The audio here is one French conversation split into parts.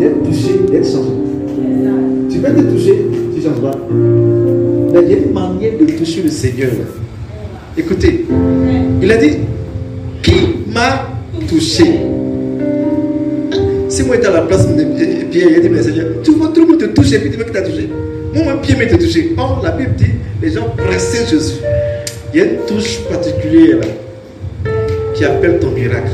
D'être touché, d'être changé. Tu peux être touché, tu ne changes pas. Mais il y a une manière de toucher le Seigneur. Écoutez, il a dit Qui m'a touché? Si moi j'étais à la place de Pierre, il a dit Mais Seigneur, tu vois, tout le monde te touche et puis tu veux que tu touché. Moi, mon pied m'a touché. Or, la Bible dit Les gens pressaient Jésus. Il y a une touche particulière là, qui appelle ton miracle.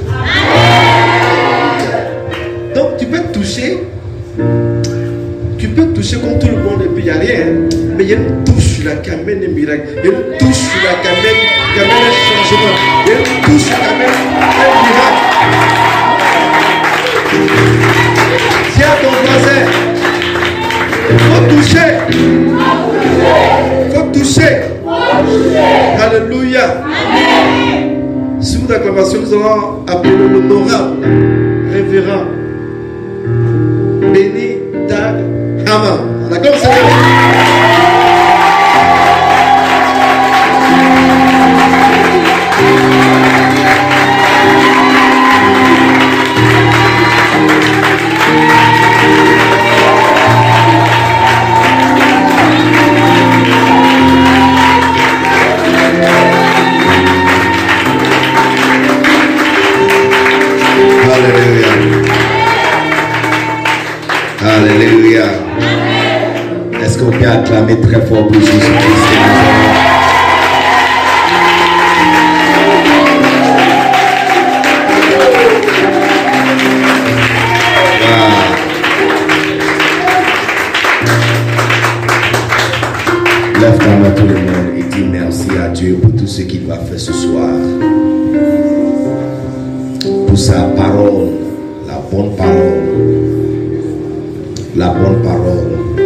Tu peux toucher comme tout le monde et puis il n'y a rien. hein. Mais il y a une touche là qui amène un miracle. Il y a une touche là qui amène, qui amène un changement. Il y a une touche qui amène un miracle. À ton voisin, faut toucher. Faut toucher. Alléluia. Sous l'acclamation, nous allons appeler l'honorable, révérend, béni, Dag, Hama. D'accord, Seigneur acclamer très fort pour Jésus-Christ. Lève ta main tout le monde et dis merci à Dieu pour tout ce qu'il va faire ce soir. Pour sa parole, la bonne parole, la bonne parole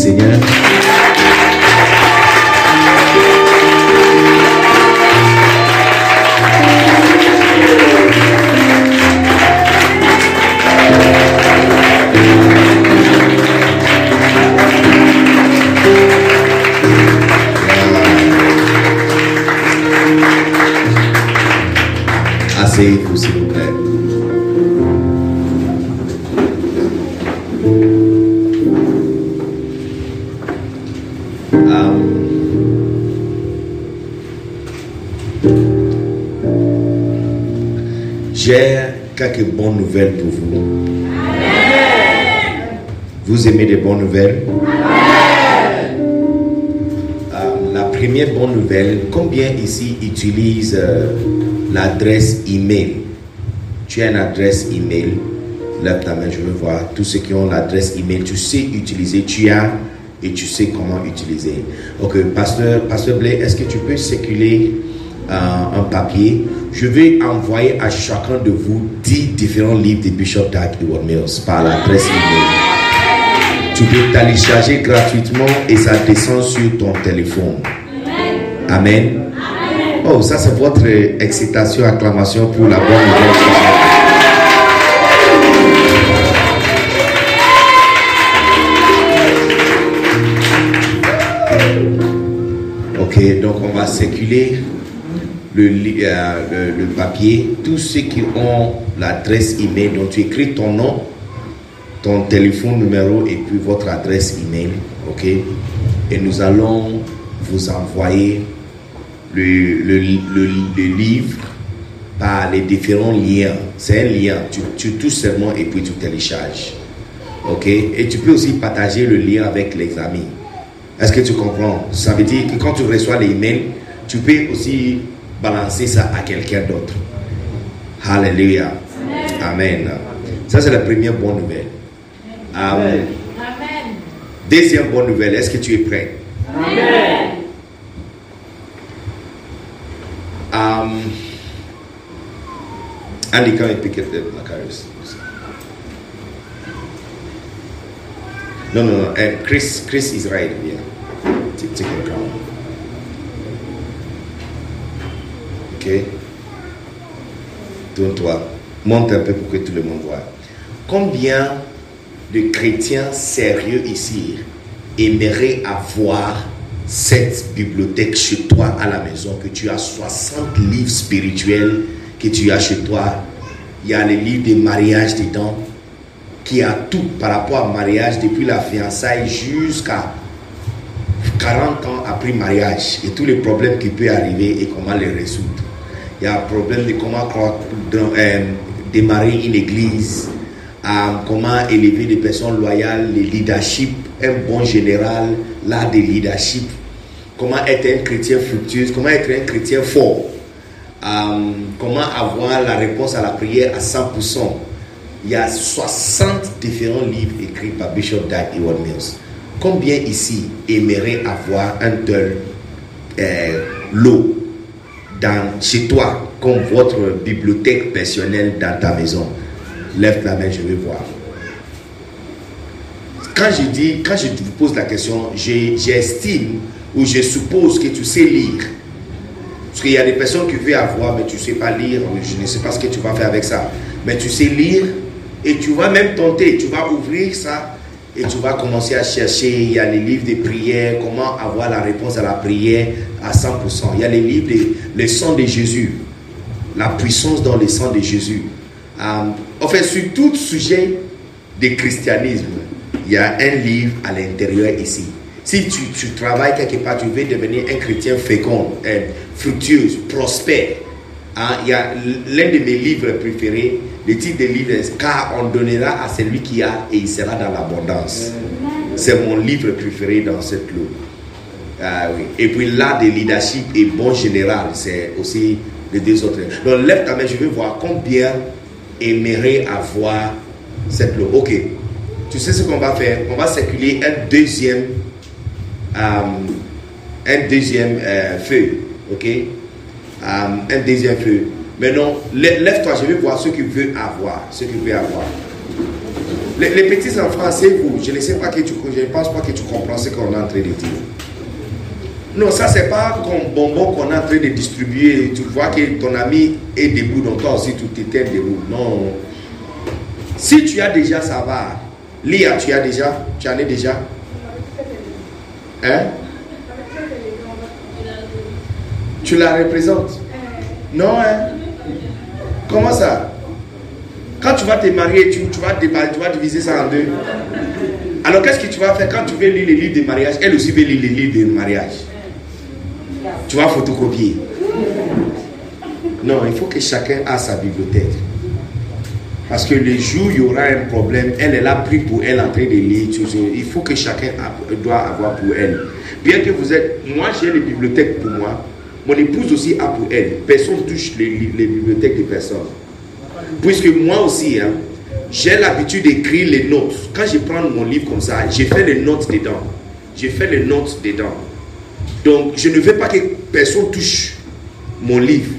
Seigneur. Bonnes nouvelles pour vous. Vous aimez des bonnes nouvelles? Euh, La première bonne nouvelle, combien ici utilisent euh, l'adresse email? Tu as une adresse email? Lève ta main, je veux voir. Tous ceux qui ont l'adresse email, tu sais utiliser, tu as et tu sais comment utiliser. Ok, pasteur, pasteur Blay, est-ce que tu peux circuler euh, un papier Je vais envoyer à chacun de vous 10 différents livres de Bishop Dag Heward Mills par l'adresse email. Tu peux télécharger gratuitement et ça descend sur ton téléphone. Amen. Oh, ça c'est votre excitation, acclamation pour la bonne nouvelle. Ok, donc on va circuler euh, le, le papier. Tous ceux qui ont l'adresse email, donc tu écris ton nom, ton téléphone numéro et puis votre adresse email. Ok, et nous allons vous envoyer le, le, le, livre par les différents liens. C'est un lien, tu, tu touches seulement et puis tu télécharges. Ok, et tu peux aussi partager le lien avec les amis. Est-ce que tu comprends? Ça veut dire que quand tu reçois les emails, tu peux aussi balancer ça à quelqu'un d'autre. Alléluia. Amen. Ça, c'est la première bonne nouvelle. Amen. Deuxième bonne nouvelle, est-ce que tu es prêt? Um, Andy, come and pick up the Macarius. No, no, no. Uh, Chris, Chris is right here. Take, take him down. Ok. Tourne-toi. Monte un peu pour que tout le monde voit. Combien de chrétiens sérieux ici aimeraient avoir cette bibliothèque chez toi à la maison, que tu as 60 livres spirituels que tu as chez toi? Il y a les livres de mariage dedans, qui a tout par rapport à mariage, depuis la fiançaille jusqu'à 40 ans après mariage, et tous les problèmes qui peuvent arriver et comment les résoudre. Il y a un problème de comment euh, démarrer une église, comment élever des personnes loyales, le leadership, un bon général, l'art de leadership, comment être un chrétien fructueux, comment être un chrétien fort, euh, comment avoir la réponse à la prière à 100%. Il y a 60 différents livres écrits par Bishop Dag Heward Mills. Combien ici aimeraient avoir un tel euh, lot? Dans, chez toi, comme votre bibliothèque personnelle dans ta maison Lève la main, je vais voir. Quand je dis, quand je vous pose la question, j'estime ou je suppose que tu sais lire. Parce qu'il y a des personnes qui veulent avoir, mais tu ne sais pas lire, je ne sais pas ce que tu vas faire avec ça. Mais tu sais lire et tu vas même tenter, tu vas ouvrir ça et tu vas commencer à chercher. Il y a les livres de prière, comment avoir la réponse à la prière à 100%. Il y a les livres, de, le sang de Jésus, la puissance dans le sang de Jésus. Euh, en fait, sur tout sujet de christianisme, il y a un livre à l'intérieur ici. Si tu, tu travailles quelque part, tu veux devenir un chrétien fécond, fructueux, prospère. hein, il y a l'un de mes livres préférés, le titre des livres est Car on donnera à celui qui a et il sera dans l'abondance. C'est mon livre préféré dans cette lot. Ah. Et puis l'art de leadership et bon général, c'est aussi les deux autres. Donc lève ta main, je veux voir combien aimerait avoir cette lot. Ok. Tu sais ce qu'on va faire? On va circuler un deuxième, euh, un deuxième euh, feu. Ok? Euh, Un deuxième feu. Maintenant, lè- lève-toi, je vais voir ce que veut avoir. Ce que veut avoir. Les, petits enfants, c'est vous. Je ne je ne pense pas que tu comprends ce qu'on est en train de dire. Non, ça c'est pas comme bonbon qu'on est en train de distribuer. Tu vois que ton ami est debout, donc toi aussi tu t'étais debout. Non. Si tu as déjà, ça va. Lia, tu as déjà Tu en es déjà Hein? Tu la représentes? Non, hein? Comment ça? Quand tu vas te marier, tu, vas, tu vas diviser ça en deux. Alors qu'est-ce que tu vas faire quand tu veux lire les livres de mariage? Elle aussi veut lire les livres de mariage. Tu vas photocopier. Non, il faut que chacun a sa bibliothèque. Parce que les jours où il y aura un problème, elle, elle a pris pour elle en train de lire. Il faut que chacun doit avoir pour elle. Bien que vous êtes, moi j'ai les bibliothèques pour moi, mon épouse aussi a pour elle. Personne ne touche les, bibliothèques des personnes. Puisque moi aussi, hein, j'ai l'habitude d'écrire les notes. Quand je prends mon livre comme ça, j'ai fait les notes dedans. J'ai fait les notes dedans. Donc, je ne veux pas que personne touche mon livre.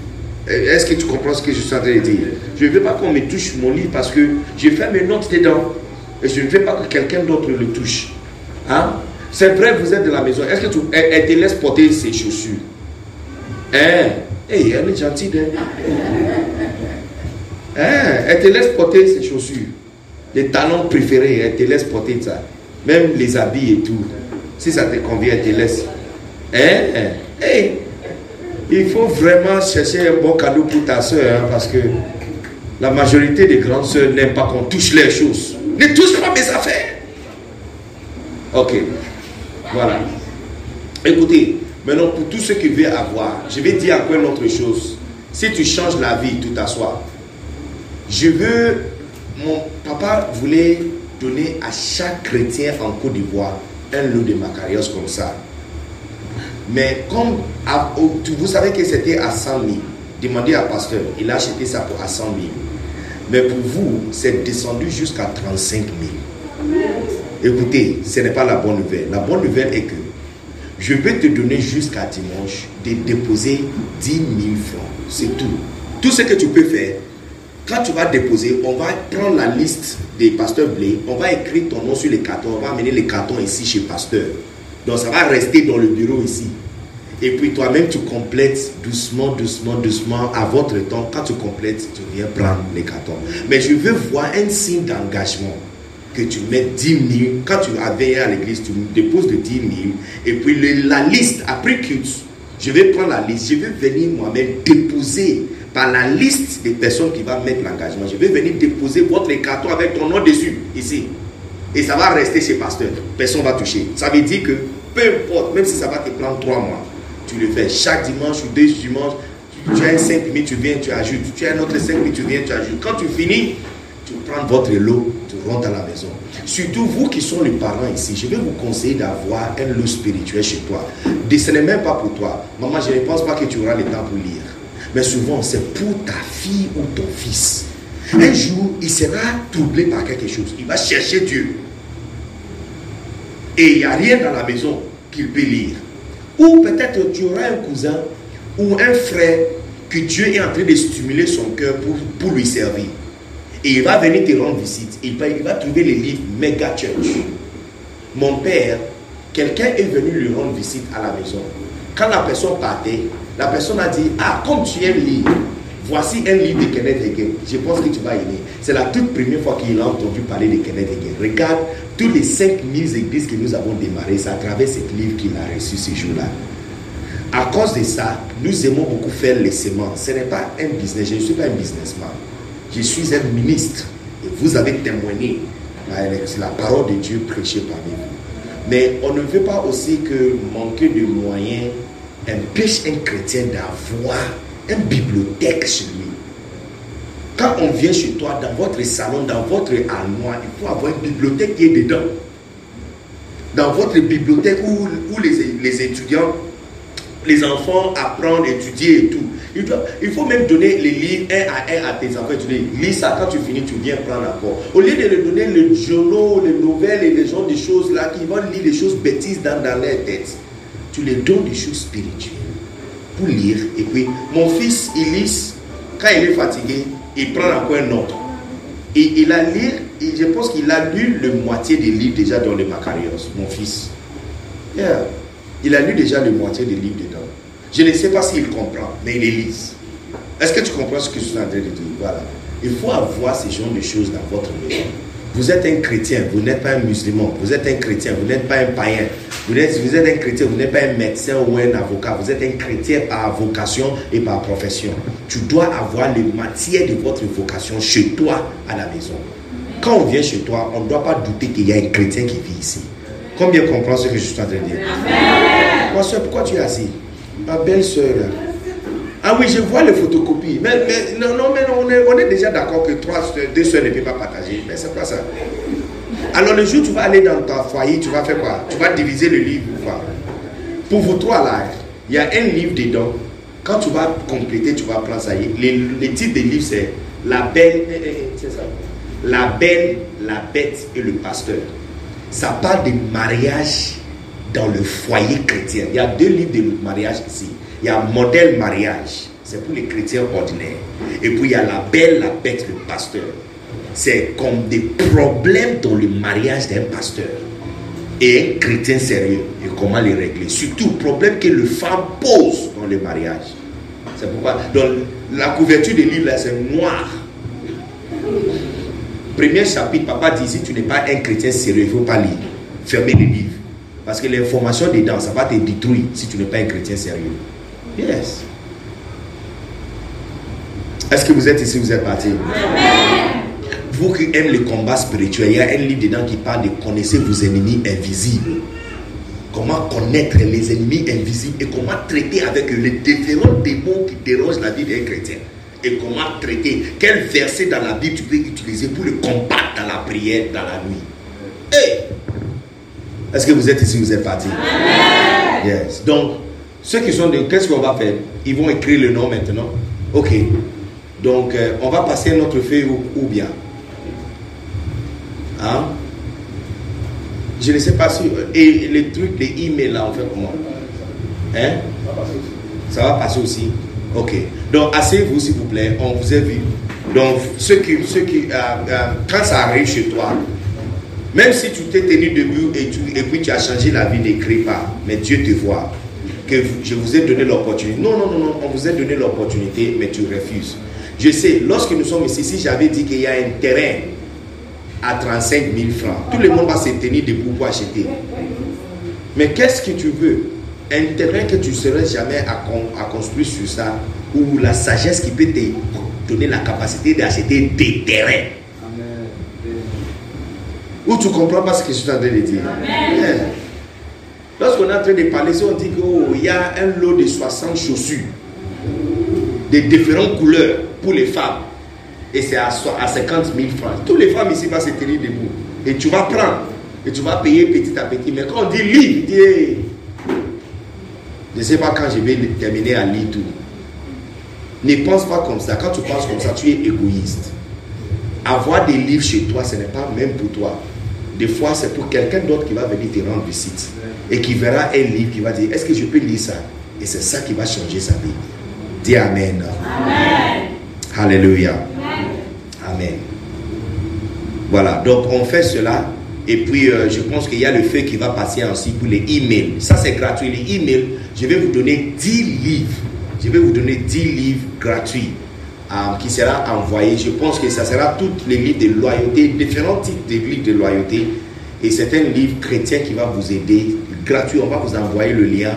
Euh, est-ce que tu comprends ce que je suis en train de dire? Je ne veux pas qu'on me touche mon livre parce que j'ai fait mes notes dedans. Et je ne veux pas que quelqu'un d'autre le touche. Hein? C'est vrai, vous êtes de la maison. Est-ce que tu, elle, te laisse porter ses chaussures? Hein? Hey, Elle est gentille. Hein? Elle te laisse porter ses chaussures. Les talons préférés, elle te laisse porter ça. Même les habits et tout. Si ça te convient, elle te laisse. Hein? Hey, il faut vraiment chercher un bon cadeau pour ta soeur, hein, parce que la majorité des grandes soeurs n'aiment pas qu'on touche les choses. Ne touche pas mes affaires. Ok. Voilà. Écoutez, maintenant pour tous ceux qui veulent avoir, je vais dire encore une autre chose. Si tu changes la vie, tu t'assois. Je veux, mon papa voulait donner à chaque chrétien en Côte d'Ivoire un lot de macarios comme ça. Mais comme vous savez que c'était à 100 000, demandez à pasteur, il a acheté ça pour à 100 000. Mais pour vous, c'est descendu jusqu'à 35 000. Écoutez, ce n'est pas la bonne nouvelle. La bonne nouvelle est que je vais te donner jusqu'à dimanche de déposer 10 000 francs. C'est tout. Tout ce que tu peux faire, quand tu vas déposer, on va prendre la liste des pasteurs blés, on va écrire ton nom sur les cartons, on va amener les cartons ici chez pasteur. Donc ça va rester dans le bureau ici. Et puis toi-même, tu complètes doucement, doucement, doucement, à votre temps. Quand tu complètes, tu viens prendre les cartons. Mais je veux voir un signe d'engagement. Que tu mets 10 000. Quand tu veillé à l'église, tu déposes de 10 000. Et puis la liste, après que je vais prendre la liste, je vais venir moi-même déposer par la liste des personnes qui vont mettre l'engagement. Je vais venir déposer votre carton avec ton nom dessus, ici. Et ça va rester chez pasteur. Personne ne va toucher. Ça veut dire que peu importe, même si ça va te prendre trois mois, tu le fais chaque dimanche ou deux dimanches. Tu as un 5 minutes, tu viens, tu ajoutes. Tu as un autre 5 minutes, tu viens, tu ajoutes. Quand tu finis, tu prends votre lot, tu rentres à la maison. Surtout vous qui sont les parents ici, je vais vous conseiller d'avoir un lot spirituel chez toi. Ce n'est même pas pour toi. Maman, je ne pense pas que tu auras le temps pour lire. Mais souvent, c'est pour ta fille ou ton fils. Un jour, il sera troublé par quelque chose. Il va chercher Dieu. Et il n'y a rien dans la maison qu'il peut lire. Ou peut-être tu auras un cousin ou un frère que Dieu est en train de stimuler son cœur pour, pour lui servir. Et il va venir te rendre visite. Il va, il va trouver les livres Mega Church. Mon père, quelqu'un est venu lui rendre visite à la maison. Quand la personne partait, la personne a dit, ah, comme tu aimes lire, voici un livre de Kenneth Hagin. Je pense que tu vas aimer. C'est la toute première fois qu'il a entendu parler de Kenneth Hagin. Regarde tous les 5000 églises que nous avons démarrées, c'est à travers ce livre qu'il a reçu ce jour-là. À cause de ça, nous aimons beaucoup faire les semences. Ce n'est pas un business, je ne suis pas un businessman. Je suis un ministre. Et vous avez témoigné la parole de Dieu prêchée parmi vous. Mais on ne veut pas aussi que manquer de moyens empêche un chrétien d'avoir une bibliothèque chez lui. Quand on vient chez toi, dans votre salon, dans votre armoire, il faut avoir une bibliothèque qui est dedans. Dans votre bibliothèque où, les, étudiants, les enfants apprennent, étudier et tout. Il, faut même donner les livres un à un à tes enfants. Tu dis, lis ça, quand tu finis, tu viens prendre encore. Au lieu de leur donner les journaux, les nouvelles et les gens des choses là, qui vont lire des choses bêtises dans, dans leur tête, tu les donnes des choses spirituelles lire. Et puis, mon fils, il lit, quand il est fatigué, il prend encore un autre. Et il a lu, et je pense qu'il a lu le moitié des livres déjà dans le Macarios, mon fils. Il a lu déjà le moitié des livres dedans. Je ne sais pas s'il comprend, mais il les lit. Est-ce que tu comprends ce que je suis en train de dire? Voilà. Il faut avoir ce genre de choses dans votre maison. Vous êtes un chrétien, vous n'êtes pas un musulman. Vous êtes un chrétien, vous n'êtes pas un païen. Vous êtes, vous êtes un chrétien, vous n'êtes pas un médecin ou un avocat. Vous êtes un chrétien par vocation et par profession. Tu dois avoir les matières de votre vocation chez toi à la maison. Quand on vient chez toi, on ne doit pas douter qu'il y a un chrétien qui vit ici. Combien comprend ce que je suis en train de dire? Amen. pourquoi tu es assis? Ma belle soeur, Ah oui, je vois les photocopies. Mais, mais non, non, mais on est, on est déjà d'accord que trois, deux soeurs ne peuvent pas partager. Mais c'est pas ça. Alors le jour où tu vas aller dans ton foyer, tu vas faire quoi? Tu vas diviser le livre ou quoi? Pour vous trois là, il y a un livre dedans. Quand tu vas compléter, tu vas prendre ça. Les, les titres des livres, c'est La belle, eh, eh, eh. La belle, la bête et le pasteur. Ça parle de mariage dans le foyer chrétien. Il y a deux livres de mariage ici. Il y a modèle mariage, c'est pour les chrétiens ordinaires. Et puis il y a la belle, la bête, le pasteur. C'est comme des problèmes dans le mariage d'un pasteur et un chrétien sérieux. Et comment les régler. Surtout le problème que le femme pose dans le mariage. C'est pourquoi dans la couverture des livres, c'est noir. Premier chapitre, papa dit, si tu n'es pas un chrétien sérieux, il ne faut pas lire. Fermez les livres. Parce que l'information dedans, ça va te détruire si tu n'es pas un chrétien sérieux. Yes. Est-ce que vous êtes ici, vous êtes parti? Vous qui aimez le combat spirituel, il y a un livre dedans qui parle de connaissez vos ennemis invisibles. Comment connaître les ennemis invisibles et comment traiter avec les différents démons qui dérangent la vie d'un chrétien. Et comment traiter. Quel verset dans la Bible tu peux utiliser pour le combattre dans la prière, dans la nuit? Hey! Est-ce que vous êtes ici, vous êtes parti? Yes. Donc, ceux qui sont de... Qu'est-ce qu'on va faire? Ils vont écrire le nom maintenant. Ok. Donc, euh, on va passer notre feuille ou, bien. Hein? Je ne sais pas si... Et les trucs, les emails là, on fait comment? Hein? Ça va passer aussi. Ok. Donc, asseyez-vous s'il vous plaît. On vous a vu. Donc, ceux qui... Ceux qui euh, euh, quand ça arrive chez toi, même si tu t'es tenu debout et, tu, et puis tu as changé la vie, n'écris pas. Mais Dieu te voit je vous ai donné l'opportunité. Non, non, non, non, on vous a donné l'opportunité, mais tu refuses. Je sais, lorsque nous sommes ici, si j'avais dit qu'il y a un terrain à 35 000 francs, tout le monde va se tenir debout pour acheter. Mais qu'est-ce que tu veux? Un terrain que tu ne serais jamais à, à, construire sur ça, ou la sagesse qui peut te donner la capacité d'acheter des terrains. Ou tu comprends pas ce que je suis en train de dire? Amen. Lorsqu'on est en train de parler, on dit qu'il oh, y a un lot de 60 chaussures de différentes couleurs pour les femmes. Et c'est à, 50 000 francs. Toutes les femmes ici vont se tenir debout. Et tu vas prendre. Et tu vas payer petit à petit. Mais quand on dit livre, dis, je ne sais pas quand je vais terminer à lire tout. Ne pense pas comme ça. Quand tu penses comme ça, tu es égoïste. Avoir des livres chez toi, ce n'est pas même pour toi. Des fois, c'est pour quelqu'un d'autre qui va venir te rendre visite et qui verra un livre qui va dire, est-ce que je peux lire ça? Et c'est ça qui va changer sa vie. Dis Amen. Amen. Alléluia. Voilà, donc on fait cela. Et puis, euh, je pense qu'il y a le feu qui va passer aussi pour les emails. Ça, c'est gratuit. Les emails, je vais vous donner 10 livres. Je vais vous donner 10 livres gratuits euh, qui sera envoyé. Je pense que ça sera tous les livres de loyauté, différents types de livres de loyauté. Et c'est un livre chrétien qui va vous aider gratuit. On va vous envoyer le lien.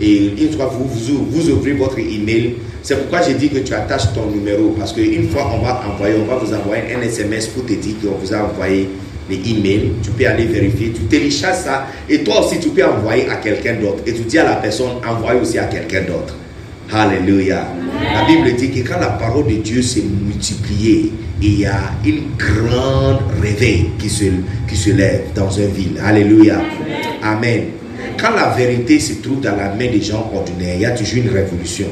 Et une fois vous, vous, ouvrez votre email, c'est pourquoi j'ai dit que tu attaches ton numéro. Parce qu'une fois on va envoyer, on va vous envoyer un SMS pour te dire qu'on vous a envoyé les emails. Tu peux aller vérifier, tu télécharges ça. Et toi aussi, tu peux envoyer à quelqu'un d'autre. Et tu dis à la personne, envoie aussi à quelqu'un d'autre. Alléluia. La Bible dit que quand la parole de Dieu s'est multipliée, il y a une grande réveil qui se, qui se lève dans une ville. Alléluia. Amen. Quand la vérité se trouve dans la main des gens ordinaires, il y a toujours une révolution.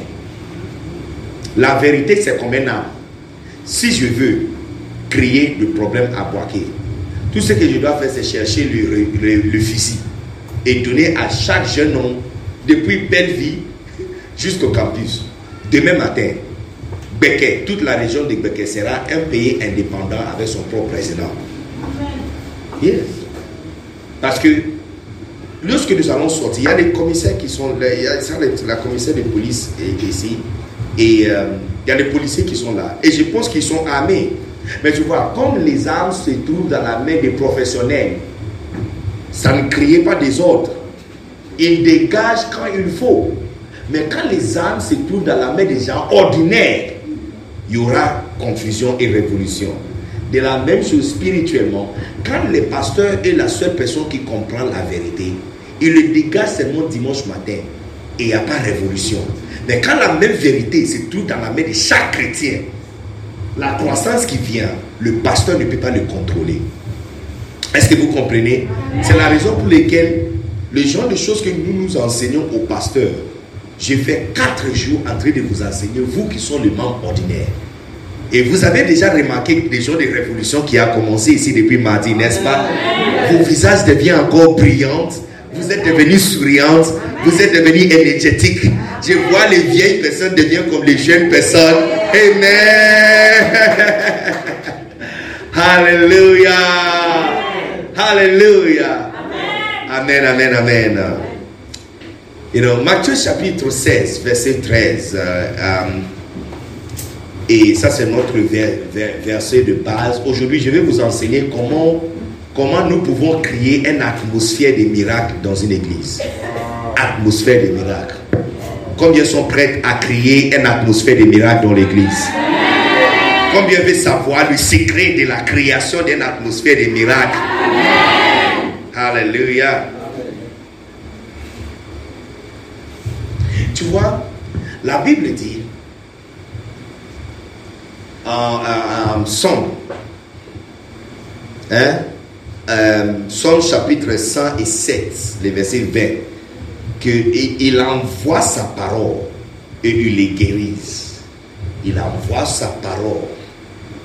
La vérité, c'est comme un âme. Si je veux créer le problème à Boaké, tout ce que je dois faire, c'est chercher le, le, fusil et donner à chaque jeune homme, depuis belle vie jusqu'au campus, demain matin, Beke, toute la région de Beke sera un pays indépendant avec son propre président. Yes. Parce que Lorsque nous allons sortir, il y a des commissaires qui sont là, il y a la commissaire de police ici, et euh, il y a des policiers qui sont là. Et je pense qu'ils sont armés. Mais tu vois, comme les armes se trouvent dans la main des professionnels, ça ne crée pas des ordres. Ils dégagent quand il faut. Mais quand les armes se trouvent dans la main des gens ordinaires, il y aura confusion et révolution. De la même chose spirituellement, quand le pasteur est la seule personne qui comprend la vérité, il le dégage seulement dimanche matin. et il n'y a pas révolution. Mais quand la même vérité se trouve dans la main de chaque chrétien, la croissance qui vient, le pasteur ne peut pas le contrôler. Est-ce que vous comprenez? C'est la raison pour laquelle le genre de choses que nous nous enseignons aux pasteurs, j'ai fait quatre jours en train de vous enseigner, vous qui sont les membres ordinaires. Et vous avez déjà remarqué des jours de révolution qui a commencé ici depuis mardi, n'est-ce pas? Vos visages deviennent encore brillants, vous êtes devenus souriantes, vous êtes devenus énergétiques. Je vois les vieilles personnes devenir comme les jeunes personnes. Amen. Alléluia. Alléluia. Amen, amen, amen. You know, Matthieu chapitre 16, verset 13. euh, euh, et ça, c'est notre ver- ver- verset de base. Aujourd'hui, je vais vous enseigner comment, comment nous pouvons créer une atmosphère de miracle dans une église? Atmosphère de miracle. Combien sont prêts à créer une atmosphère de miracle dans l'église? Combien veut savoir le secret de la création d'une atmosphère de miracle Alléluia. Tu vois, la Bible dit en, en- Somme, hein, euh, Somme chapitre 107, le verset 20, qu'il il envoie sa parole et il les guérise. Il envoie sa parole,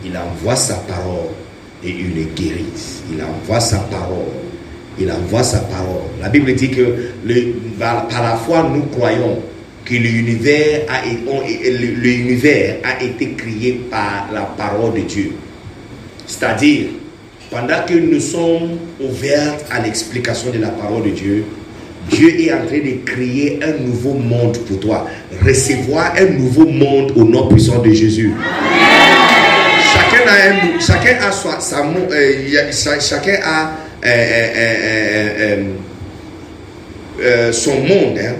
il envoie sa parole et il les guérise. Il envoie sa parole, il envoie sa parole. La Bible dit que par, la foi, nous croyons que l'univers a, l'univers a été créé par la parole de Dieu. C'est-à-dire, pendant que nous sommes ouverts à l'explication de la parole de Dieu, Dieu est en train de créer un nouveau monde pour toi. Recevoir un nouveau monde au nom puissant de Jésus. Chacun a, un- chacun a euh, chacun a euh, euh, son monde. hein.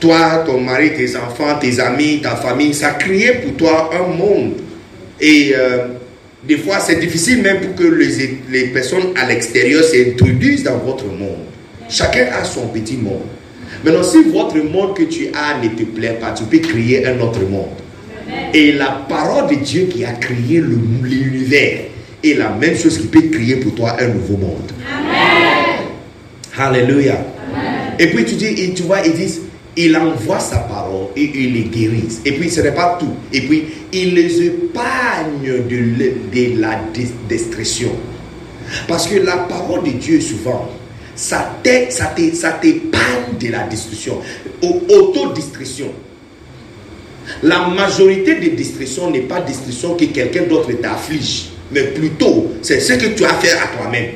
Toi, ton mari, tes enfants, tes amis, ta famille, ça crée pour toi un monde. Et des fois, c'est difficile même pour que les, les personnes à l'extérieur s'introduisent dans votre monde. Chacun a son petit monde. Maintenant, si votre monde que tu as ne te plaît pas, tu peux créer un autre monde. Et la parole de Dieu qui a créé l'univers est la même chose qui peut créer pour toi un nouveau monde. Alléluia. Et puis tu dis, et tu vois, ils disent, il envoie sa parole et il les guérit. Et puis ce n'est pas tout. Et puis il les épargne de, la destruction. Parce que la parole de Dieu, souvent, ça t'é- ça t'é- ça t'épargne de la destruction. Au- Autodestruction. La majorité des destructions n'est pas destruction que quelqu'un d'autre t'afflige, mais plutôt c'est ce que tu as fait à toi-même.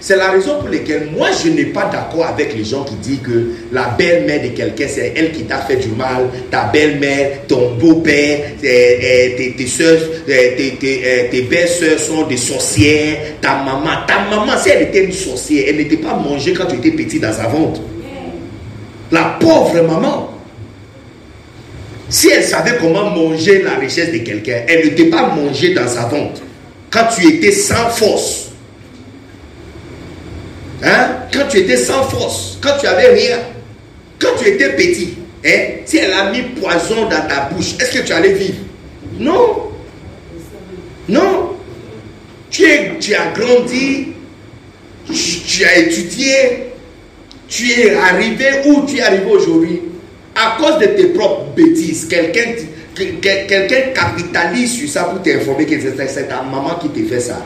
C'est la raison pour laquelle moi je n'ai pas d'accord avec les gens qui disent que la belle-mère de quelqu'un c'est elle qui t'a fait du mal, ta belle-mère, ton beau-père, euh, euh, tes, tes soeurs, euh, tes, tes, tes belles-sœurs sont des sorcières, ta maman, ta maman si elle était une sorcière, elle n'était pas mangée quand tu étais petit dans sa ventre. La pauvre maman. Si elle savait comment manger la richesse de quelqu'un, elle ne pas mangée dans sa ventre. Quand tu étais sans force. Hein? Quand tu étais sans force, quand tu avais rien, quand tu étais petit, hein? si elle a mis poison dans ta bouche, est-ce que tu allais vivre? Non. Non. Tu, as grandi, tu, tu as étudié, tu es arrivé où tu es arrivé aujourd'hui? À cause de tes propres bêtises. Quelqu'un que- que- quelqu'un capitalise sur ça pour t'informer que c'est ta maman qui t'a fait ça.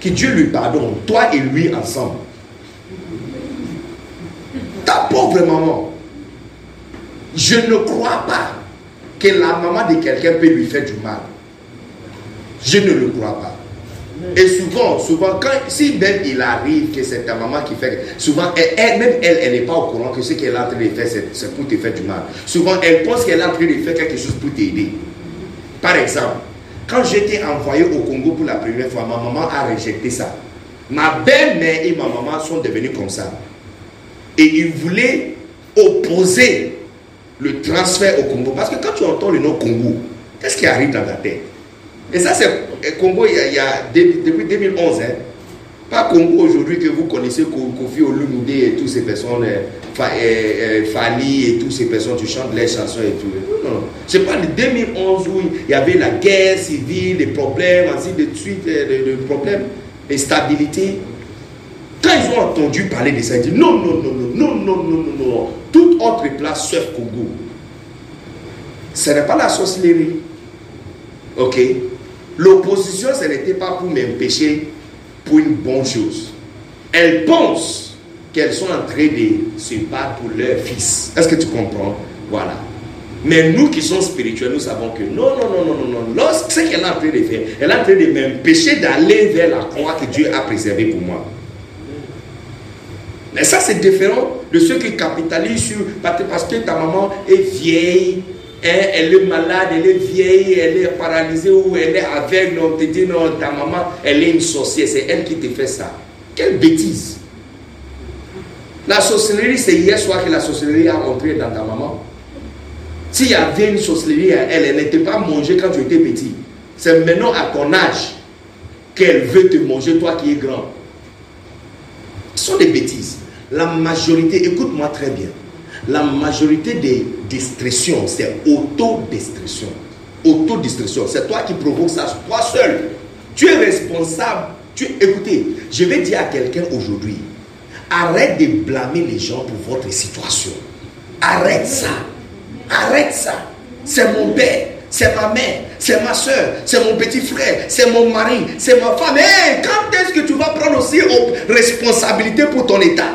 Que Dieu lui pardonne, toi et lui ensemble. Ta pauvre maman, je ne crois pas que la maman de quelqu'un peut lui faire du mal. Je ne le crois pas. Et souvent, souvent, quand, si même il arrive que c'est ta maman qui fait, souvent, elle, même elle, elle n'est pas au courant que ce qu'elle est en train de faire, c'est- pour te faire du mal. Souvent, elle pense qu'elle est en train de faire quelque chose pour t'aider. Par exemple, quand j'étais envoyé au Congo pour la première fois, ma maman a rejeté ça. Ma belle-mère et ma maman sont devenus comme ça. Et ils voulaient opposer le transfert au Congo. Parce que quand tu entends le nom Congo, qu'est-ce qui arrive dans ta tête? Et ça, c'est le Congo, il y a, il depuis depuis 2011. hein. Pas Congo aujourd'hui que vous connaissez Kofi Olumide et toutes ces personnes, euh, euh, Fali et toutes ces personnes, tu chantes les chansons et tout. Non, non. C'est pas de 2011 où il y avait la guerre civile, les problèmes, ainsi de suite, les problèmes, l'instabilité. Quand ils ont entendu parler de ça, ils disent non, non, non, non, non, non, non, non, non. Toute autre place sauf Congo. Ce n'est pas la sorcellerie. Ok L'opposition, ce n'était pas pour m'empêcher pour une bonne chose. Elles pensent qu'elles sont en train de se battre pour leur fils. Est-ce que tu comprends Voilà. Mais nous qui sommes spirituels, nous savons que non, non, non, non, non, non. Lorsque ce qu'elle est en train de faire, elle est en train de m'empêcher d'aller vers la croix que Dieu a préservée pour moi. Mais ça, c'est différent de ceux qui capitalisent sur parce que ta maman est vieille, hein, elle est malade, elle est vieille, elle est paralysée ou elle est aveugle. On te dit non, ta maman, elle est une sorcière, c'est elle qui te fait ça. Quelle bêtise! La sorcellerie, c'est hier soir que la sorcellerie a entré dans ta maman. S'il y avait une sorcellerie, elle, elle n'était pas mangée quand tu étais petit. C'est maintenant à ton âge qu'elle veut te manger, toi qui es grand. Sont des bêtises. La majorité, écoute-moi très bien, la majorité des destructions, c'est autodestruction. Autodestruction. C'est toi qui provoques ça, toi seul. Tu es responsable. Tu, écoutez, je vais dire à quelqu'un aujourd'hui, arrête de blâmer les gens pour votre situation. Arrête ça. Arrête ça. C'est mon père, c'est ma mère, c'est ma soeur, c'est mon petit frère, c'est mon mari, c'est ma femme. quand est-ce que tu vas prendre aussi responsabilité pour ton état?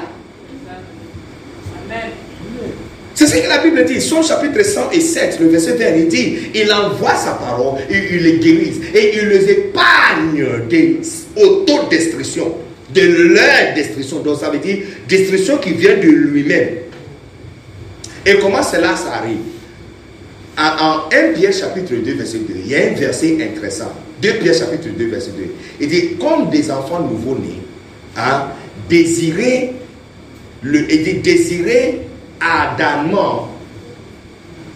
C'est ce que la Bible dit. Son chapitre 107, le verset 20, il dit, il envoie sa parole et il les guérit. Et il les épargne des autodestructions, de leur destruction. Donc ça veut dire destruction qui vient de lui-même. Et comment cela s'arrive en, 1 Pierre chapitre 2, verset 2, il y a un verset intéressant. 2 Pierre chapitre 2, verset 2. Il dit, comme des enfants nouveau-nés, hein, désirez, il dit, désirez ardemment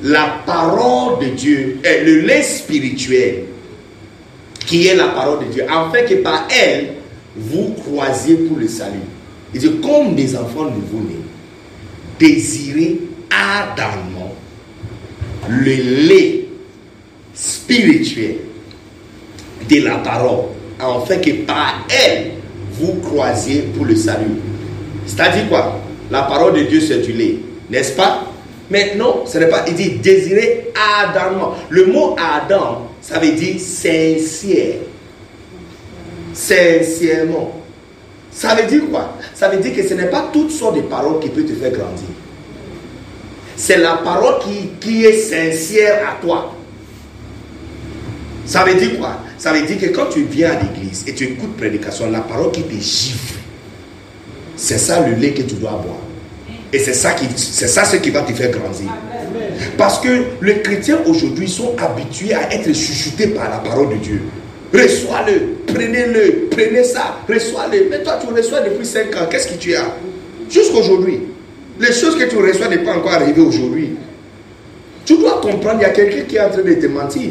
la parole de Dieu, et le lait spirituel, qui est la parole de Dieu, afin que par elle, vous croisiez pour le salut. Il dit, comme des enfants nouveau-nés, désirez ardemment le lait spirituel de la parole, afin que par elle, vous croisiez pour le salut. C'est-à-dire quoi? La parole de Dieu, c'est du lait. N'est-ce pas? Maintenant, ce n'est pas, il dit désirer ardemment. Le mot Adam, ça veut dire sincère. Sincèrement. Ça veut dire quoi? Ça veut dire que ce n'est pas toutes sortes de paroles qui peuvent te faire grandir. C'est la parole qui, est sincère à toi. Ça veut dire quoi? Ça veut dire que quand tu viens à l'église et tu écoutes prédication, la parole qui te gifle, c'est ça le lait que tu dois boire. Et c'est ça, qui, c'est ça ce qui va te faire grandir. Parce que les chrétiens aujourd'hui sont habitués à être chuchotés par la parole de Dieu. Reçois-le, prenez-le, prenez ça, reçois-le. Mais toi, tu reçois depuis 5 ans, qu'est-ce que tu as? Jusqu'aujourd'hui. Les choses que tu reçois n'est pas encore arrivées aujourd'hui. Tu dois comprendre, il y a quelqu'un qui est en train de te mentir.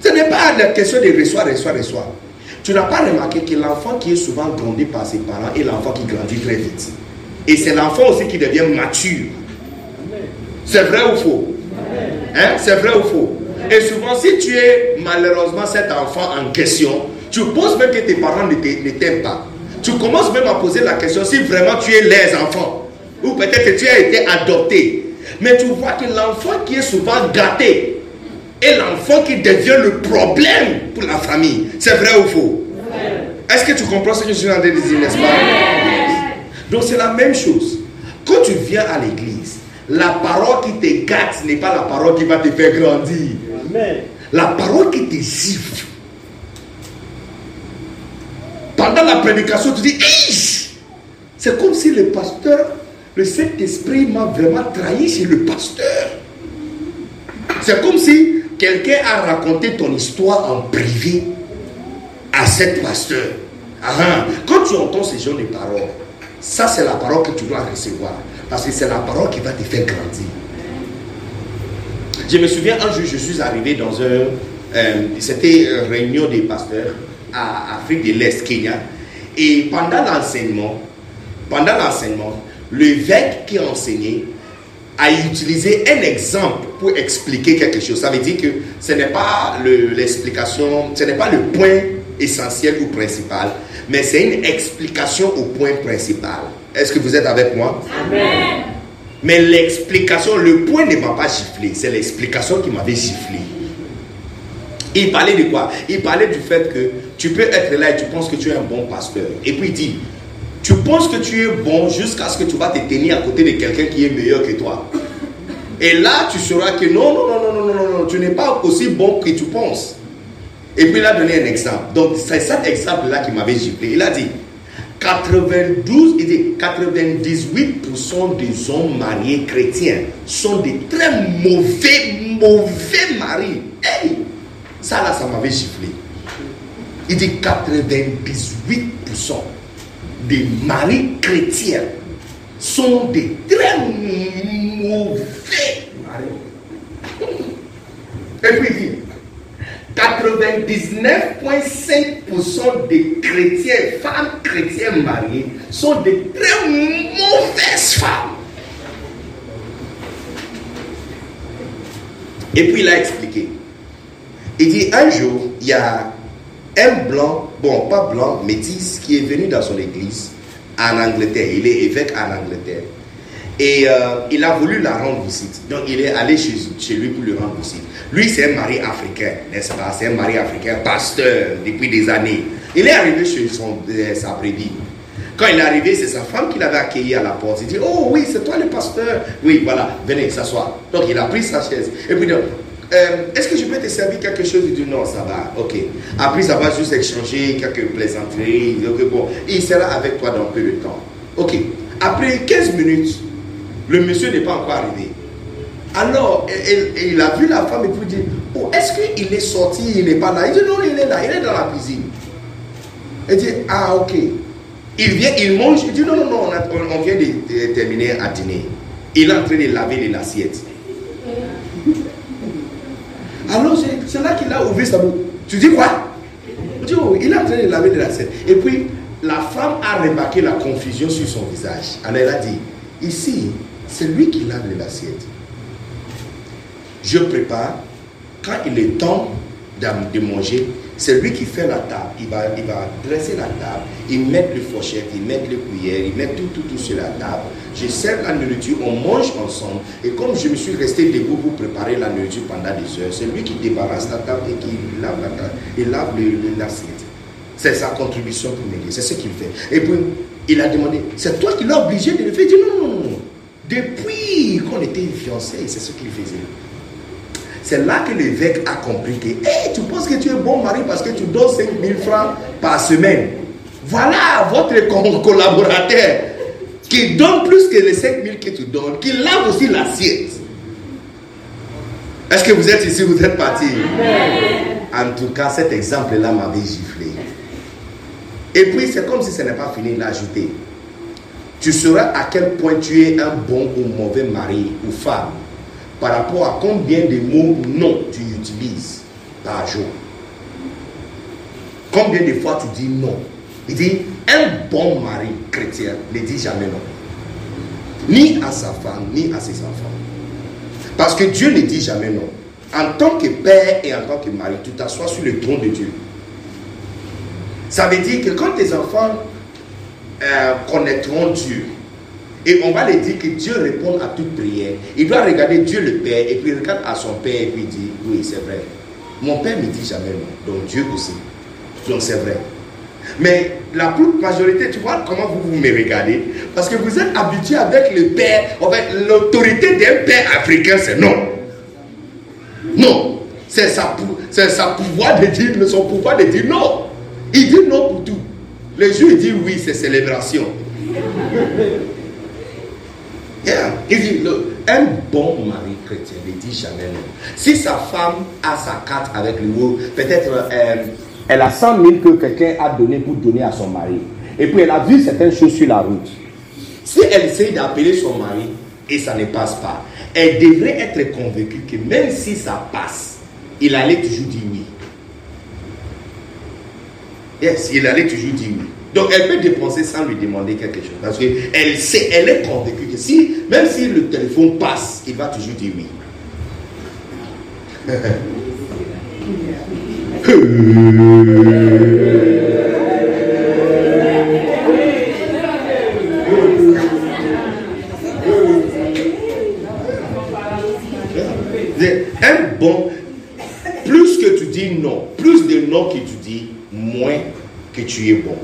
Ce n'est pas la question de reçoit, reçoit, reçoit. Tu n'as pas remarqué que l'enfant qui est souvent grandi par ses parents est l'enfant qui grandit très vite. Et c'est l'enfant aussi qui devient mature. C'est vrai ou faux? Hein? C'est vrai ou faux? Et souvent, si tu es malheureusement cet enfant en question, tu penses même que tes parents ne t'aiment pas. Tu commences même à poser la question si vraiment tu es les enfants. Ou peut-être que tu as été adopté. Mais tu vois que l'enfant qui est souvent gâté est l'enfant qui devient le problème pour la famille. C'est vrai ou faux? Est-ce que tu comprends ce que je suis en train de dire, n'est-ce pas? Donc c'est la même chose. Quand tu viens à l'église, la parole qui te gâte n'est pas la parole qui va te faire grandir. La parole qui te siffle. Pendant la prédication, tu dis, c'est comme si le pasteur, le Saint-Esprit m'a vraiment trahi chez le pasteur. C'est comme si quelqu'un a raconté ton histoire en privé à cet pasteur. Ah, ah. quand tu entends ces genre de paroles, ça, c'est la parole que tu dois recevoir. Parce que c'est la parole qui va te faire grandir. Je me souviens, un jour, je suis arrivé dans un... Euh, c'était une réunion des pasteurs à Afrique de l'Est, Kenya. Et pendant l'enseignement, pendant l'enseignement, l'évêque qui a enseigné a utilisé un exemple pour expliquer quelque chose. Ça veut dire que ce n'est pas le- l'explication, ce n'est pas le point essentiel ou principal, mais c'est une explication au point principal. Est-ce que vous êtes avec moi? Mais l'explication, le point ne m'a pas giflé, c'est l'explication qui m'avait giflé. Il parlait de quoi? Il parlait du fait que tu peux être là et tu penses que tu es un bon pasteur. Et puis il dit, penses que tu es bon jusqu'à ce que tu vas te tenir à côté de quelqu'un qui est meilleur que toi. Et là, tu sauras que non, non, non, non, non, non, non, tu n'es pas aussi bon que tu penses. Et puis il a donné un exemple. Donc c'est cet exemple-là qui m'avait giflé. Il a dit 92, il dit 98% des hommes mariés chrétiens sont des très mauvais, mauvais maris. Hey! Ça là, ça m'avait giflé. Il dit 98% des maris chrétiens sont des très mauvais maris. Et puis il dit 99,5% des chrétiens, femmes chrétiennes mariées, sont de très mauvaises femmes. Et puis il a expliqué. Il dit un jour, il y a un blanc, bon, pas blanc, métis, qui est venu dans son église en Angleterre. Il est évêque en Angleterre. Et euh, il a voulu la rendre visite. Donc il est allé chez, lui pour lui rendre visite. Lui, c'est un mari africain, n'est-ce pas? C'est un mari africain, pasteur depuis des années. Il est arrivé chez son, euh, sa brebis. Quand il est arrivé, c'est sa femme qui l'avait accueilli à la porte. Il dit Oh oui, c'est toi le pasteur. Oui, voilà, venez s'asseoir. Donc il a pris sa chaise. Et puis, euh, est-ce que je peux te servir quelque chose Il dit non, ça va, ok. Après, ça va juste échanger quelques plaisanteries. Ok, bon, il sera avec toi dans peu de temps. Ok. Après 15 minutes, le monsieur n'est pas encore arrivé. Alors, il a vu la femme et puis dit Oh, est-ce qu'il est sorti Il n'est pas là? Il dit Non, il est là, il est dans la cuisine. Il dit Ah, ok. Il vient, il mange. Il dit Non, non, non, on, vient de terminer à dîner. Il est en train de laver les assiettes. Alors, c'est- c'est là qu'il a ouvert sa bouche. Tu dis quoi? Oh, il est en train de laver les assiettes. Et puis, la femme a remarqué la confusion sur son visage. Alors, elle a dit Ici, c'est lui qui lave les assiettes. Je prépare. Quand il est temps de manger, c'est lui qui fait la table. Il va, dresser la table. Il met les fourchettes, il met les cuillères, il met tout, tout, sur la table. Je sers la nourriture, on mange ensemble. Et comme je me suis resté debout pour préparer la nourriture pendant des heures, c'est lui qui débarrasse la table et qui lave la table. Il lave l'assiette. C'est sa contribution pour m'aider. C'est ce qu'il fait. Et puis, il a demandé, c'est toi qui l'as obligé de le faire? Il dit, non, non, non. Depuis qu'on était fiancés, c'est ce qu'il faisait. C'est là que l'évêque a compris que Hey, tu penses que tu es bon mari parce que tu donnes 5 000 francs par semaine. Voilà votre co- collaborateur qui donne plus que les 5 000 que tu donnes, qui lave aussi l'assiette. Est-ce que vous êtes ici, vous êtes parti? En tout cas, cet exemple-là m'avait giflé. Et puis, c'est comme si ce n'est pas fini, il a ajouté. Tu sauras à quel point tu es un bon ou mauvais mari ou femme par rapport à combien de mots non tu utilises par jour. Combien de fois tu dis non? Il dit, un bon mari chrétien ne dit jamais non. Ni à sa femme, ni à ses enfants. Parce que Dieu ne dit jamais non. En tant que père et en tant que mari, tu t'assois sur le trône de Dieu. Ça veut dire que quand tes enfants euh, connaîtront Dieu, et on va leur dire que Dieu répond à toute prière, il doit regarder Dieu le Père, et puis il regarde à son Père, et puis il dit, oui, c'est vrai. Mon Père ne dit jamais non, donc Dieu aussi. Donc c'est vrai. Mais la plus majorité, tu vois comment vous, vous me regardez? Parce que vous êtes habitué avec le Père, l'autorité d'un Père africain, c'est non. Non. C'est sa, sa pouvoir de dire, son pouvoir de dire non. Il dit non pour tout. Les jours, il dit oui, c'est célébration. Yeah. Il dit, un bon mari chrétien ne dit jamais non. Si sa femme a sa carte avec lui, peut-être euh, elle a 100 000 que quelqu'un a donné pour donner à son mari, et puis elle a vu certaines choses sur la route. Si elle essaye d'appeler son mari et ça ne passe pas, elle devrait être convaincue que même si ça passe, il allait toujours dire oui. Yes, il allait toujours dire oui. Donc elle peut dépenser sans lui demander quelque chose. Parce qu'elle sait, elle est convaincue que si, même si le téléphone passe, il va toujours dire oui. Un bon, plus que tu dis non, plus de non que tu dis, moins que tu es bon.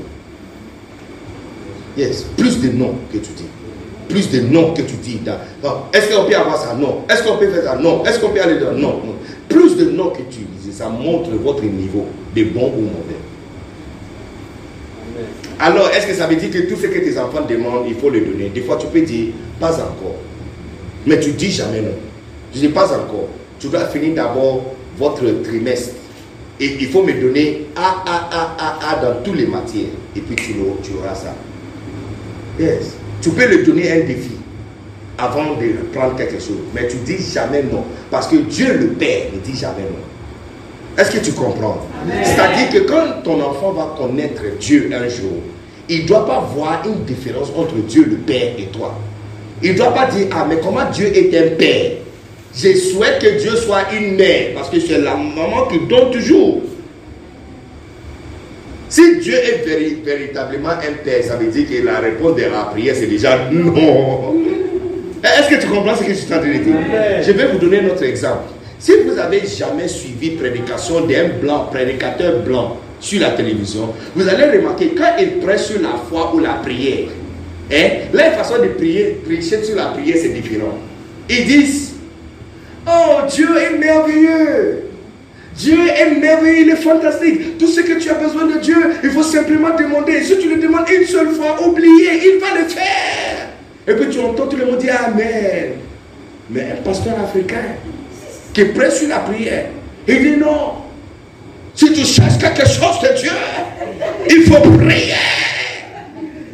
Yes, plus de non que tu dis. Plus de non que tu dis. Est-ce qu'on peut avoir ça? Non. Est-ce qu'on peut faire ça? Non. Est-ce qu'on peut aller dans? Non. non. Plus de non que tu dis, ça montre votre niveau de bon ou mauvais. Alors, est-ce que ça veut dire que tout ce que tes enfants demandent, il faut le donner? Des fois, tu peux dire, pas encore. Mais tu dis jamais non. Je dis pas encore. Tu dois finir d'abord votre trimestre. Et il faut me donner A, A, A, A, A dans toutes les matières. Et puis tu, tu auras ça. Yes. Tu peux le donner un défi avant de prendre quelque chose. Mais tu dis jamais non. Parce que Dieu le Père ne dit jamais non. Est-ce que tu comprends? C'est-à-dire que quand ton enfant va connaître Dieu un jour, il ne doit pas voir une différence entre Dieu le Père et toi. Il ne doit pas dire, ah mais comment Dieu est un Père? Je souhaite que Dieu soit une mère, parce que c'est la maman qui donne toujours. Si Dieu est véritablement un père, ça veut dire que la réponse de la prière, c'est déjà non. Est-ce que tu comprends ce que je suis en train de dire? Je vais vous donner un autre exemple. Si vous avez jamais suivi prédication d'un blanc, prédicateur blanc sur la télévision, vous allez remarquer quand il prêche sur la foi ou la prière, hein, la façon de prier, prêcher sur la prière, c'est différent. Ils disent, oh Dieu est merveilleux. Dieu est merveilleux, il est fantastique. Tout ce que tu as besoin de Dieu, il faut simplement demander. Si tu le demandes une seule fois, oubliez, il va le faire. Et puis tu entends tout le monde dire Amen. Mais un pasteur africain qui prête sur la prière, il dit non. Si tu cherches quelque chose de Dieu, il faut prier.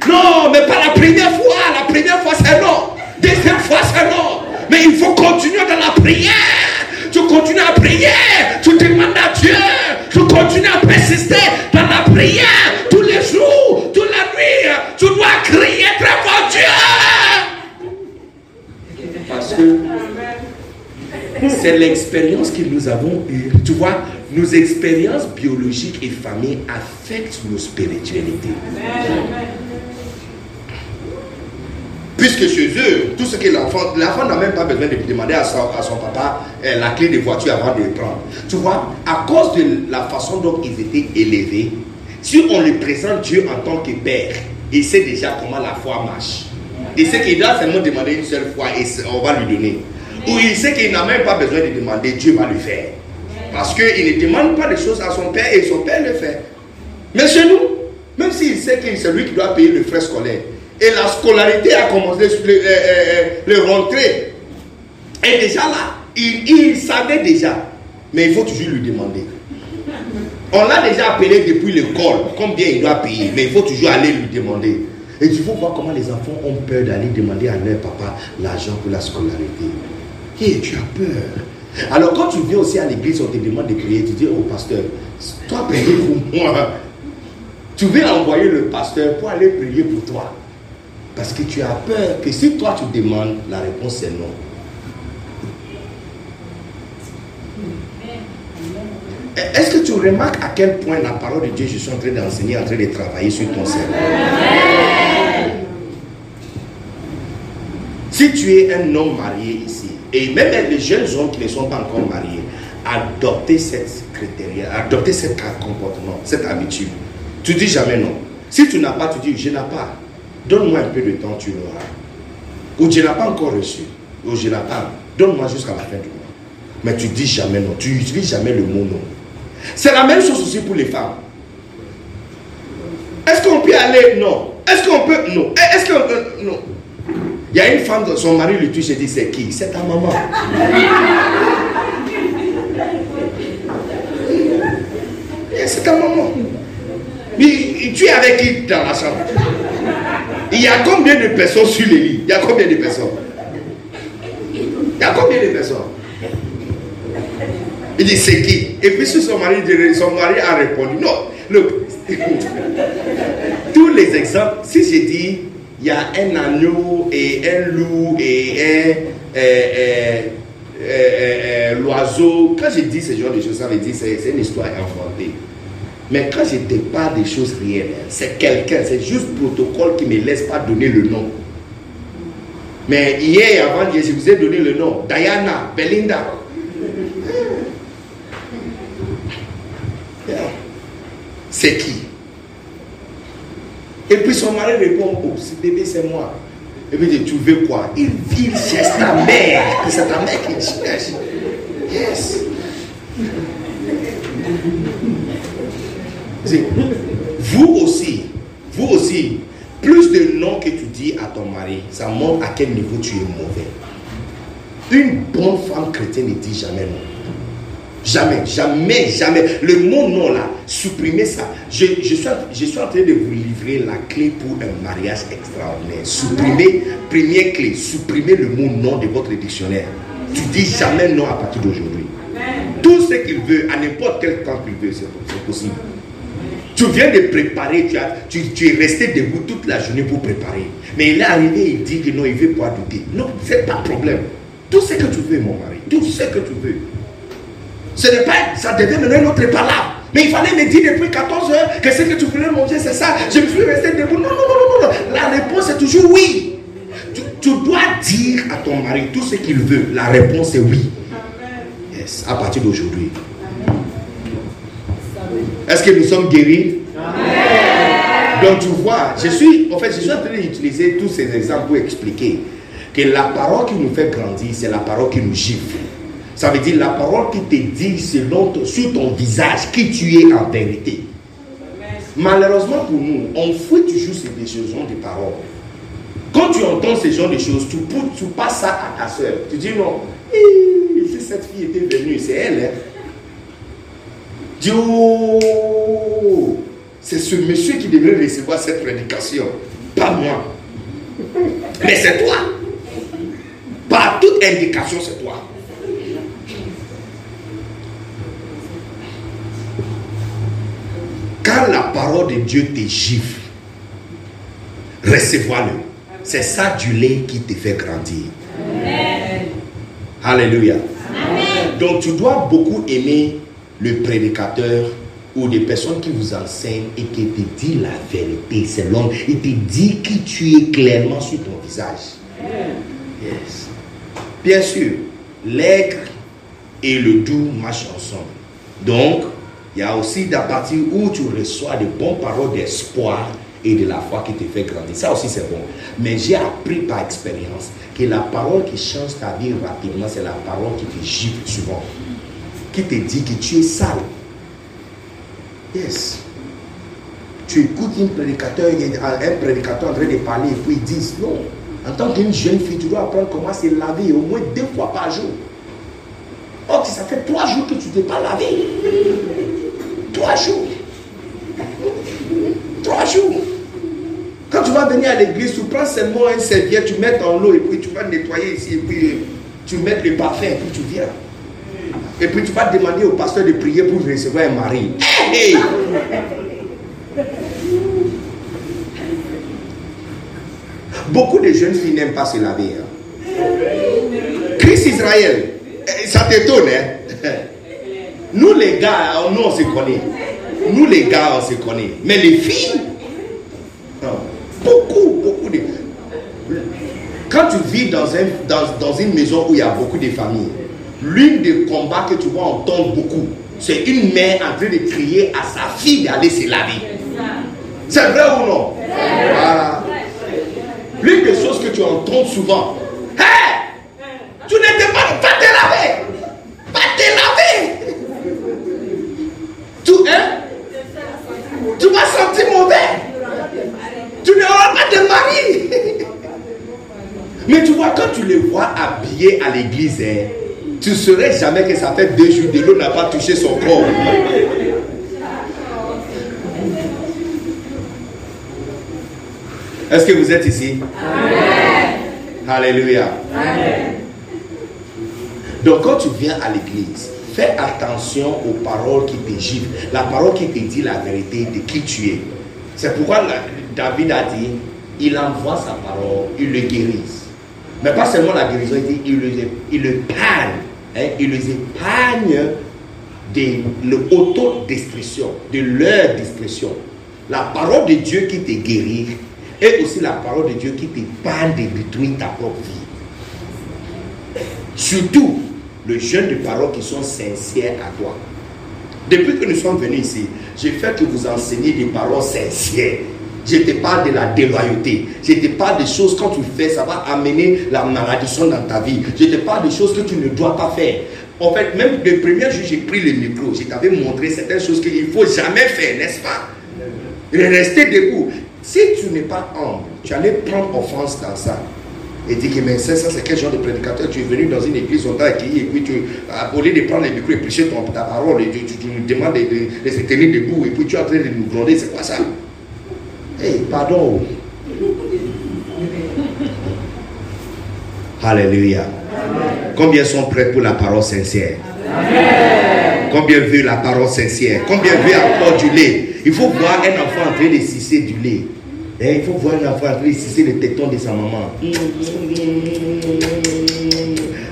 Non, mais pas la première fois. La première fois c'est non. Deuxième fois c'est non. Mais il faut continuer dans la prière tu continues à prier, tu demandes à Dieu, tu continues à persister dans la prière tous les jours, toute la nuit. Tu dois crier très fort Dieu. Parce que c'est l'expérience que nous avons eue. Tu vois, nos expériences biologiques et familles affectent nos spiritualités. Puisque chez eux, tout ce que l'enfant, l'enfant n'a même pas besoin de demander à son, à son papa euh, la clé de voiture avant de le prendre. Tu vois, à cause de la façon dont ils étaient élevés, si on lui présente Dieu en tant que père, il sait déjà comment la foi marche. Il sait qu'il doit seulement demander une seule fois et on va lui donner. Ou il sait qu'il n'a même pas besoin de demander, Dieu va le faire. Parce qu'il ne demande pas des choses à son père et son père le fait. Mais chez nous, même s'il sait que c'est lui qui doit payer le frais scolaire, et la scolarité a commencé, le, euh, euh, le rentrée est déjà là. Il, savait déjà, mais il faut toujours lui demander. On l'a déjà appelé depuis l'école, combien il doit payer, mais il faut toujours aller lui demander. Et tu faut voir comment les enfants ont peur d'aller demander à leur papa l'argent pour la scolarité. Et tu as peur. Alors quand tu viens aussi à l'église, on te demande de prier, tu dis, oh pasteur, toi priez pour moi. Tu veux envoyer le pasteur pour aller prier pour toi. Parce que tu as peur que si toi tu demandes, la réponse est non. Est-ce que tu remarques à quel point la parole de Dieu, je suis en train d'enseigner, en train de travailler sur ton cerveau? Si tu es un homme marié ici, et même les jeunes hommes qui ne sont pas encore mariés, adoptez cette critère, adoptez ce comportement, cette habitude. Tu dis jamais non. Si tu n'as pas, tu dis je n'ai pas. Donne-moi un peu de temps, tu l'auras. Ou tu n'as pas encore reçu. Ou je n'ai pas. Donne-moi jusqu'à la fin du mois. Mais tu dis jamais non. Tu n'utilises jamais le mot non. C'est la même chose aussi pour les femmes. Est-ce qu'on peut aller Non? Est-ce qu'on peut Non? Eh, est-ce qu'on peut Non? Il y a une femme, son mari lui touche et dit c'est qui? C'est ta maman. Eh, c'est ta maman. Mais tu es avec qui dans la chambre? Il y a combien de personnes sur les lits Il y a combien de personnes? Il y a combien de personnes? Il dit c'est qui? Et puis son mari, son mari a répondu non. Tous exemple, si j'ai dit, il y a un agneau et un loup et un euh, euh, euh, l'oiseau, quand je dis ce genre de choses, ça veut dire c'est une histoire inventée. Mais quand je parle des choses réelles, c'est quelqu'un, c'est juste protocole qui ne me laisse pas donner le nom. Mais hier et avant-hier, je vous ai donné le nom. Diana, Belinda. C'est qui? Et puis son mari répond, oh, ce bébé c'est moi. Et puis tu veux quoi? Il il cherche ta mère. C'est ta mère qui cherche. Yes. Vous aussi, vous aussi, plus de noms que tu dis à ton mari, ça montre à quel niveau tu es mauvais. Une bonne femme chrétienne ne dit jamais non. Jamais, jamais, jamais. Le mot non là, supprimez ça. Je, je suis, je suis en train de vous livrer la clé pour un mariage extraordinaire. Supprimez, première clé, supprimez le mot non de votre dictionnaire. Tu dis jamais non à partir d'aujourd'hui. Tout ce qu'il veut, à n'importe quel temps qu'il veut, c'est possible. Tu viens de préparer, tu, as, tu, tu es resté debout toute la journée pour préparer. Mais il est arrivé, il dit que non, il veut pas douter. Non, c'est pas problème. Tout ce que tu veux, mon mari, tout ce que tu veux. Ce n'est pas, ça devait mener une autre palabre. Mais il fallait me dire depuis 14 heures que ce que tu voulais manger, c'est ça. Je me suis resté debout. Non, non, non, non, non. La réponse est toujours oui. Tu, tu dois dire à ton mari tout ce qu'il veut. La réponse est oui. Yes, à partir d'aujourd'hui. Est-ce que nous sommes guéris? Donc tu vois, je suis, en fait, je suis en train d'utiliser tous ces exemples pour expliquer que la parole qui nous fait grandir, c'est la parole qui nous gifle. Ça veut dire la parole qui te dit selon ton- sur ton visage qui tu es en vérité. Malheureusement pour nous, on fouille toujours ces des choses, des paroles. Quand tu entends ce genre de choses, tu, passes ça à ta soeur. Tu dis non, Hi, si cette fille était venue, c'est elle. Hein? Oh, c'est ce monsieur qui devrait recevoir cette prédication, pas moi. Mais c'est toi. Par toute indication, c'est toi. Quand la parole de Dieu te gifle, recevoir-le. C'est ça du lait qui te fait grandir. Alléluia. Donc tu dois beaucoup aimer le prédicateur ou des personnes qui vous enseignent et qui te dit la vérité selon et te dit qui tu es clairement sur ton visage. Yes. Bien sûr, l'aigre et le doux marchent ensemble. Donc, il y a aussi la partie où tu reçois de bonnes paroles d'espoir et de la foi qui te fait grandir. Ça aussi, c'est bon. Mais j'ai appris par expérience que la parole qui change ta vie rapidement, c'est la parole qui te gifle souvent. Qui te dit que tu es sale. Yes. Tu écoutes un prédicateur, un prédicateur en train de parler et puis ils disent non. En tant qu'une jeune fille, tu dois apprendre comment se laver au moins deux fois par jour. Oh, ça fait trois jours que tu ne t'es pas lavé. Trois jours. Trois jours. Quand tu vas venir à l'église, tu prends seulement un serviette, tu mets dans l'eau et puis tu vas nettoyer ici et puis tu mets le parfum et puis tu viens. Et puis tu vas demander au pasteur de prier pour recevoir un mari. Hey! Beaucoup de jeunes filles n'aiment pas se laver. hein. Christ Israël, eh, ça t'étonne, hein? Nous les gars, nous on se connaît. Nous les gars, on se connaît. Mais les filles, beaucoup, beaucoup de. Quand tu vis dans, un, dans, dans une maison où il y a beaucoup de familles, l'une des combats que tu vas entendre beaucoup, c'est une mère en train de crier à sa fille d'aller se laver. C'est vrai ou non? L'une des choses que tu entends souvent, Hé Tu n'étais pas. Va te laver Va te laver Tu, hein? Tu vas sentir mauvais Tu n'auras pas de mari Mais tu vois, quand tu les vois habillés à l'église, hein, tu ne saurais jamais que ça fait deux jours de l'eau n'a pas touché son corps. Est-ce que vous êtes ici? Alléluia. Donc quand tu viens à l'église, fais attention aux paroles qui te giflent, la parole qui te dit la vérité de qui tu es. C'est pourquoi David a dit, il envoie sa parole, il le guérisse. Mais pas seulement la guérison, il dit, il le, il le épargne, hein, il les épargne de l'autodestruction, de leur destruction. La parole de Dieu qui te guérit et aussi la parole de Dieu qui t'épargne de détruire ta propre vie. Surtout le jeûne de paroles qui sont sincères à toi. Depuis que nous sommes venus ici, j'ai fait que vous enseignez des paroles sincères. Je te parle de la déloyauté. Je te parle des choses, quand tu fais, ça va amener la malédiction dans ta vie. Je te parle des choses que tu ne dois pas faire. En fait, même le premier jour, j'ai pris le micro. Je t'avais montré certaines choses qu'il ne faut jamais faire, n'est-ce pas? Rester debout. Si tu n'es pas humble, tu allais prendre offense dans ça. Et dire que mais ça, c'est quel genre de prédicateur? Tu es venu dans une église, on t'a accueilli, et puis tu, au lieu de prendre le micro et prêcher ta parole, tu, nous demandes de, se tenir debout, et puis tu es en train de nous gronder, c'est quoi ça? Hey, pardon. Alléluia. Combien sont prêts pour la parole sincère? Combien veut la parole sincère? Combien veut encore du lait? Il faut voir un enfant en train de sucer du lait. Et il faut voir un enfant en train de sucer le téton de sa maman.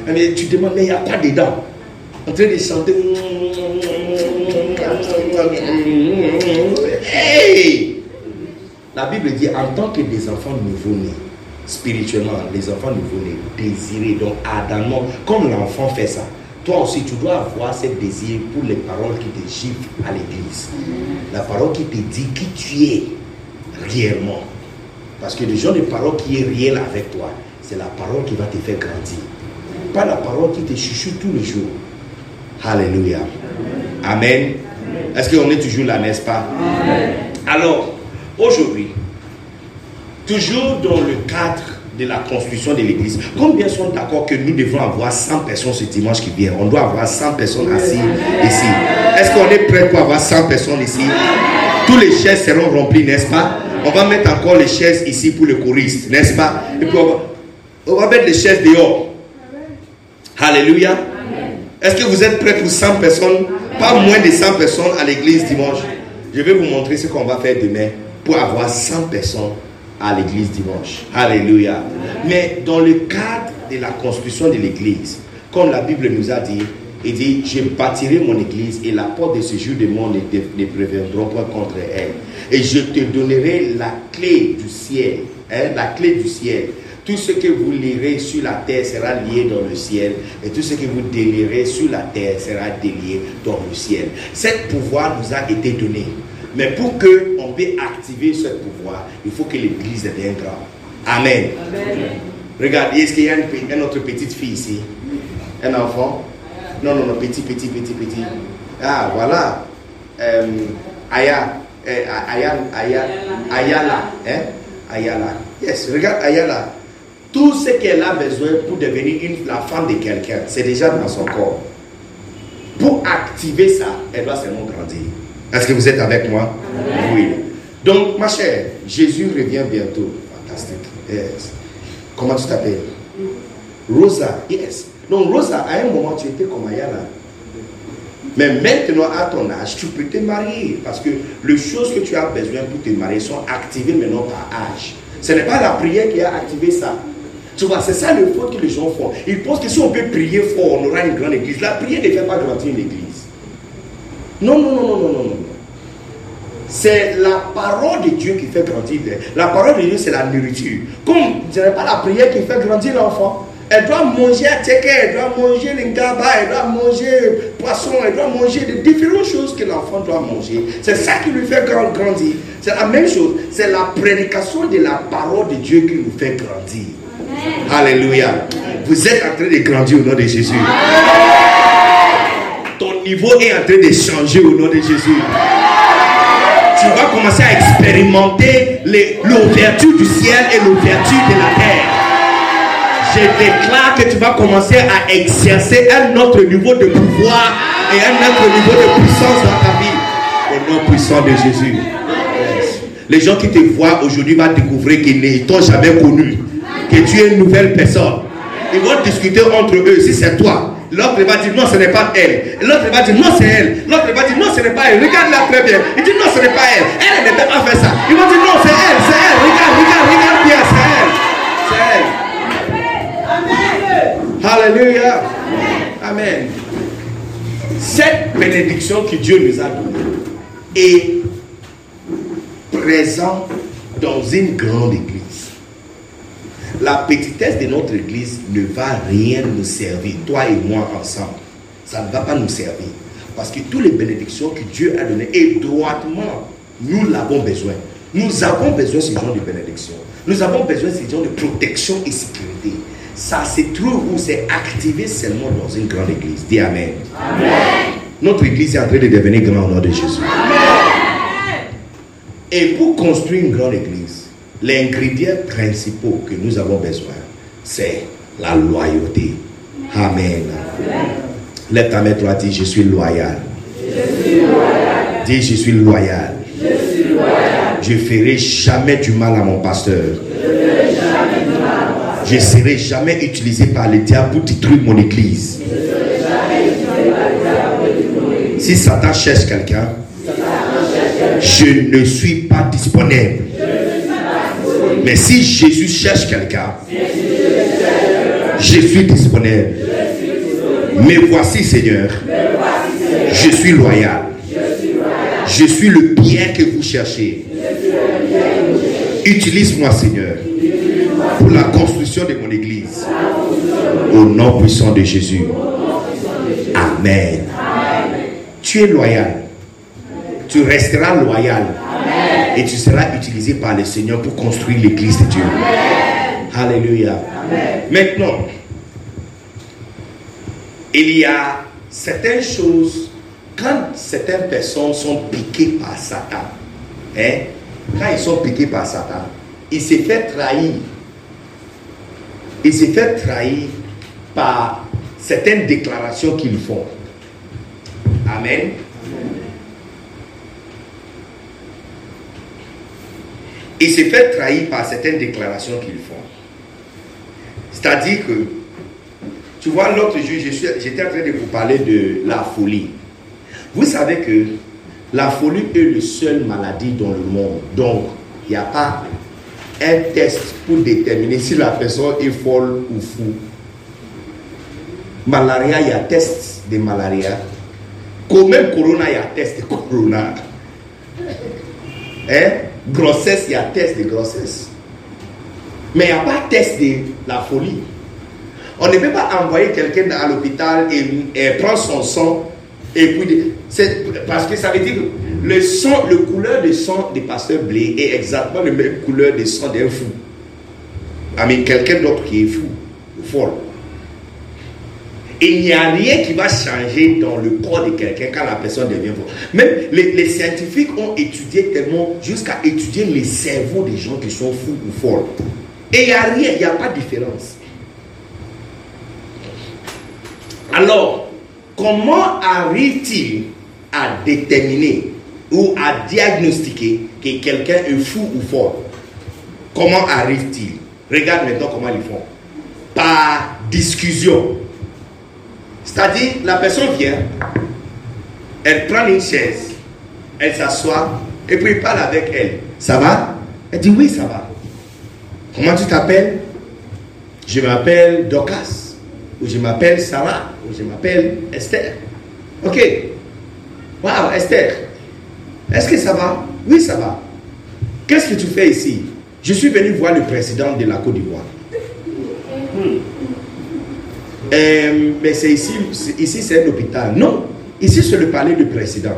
Mais tu demandes, mais il n'y a pas dedans. En train de chanter. Hey la Bible dit en tant que des enfants nouveau-nés, spirituellement, les enfants nouveau-nés, désirés, donc ardemment, comme l'enfant fait ça, toi aussi tu dois avoir ce désir pour les paroles qui te giflent à l'église. La parole qui te dit qui tu es réellement. Parce que le genre de parole qui est réel avec toi, c'est la parole qui va te faire grandir. Pas la parole qui te chuchote tous les jours. Alléluia. Amen. Est-ce qu'on est toujours là, n'est-ce pas? Alors, Aujourd'hui, toujours dans le cadre de la construction de l'église, combien sont d'accord que nous devons avoir 100 personnes ce dimanche qui vient On doit avoir 100 personnes assises ici. Est-ce qu'on est prêt pour avoir 100 personnes ici? Tous les chaises seront remplies, n'est-ce pas? On va mettre encore les chaises ici pour le choriste, n'est-ce pas? Et puis on va, mettre les chaises dehors. Alléluia. Est-ce que vous êtes prêts pour 100 personnes? Pas moins de 100 personnes à l'église dimanche. Je vais vous montrer ce qu'on va faire demain pour avoir 100 personnes à l'église dimanche. Alléluia. Mais dans le cadre de la construction de l'église, comme la Bible nous a dit, il dit, je bâtirai mon église et la porte de ce jour de monde ne, préviendront pas contre elle. Et je te donnerai la clé du ciel. Hein, la clé du ciel. Tout ce que vous lirez sur la terre sera lié dans le ciel. Et tout ce que vous délirez sur la terre sera délié dans le ciel. Cet pouvoir nous a été donné. Mais pour qu'on puisse activer ce pouvoir, il faut que l'église devienne grande. Amen. Regardez, est-ce qu'il y a une, autre petite fille ici? Un enfant? Non, non, non, petit, petit, petit, petit. Ah, voilà. Euh, Aya, euh, Aya, Aya, Ayala. Hein? Ayala. Yes, regarde Ayala. Tout ce qu'elle a besoin pour devenir une, la femme de quelqu'un, c'est déjà dans son corps. Pour activer ça, elle doit seulement grandir. Est-ce que vous êtes avec moi? Oui. Donc, ma chère, Jésus revient bientôt. Fantastique. Yes. Comment tu t'appelles? Rosa. Yes. Donc, Rosa, à un moment, tu étais comme Ayala. Mais maintenant, à ton âge, tu peux te marier. Parce que les choses que tu as besoin pour te marier sont activées maintenant par âge. Ce n'est pas la prière qui a activé ça. Tu vois, c'est ça le faute que les gens font. Ils pensent que si on peut prier fort, on aura une grande église. La prière ne fait pas grandir une église. Non, non, non, non, non, non, non. C'est la parole de Dieu qui fait grandir. La parole de Dieu, c'est la nourriture. Comme ce n'est pas la prière qui fait grandir l'enfant. Elle doit manger à elle doit manger le gaba, elle doit manger poisson, elle doit manger de différentes choses que l'enfant doit manger. C'est ça qui lui fait grandir. C'est la même chose. C'est la prédication de la parole de Dieu qui nous fait grandir. Alléluia. Vous êtes en train de grandir au nom de Jésus ton niveau est en train de changer au nom de Jésus. Tu vas commencer à expérimenter l'ouverture du ciel et l'ouverture de la terre. Je déclare que tu vas commencer à exercer un autre niveau de pouvoir et un autre niveau de puissance dans ta vie. Au nom puissant de Jésus. Les gens qui te voient aujourd'hui vont découvrir qu'ils ne t'ont jamais connu. Que tu es une nouvelle personne. Ils vont discuter entre eux. Si c'est toi, L'autre va dire non, ce n'est pas elle. L'autre va dire non, c'est elle. L'autre va dire non, ce n'est pas elle. Regarde-la très bien. Il dit non, ce n'est pas elle. Elle ne peut pas faire ça. Ils vont dire non, c'est elle, c'est elle. Regarde, regarde, regarde bien, c'est elle. C'est elle. Amen. Alléluia. Amen. Cette bénédiction que Dieu nous a donnée est présente dans une grande église. La petitesse de notre église ne va rien nous servir, toi et moi ensemble. Ça ne va pas nous servir. Parce que toutes les bénédictions que Dieu a données, et droitement, nous l'avons besoin. Nous avons besoin de ce genre de bénédiction. Nous avons besoin de ce genre de protection et sécurité. Ça se trouve ou c'est activé seulement dans une grande église. Dis Amen. Amen. Notre église est en train de devenir grande au nom de Jésus. Amen. Et pour construire une grande église, l'ingrédient principal que nous avons besoin, c'est la loyauté. Amen. Lève ta main, toi, dis Je suis loyal. Je suis loyal. Dis Je suis loyal. Je ferai jamais du mal à mon pasteur. Je ne serai jamais utilisé par le diable pour détruire mon église. Si Satan cherche quelqu'un, je ne suis pas disponible. Mais si Jésus cherche quelqu'un, je suis disponible. Mais voici, Seigneur, je suis loyal. Je suis le bien que vous cherchez. Utilise-moi, Seigneur, pour la construction de mon église. Au nom puissant de Jésus. Amen. Tu es loyal. Tu resteras loyal. Et tu seras utilisé par le Seigneur pour construire l'église de Dieu. Alléluia. Maintenant, il y a certaines choses, quand certaines personnes sont piquées par Satan, hein, quand ils sont piqués par Satan, ils se fait trahir. Ils se fait trahir par certaines déclarations qu'ils font. Amen. Ils se fait trahir par certaines déclarations qu'ils font. C'est-à-dire que, tu vois, l'autre jour, j'étais en train de vous parler de la folie. Vous savez que la folie est la seule maladie dans le monde. Donc, il n'y a pas un test pour déterminer si la personne est folle ou fou. Malaria, il y a test de malaria. Comme corona, il y a test de corona. Hein? Grossesse, il y a test de grossesse. Mais il n'y a pas test de la folie. On ne peut pas envoyer quelqu'un à l'hôpital et, et prendre son sang et puis parce que ça veut dire que le sang, le couleur de sang des pasteurs blé est exactement la même couleur de sang d'un fou. Mais quelqu'un d'autre qui est fou, ou Il n'y a rien qui va changer dans le corps de quelqu'un quand la personne devient folle. Même les, les scientifiques ont étudié tellement jusqu'à étudier les cerveaux des gens qui sont fous ou folles. Et il n'y a rien, il n'y a pas de différence. Alors, comment arrive-t-il à déterminer ou à diagnostiquer que quelqu'un est fou ou fort? Comment arrive-t-il? Regarde maintenant comment ils font. Par discussion. C'est-à-dire, la personne vient, elle prend une chaise, elle s'assoit, et puis il parle avec elle. Ça va? Elle dit oui, ça va. Comment tu t'appelles? Je m'appelle Docas, ou je m'appelle Sarah, ou je m'appelle Esther. Ok. Waouh, Esther, est-ce que ça va? Oui, ça va. Qu'est-ce que tu fais ici? Je suis venu voir le président de la Côte d'Ivoire. Euh, mais c'est ici, ici c'est un hôpital. Non, ici c'est le palais du président.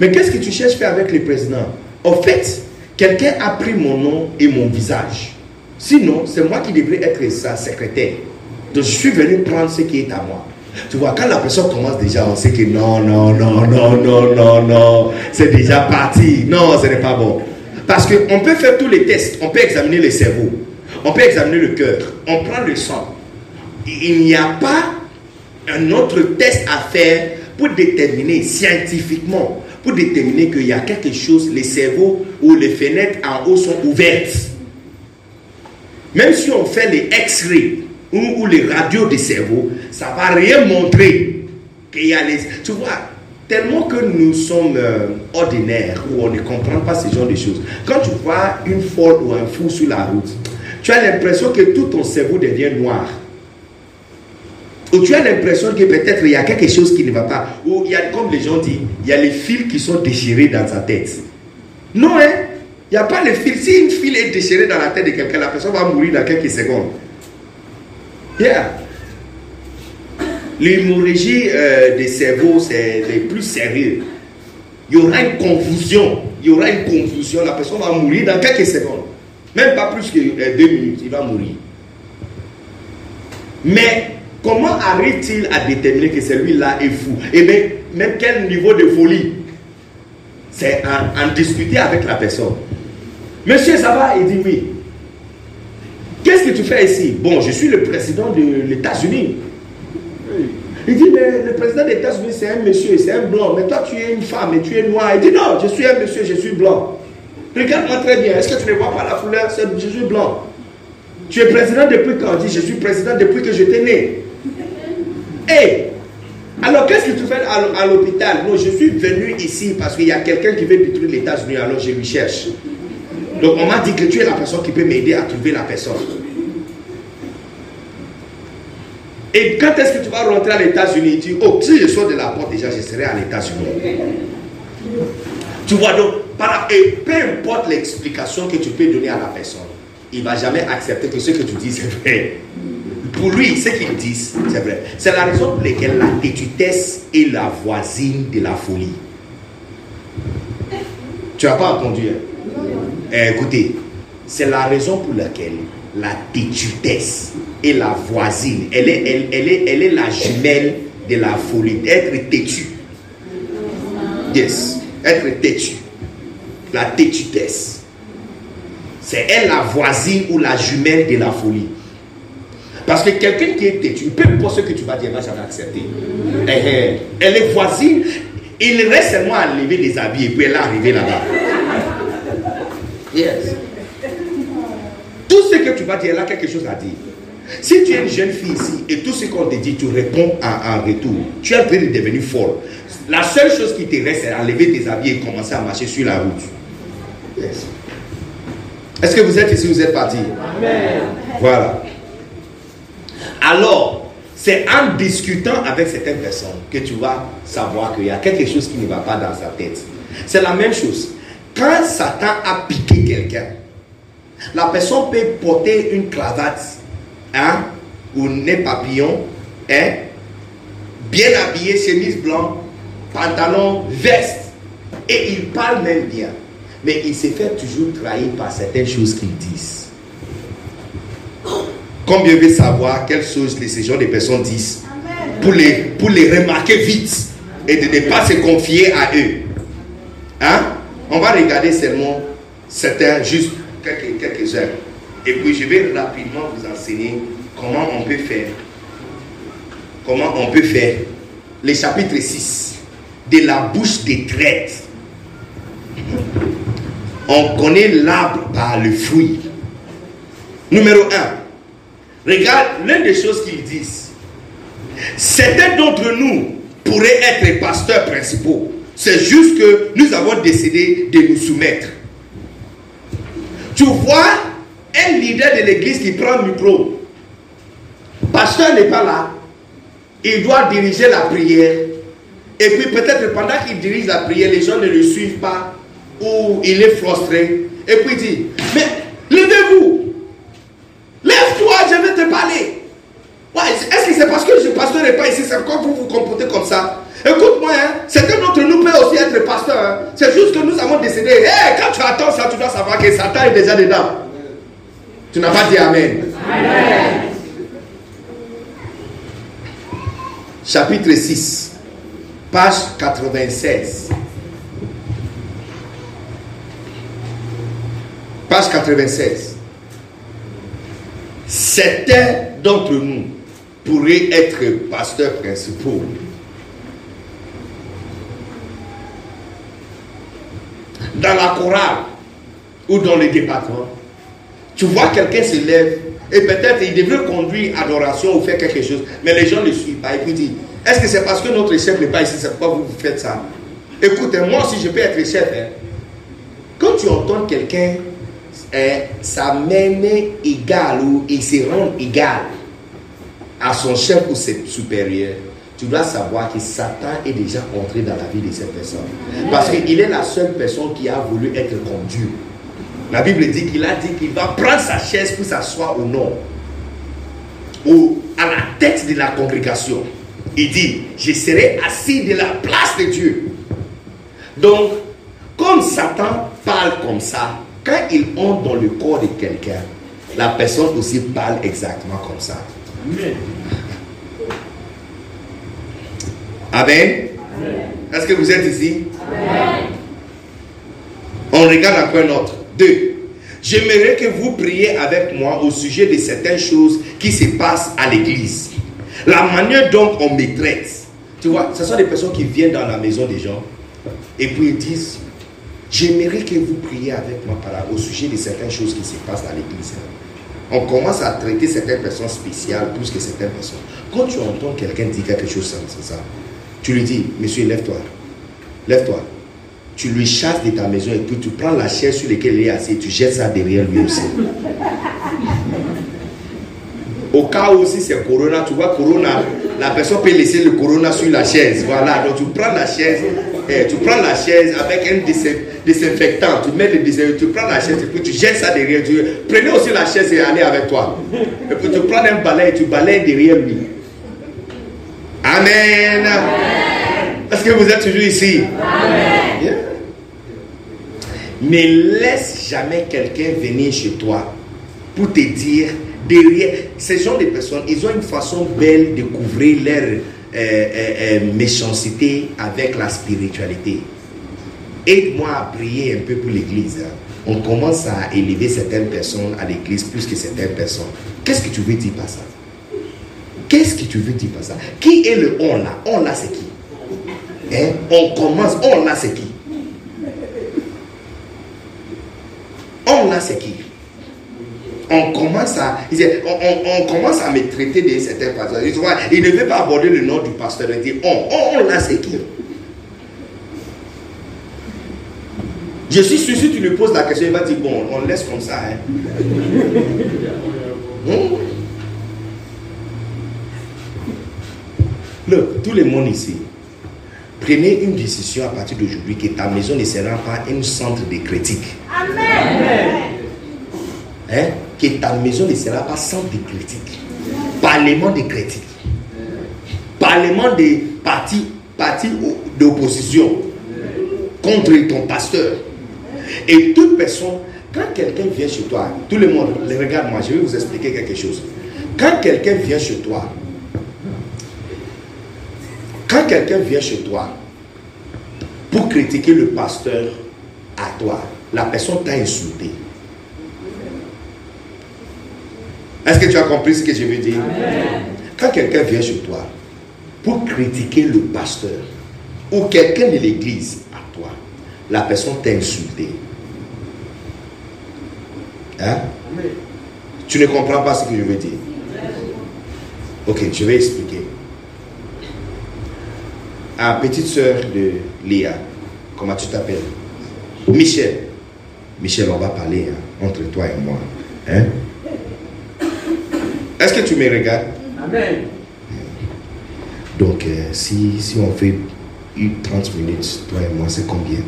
Mais qu'est-ce que tu cherches à faire avec le président? En fait, quelqu'un a pris mon nom et mon visage. Sinon, c'est moi qui devrais être sa secrétaire. Donc je suis venu prendre ce qui est à moi. Tu vois, quand la personne commence déjà, on sait que non, non, non, non, non, non, non, c'est déjà parti. Non, ce n'est pas bon. Parce qu'on peut faire tous les tests. On peut examiner le cerveau. On peut examiner le cœur. On prend le sang. Il n'y a pas un autre test à faire pour déterminer scientifiquement, pour déterminer qu'il y a quelque chose, les cerveaux ou les fenêtres en haut sont ouvertes. Même si on fait les X-rays, ou, les radios du cerveau, ça va rien montrer qu'il y a les... Tu vois, tellement que nous sommes euh, ordinaires, où on ne comprend pas ce genre de choses. Quand tu vois une folle ou un fou sur la route, tu as l'impression que tout ton cerveau devient noir. Ou tu as l'impression que peut-être il y a quelque chose qui ne va pas. Ou il y a, comme les gens disent, il y a les fils qui sont déchirés dans sa tête. Non, hein? Il n'y a pas les fils. Si une file est déchirée dans la tête de quelqu'un, la personne va mourir dans quelques secondes. Yeah. L'hémorragie euh, des cerveaux, c'est les plus sérieux. Il y aura une confusion. Il y aura une confusion. La personne va mourir dans quelques secondes. Même pas plus que euh, deux minutes. Il va mourir. Mais comment arrive-t-il à déterminer que celui-là est fou? Et bien, même quel niveau de folie? C'est en, en discuter avec la personne. Monsieur, ça va Il dit oui. Qu'est-ce que tu fais ici? Bon, je suis le président de l'États-Unis. Il dit, mais le président des États-Unis, c'est un monsieur, c'est un blanc. Mais toi, tu es une femme et tu es noir. Il dit, non, je suis un monsieur, je suis blanc. Regarde-moi très bien. Est-ce que tu ne vois pas la couleur? Je suis blanc. Tu es président depuis quand? Il dit, je suis président depuis que j'étais né. Hé alors qu'est-ce que tu fais à l'hôpital? Non, je suis venu ici parce qu'il y a quelqu'un qui veut détruire les États-Unis, alors je lui cherche. Donc on m'a dit que tu es la personne qui peut m'aider à trouver la personne. Et quand est-ce que tu vas rentrer à l'États-Unis? Tu dis, oh, si je sors de la porte déjà, je serai à l'États-Unis. Tu vois donc, et peu importe l'explication que tu peux donner à la personne, il ne va jamais accepter que ce que tu dis c'est vrai. Pour lui, ce qu'il dit, c'est vrai. C'est la raison pour laquelle la têtutesse est la voisine de la folie. Tu n'as pas entendu hein? Eh, écoutez, c'est la raison pour laquelle la têtutesse est la voisine. Elle est, la jumelle de la folie. Être têtu. Yes. Être têtu. La têtutesse. C'est elle la voisine ou la jumelle de la folie. Parce que quelqu'un qui est têtu, peu importe ce que tu vas dire, va jamais accepter. Eh, eh. Elle est voisine. Il reste seulement à lever les habits et puis elle est arrivée là-bas. Yes. Tout ce que tu vas dire, elle a quelque chose à dire. Si tu es une jeune fille ici et tout ce qu'on te dit, tu réponds en, retour, tu es en train de devenir folle. La seule chose qui te reste, c'est enlever tes habits et commencer à marcher sur la route. Yes. Est-ce que vous êtes ici, vous êtes parti Amen. Voilà. Alors, c'est en discutant avec certaines personnes que tu vas savoir qu'il y a quelque chose qui ne va pas dans sa tête. C'est la même chose. Quand Satan a piqué quelqu'un, la personne peut porter une cravate, hein, ou nez papillon, hein, bien habillé, chemise blanche, pantalon, veste, et il parle même bien. Mais il se fait toujours trahir par certaines choses qu'il disent. Combien veut savoir quelles choses ces gens de personnes disent pour les, pour les remarquer vite et de ne pas se confier à eux. Hein? On va regarder seulement certains, juste quelques, quelques heures. Et puis je vais rapidement vous enseigner comment on peut faire. Comment on peut faire. Le chapitre 6. De la bouche des traites. On connaît l'arbre par le fruit. Numéro 1. Regarde l'une des choses qu'ils disent. Certains d'entre nous pourraient être pasteurs principaux. C'est juste que nous avons décidé de nous soumettre. Tu vois un leader de l'église qui prend le micro. Pasteur n'est pas là. Il doit diriger la prière. Et puis peut-être pendant qu'il dirige la prière, les gens ne le suivent pas ou il est frustré. Et puis il dit, mais levez-vous. Lève-toi, je vais te parler. Est-ce que c'est parce que le pasteur n'est pas ici, c'est pourquoi vous vous comportez comme ça Écoute-moi, hein, certains d'entre nous peut aussi être pasteur. Hein. C'est juste que nous avons décidé, hey, quand tu attends ça, tu dois savoir que Satan est déjà dedans. Tu n'as pas dit Amen. Amen. Chapitre 6, page 96. Page 96. Certains d'entre nous pourraient être pasteurs principaux. Dans la chorale ou dans les départements, tu vois quelqu'un se lève et peut-être il devrait conduire adoration ou faire quelque chose, mais les gens ne le suivent pas. Et puis disent, est-ce que c'est parce que notre chef n'est pas ici, c'est pourquoi vous faites ça? Écoutez, moi si je peux être chef, hein, quand tu entends quelqu'un ça mène égal ou il se rend égal. À son chef ou ses supérieurs, tu dois savoir que Satan est déjà entré dans la vie de cette personne. Parce qu'il est la seule personne qui a voulu être comme Dieu. La Bible dit qu'il a dit qu'il va prendre sa chaise pour s'asseoir au nom, ou à la tête de la congrégation. Il dit, je serai assis de la place de Dieu. Donc, comme Satan parle comme ça, quand il entre dans le corps de quelqu'un, la personne aussi parle exactement comme ça. Amen. Amen. Est-ce que vous êtes ici? Amen. On regarde un autre. Deux. J'aimerais que vous priez avec moi au sujet de certaines choses qui se passent à l'église. La manière dont on me traite. Tu vois, ce sont des personnes qui viennent dans la maison des gens et puis ils disent J'aimerais que vous priez avec moi au sujet de certaines choses qui se passent à l'église. On commence à traiter certaines personnes spéciales plus que certaines personnes. Quand tu entends quelqu'un dire quelque chose comme ça, tu lui dis, monsieur, lève-toi. Lève-toi. Tu lui chasses de ta maison et puis tu prends la chaise sur laquelle il est assis et tu jettes ça derrière lui aussi. Au cas où si c'est Corona, tu vois Corona, la personne peut laisser le Corona sur la chaise. Voilà, donc tu prends la chaise, eh, tu prends la chaise avec un désinfectant, tu mets le désinfectant, tu prends la chaise et puis tu jettes ça derrière. Tu, prenez aussi la chaise et allez avec toi. Et puis tu prends un balai et tu balayes derrière lui. Amen. Est-ce que vous êtes toujours ici? Amen. Mais laisse jamais quelqu'un venir chez toi pour te dire derrière, ces gens de personnes, ils ont une façon belle de couvrir leur euh, euh, euh, méchanceté avec la spiritualité. Aide-moi à prier un peu pour l'église. Hein. On commence à élever certaines personnes à l'église plus que certaines personnes. Qu'est-ce que tu veux dire par ça? Qu'est-ce que tu veux dire par ça? Qui est le on là? On là c'est qui? Hein? On commence, on là c'est qui? On là c'est qui? On commence à, on, commence à me traiter de certains pasteurs. Il ne veut pas aborder le nom du pasteur. Il dit, on, on, là, c'est qui Je suis sûr, si tu lui poses la question, il va dire, bon, on laisse comme ça. Hein. Hmm? tout le monde ici, prenez une décision à partir d'aujourd'hui que ta maison ne sera pas un centre de critique. Amen. Hein? Que ta maison ne sera pas sans de critiques. Parlement de critiques. Parlement des partis, partis d'opposition contre ton pasteur. Et toute personne, quand quelqu'un vient chez toi, tout le monde, regarde-moi, je vais vous expliquer quelque chose. Quand quelqu'un vient chez toi, quand quelqu'un vient chez toi pour critiquer le pasteur à toi, la personne t'a insulté. Est-ce que tu as compris ce que je veux dire? Quand quelqu'un vient chez toi pour critiquer le pasteur ou quelqu'un de l'église à toi, la personne t'a insulté. Hein? Tu ne comprends pas ce que je veux dire? Ok, je vais expliquer. Ah, petite soeur de Léa, comment tu t'appelles? Michel. Michel, on va parler hein, entre toi et moi. Hein? Est-ce que tu me regardes? Amen. Donc, euh, si, si on fait 30 minutes, toi et moi, c'est combien?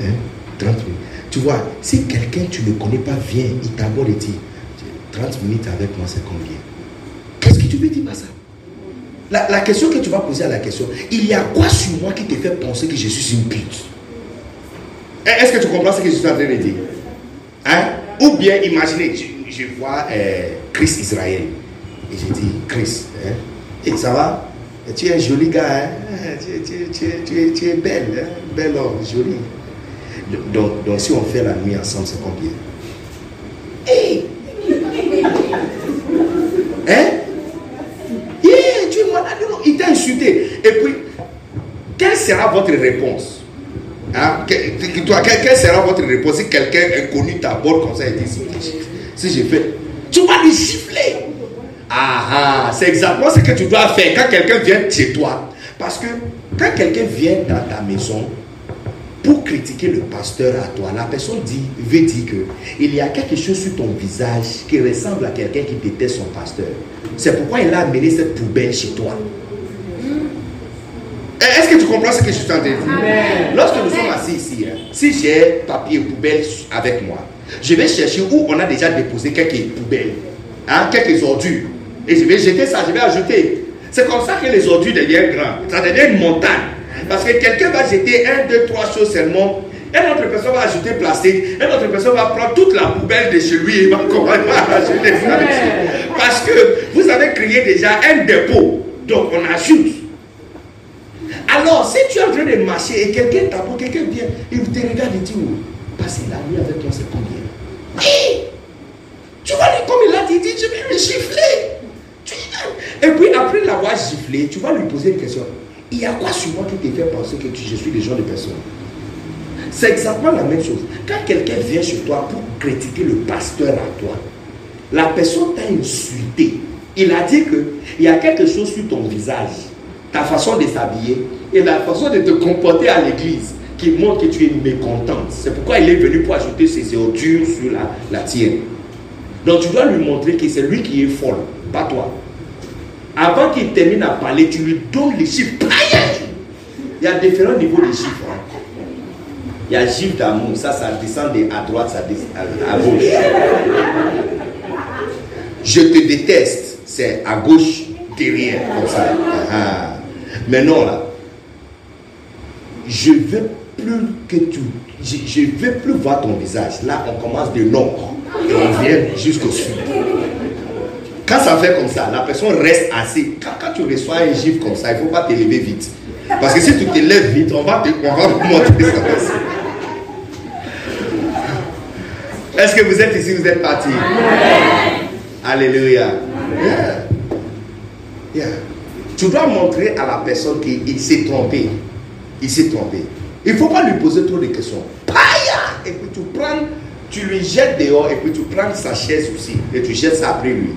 Hein? 30 minutes. Tu vois, si quelqu'un tu ne connais pas vient, il t'aborde et dit 30 minutes avec moi, c'est combien? Qu'est-ce que tu veux dire par ça? La, la question que tu vas poser à la question, il y a quoi sur moi qui te fait penser que je suis une pute? Est-ce que tu comprends ce que je suis en train de dire? Hein? Ou bien imaginez, je, vois euh, Chris Israël. Et je dis, Chris, hein? ça va? Tu es un joli gars, hein? tu, es, belle, hein? belle homme, jolie. Donc, donc, si on fait la nuit ensemble, c'est combien? Hey Hein? Yeah, tu es malade, il t'a insulté. Et puis, quelle sera votre réponse? Hein? quelle sera votre réponse si quelqu'un inconnu t'aborde comme ça et dit si j'ai fait, tu vas lui gifler. Ah, ah, c'est exactement ce que tu dois faire quand quelqu'un vient chez toi. Parce que quand quelqu'un vient dans ta maison pour critiquer le pasteur à toi, la personne dit, veut dire que il y a quelque chose sur ton visage qui ressemble à quelqu'un qui déteste son pasteur. C'est pourquoi il a amené cette poubelle chez toi. Tu comprends ce que je suis en train de dire? Lorsque nous sommes assis ici, hein, si j'ai papier poubelle avec moi, je vais chercher où on a déjà déposé quelques poubelles, hein, quelques ordures. Et je vais jeter ça, je vais ajouter. C'est comme ça que les ordures deviennent grandes. Ça devient une montagne. Parce que quelqu'un va jeter un, deux, trois choses seulement. Une autre personne va ajouter plastique. Une autre personne va prendre toute la poubelle de chez lui et va commencer à ajouter ça. Parce que vous avez créé déjà un dépôt. Donc on ajoute. Alors, si tu es en train de marcher et quelqu'un t'apprend, quelqu'un vient, il te regarde et dit, oh, passer la nuit avec toi, c'est combien Oui Tu vois, lui, comme il a dit, je vais le gifler. Et puis, après l'avoir giflé, tu vas lui poser une question. Il y a quoi sur moi qui te fait penser que je suis le genre de personne? C'est exactement la même chose. Quand quelqu'un vient chez toi pour critiquer le pasteur à toi, la personne t'a insulté. Il a dit que il y a quelque chose sur ton visage, ta façon de s'habiller et la façon de te comporter à l'église qui montre que tu es mécontente. C'est pourquoi il est venu pour ajouter ses ordures sur la, la tienne. Donc tu dois lui montrer que c'est lui qui est folle, pas toi. Avant qu'il termine à parler, tu lui donnes les chiffres. Il y a différents niveaux de chiffres. hein. Il y a gifle d'amour, ça, ça descend de- à droite, ça descend à, gauche. Je te déteste, c'est à gauche, derrière, comme ça. Ah, ah. Maintenant, là, je veux plus que tu. Je, je veux plus voir ton visage. Là, on commence de nord et on vient jusqu'au sud. Quand ça fait comme ça, la personne reste assise. Quand, quand tu reçois un gifle comme ça, il ne faut pas te lever vite. Parce que si tu te lèves vite, on va te, on va te montrer ça. Est-ce que vous êtes ici, vous êtes parti? Alléluia. Yeah. Yeah. Tu dois montrer à la personne qu'il s'est trompé. Il s'est trompé. Il ne faut pas lui poser trop de questions. Paya Et puis tu prends, tu lui jettes dehors et puis tu prends sa chaise aussi et tu jettes ça après lui.